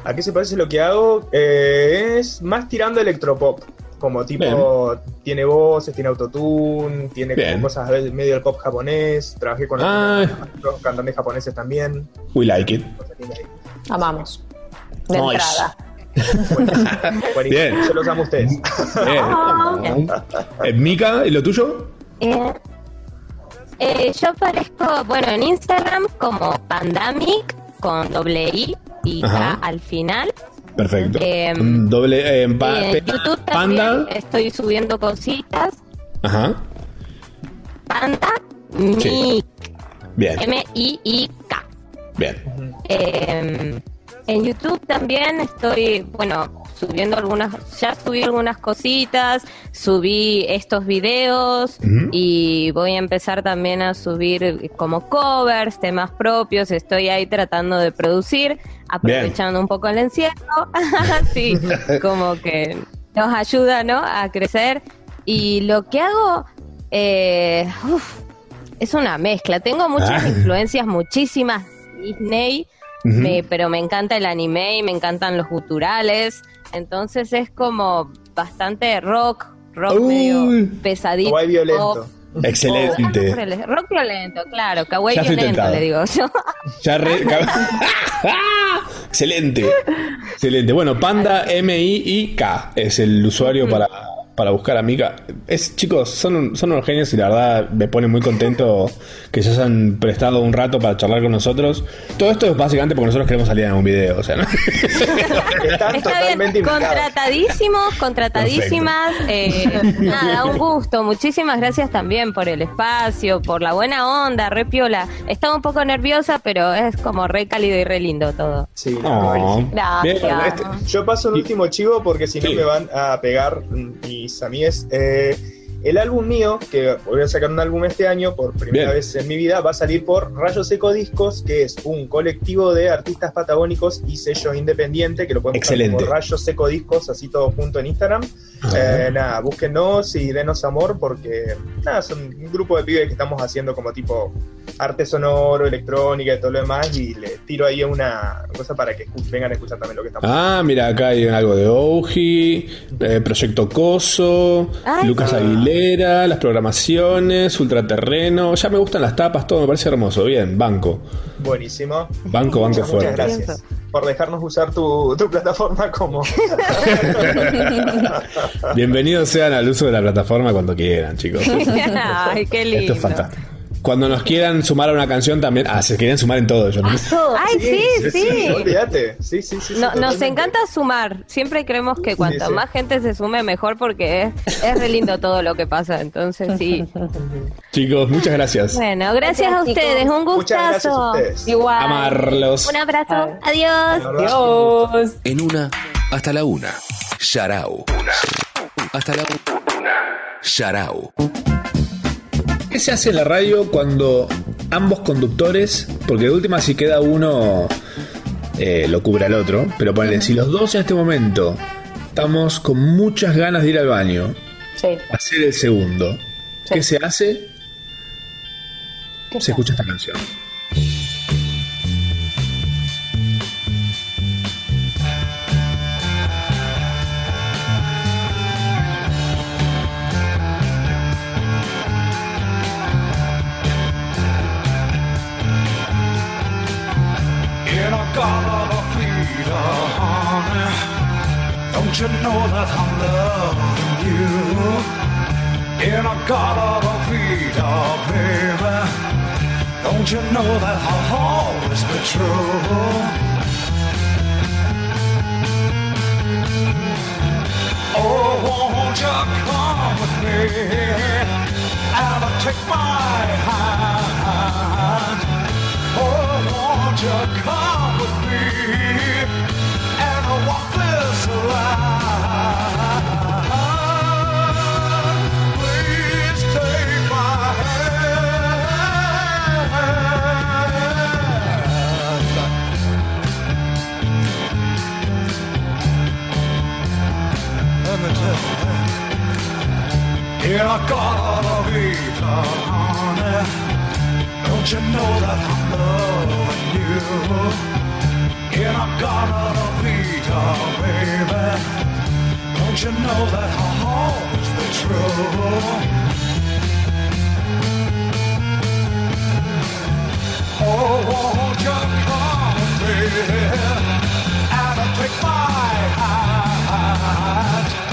¿A qué se parece lo que hago? Eh, es más tirando electropop. Como tipo, tiene voces, tiene autotune, tiene como cosas medio del pop japonés. Trabajé con Ah. otros cantantes japoneses también. We like it. Amamos. De Nice. entrada. Buenísimo. Bien. Yo los amo a ustedes. Bien. Eh, Mika, ¿y lo tuyo? Eh, eh, yo aparezco, bueno, en Instagram como Pandamic con doble I y Ajá. K al final. Perfecto. Eh, doble. eh, pa- en YouTube panda. también estoy subiendo cositas. Ajá. Panda Sí. Mic, Bien. M-I-I-K. Bien. Eh, en YouTube también estoy, bueno, subiendo algunas, ya subí algunas cositas, subí estos videos y voy a empezar también a subir como covers, temas propios, estoy ahí tratando de producir, aprovechando un poco el encierro, sí, como que nos ayuda, ¿no? A crecer y lo que hago, eh, uf, es una mezcla, tengo muchas Ah. influencias, muchísimas Disney, Me- pero me encanta el anime y me encantan los guturales. Entonces es como bastante rock, rock Uy. medio pesadito. Kawaii violento. pop. Excelente. Rock violento, claro, kawaii Ya violento, tentado. le digo yo. Ya re- Excelente. Excelente. Bueno, Panda M-I-I-K es el usuario para, para buscar a Mika. Es, chicos, son, un- son unos genios y la verdad me pone muy contento que se hayan prestado un rato para charlar con nosotros. Todo esto es básicamente porque nosotros queremos salir en un video. O sea, ¿no? Están Está totalmente bien, contratadísimos, contratadísimas. eh, nada, un gusto. Muchísimas gracias también por el espacio, por la buena onda, re piola. Estaba un poco nerviosa, pero es como re cálido y re lindo todo. Sí, Oh. Gracias. Bien, este- Yo paso un último chivo porque si no Sí. me van a pegar mis amigues. Eh, el álbum mío, que voy a sacar un álbum este año por primera Bien. vez en mi vida, va a salir por Rayo Seco Discos, que es un colectivo de artistas patagónicos y sello independiente, que lo pueden buscar como Rayo Seco Discos, así todo junto en Instagram. Eh, nada, búsquenos y denos amor porque nada, son un grupo de pibes que estamos haciendo como tipo arte sonoro, electrónica y todo lo demás y le tiro ahí una cosa para que vengan a escuchar también lo que estamos Ah, mira, acá hay algo de Ouji, eh, Proyecto Coso, Ay, Lucas. Aguilera, las programaciones, Ultraterreno. Ya me gustan las tapas, todo me parece hermoso. Bien, banco. Buenísimo. Banco, banco Muchas, muchas fuerte. gracias por dejarnos usar tu, tu plataforma como... Bienvenidos sean al uso de la plataforma cuando quieran, chicos. Ay, qué Esto lindo. es fantástico. Cuando nos quieran sumar a una canción también. Ah, se quieren sumar en todo. Yo no. Ay, sí, sí. Olvídate. Sí, sí, sí. sí, No- nos encanta sumar. Siempre creemos que cuanto sí. más gente se sume, mejor porque es, es re lindo todo lo que pasa. Entonces, sí. Chicos, muchas gracias. Bueno, gracias a ustedes. Un Muchas gracias a gustazo. ustedes. Igual. Amarlos. Un abrazo. Adiós. Adiós. En una, hasta la una. Sharau. Hasta la una. Sharau. ¿Qué se hace en la radio cuando ambos conductores, porque de última si queda uno, eh, lo cubre al otro, pero ponele, si los dos en este momento estamos con muchas ganas de ir al baño, Sí. hacer el segundo, ¿qué se hace? ¿Qué Se escucha esta canción. A garden of freedom, honey. Don't you know that I'm loving you? In a garden of freedom, baby. Don't you know that I'll always be true? Oh, won't you come with me and take my hand? Oh, won't you come with me and walk this line? Please take my hand. Let me tell you. In a garden of Eden, honey. You know that I'm loving you? In a garden of Vita, baby. Don't you know that I'll always be true? Oh, won't you come me and take my hand?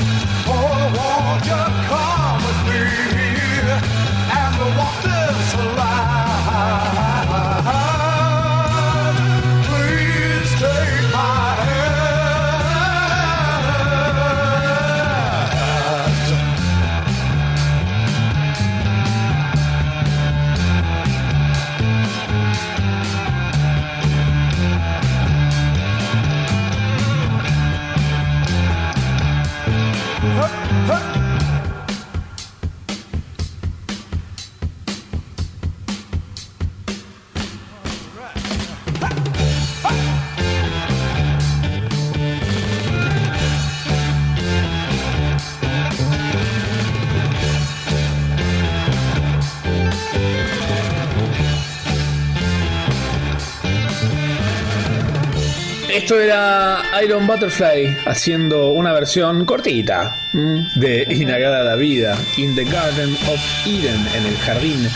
Esto era Iron Butterfly haciendo una versión cortita mm, de Inagada la Vida, In the Garden of Eden, en el jardín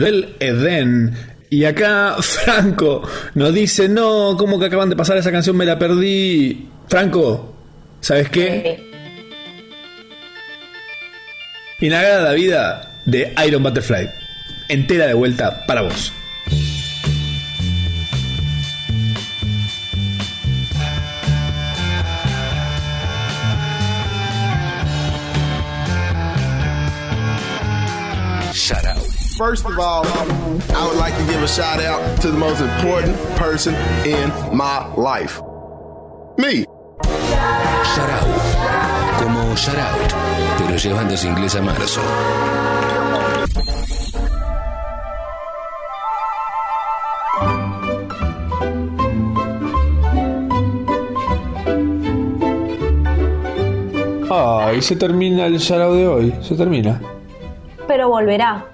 del Edén. Y acá Franco nos dice, no, como que acaban de pasar esa canción, me la perdí. Franco, ¿sabes qué? Inagada la Vida de Iron Butterfly. Entera de vuelta para vos. First of all, I would like to give a shout out to the most important person in my life. Me. Shout out. Como shout out, pero llevándose inglés a marzo. Ay, se termina el shout de hoy. Se termina. Pero volverá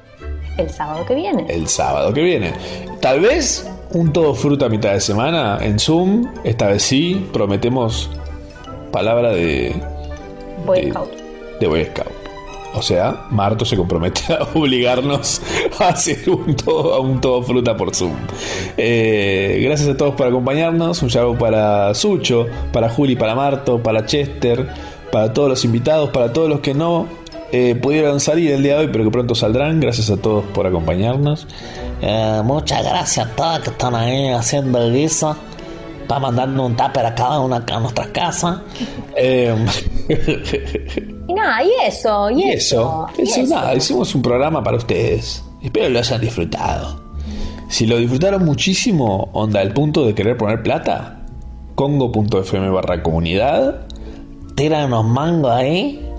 el sábado que viene. El sábado que viene. Tal vez un todo fruta a mitad de semana en Zoom. Esta vez sí. Prometemos palabra de, Boy de- Scout. de Boy Scout. O sea, Marto se compromete a obligarnos a hacer un todo, a un todo fruta por Zoom. Eh, gracias a todos por acompañarnos. Un shout para Sucho, para Juli, para Marto, para Chester, para todos los invitados, para todos los que no eh, pudieron salir el día de hoy, pero que pronto saldrán. Gracias a todos por acompañarnos. Eh, muchas gracias a todos que están ahí haciendo el guiso para mandarnos un tupper a cada una a nuestras casas. Eh, Y nada, y eso, y, y eso, y eso, nada, hicimos un programa para ustedes. Espero lo hayan disfrutado. Si lo disfrutaron muchísimo, onda al punto de querer poner plata, congo.fm barra comunidad. Tiran unos mangos ahí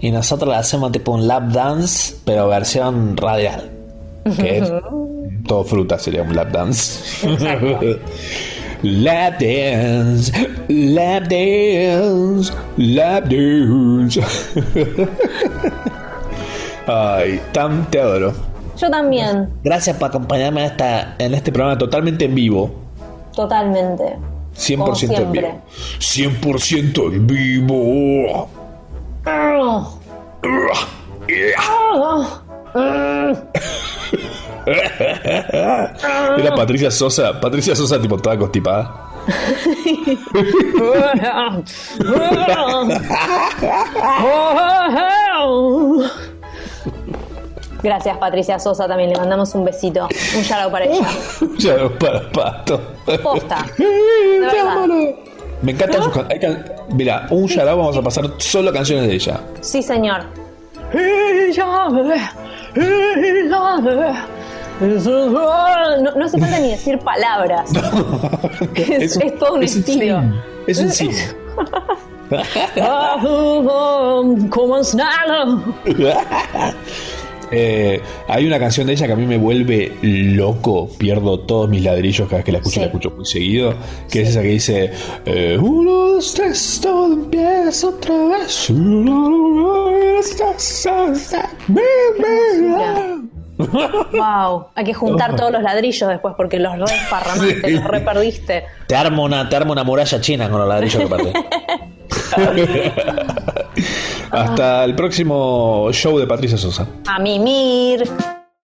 y nosotros le hacemos tipo un lap dance, pero versión radial. Que es todo fruta, sería un lap dance. lap dance, lap dance, lap dance. Ay, Tam, te adoro. Yo también, Gracias por acompañarme en esta. En este programa totalmente en vivo. totalmente. 100% Como en vivo. 100% en vivo. Era Patricia Sosa. Patricia Sosa, tipo, toda constipada. Gracias Patricia Sosa también, le mandamos un besito, un shout para ella. ya no para pato. Posta. Me encantan sus canciones. Mira, un yarao vamos a pasar solo canciones de ella. Sí, señor. No, no hace falta ni decir palabras. Es, es todo un estilo. Es un sí. Eh, hay una canción de ella que a mí me vuelve loco, pierdo todos mis ladrillos cada vez que la escucho, Sí. la escucho muy seguido, que es esa que dice, eh, uno, dos, tres, todo empieza otra vez. Wow, hay que juntar todos los ladrillos después porque los re esparramaste, los re perdiste. Te armo una, te armo una muralla china con los ladrillos que perdí. Hasta el próximo show de Patricia Sosa. A mimir.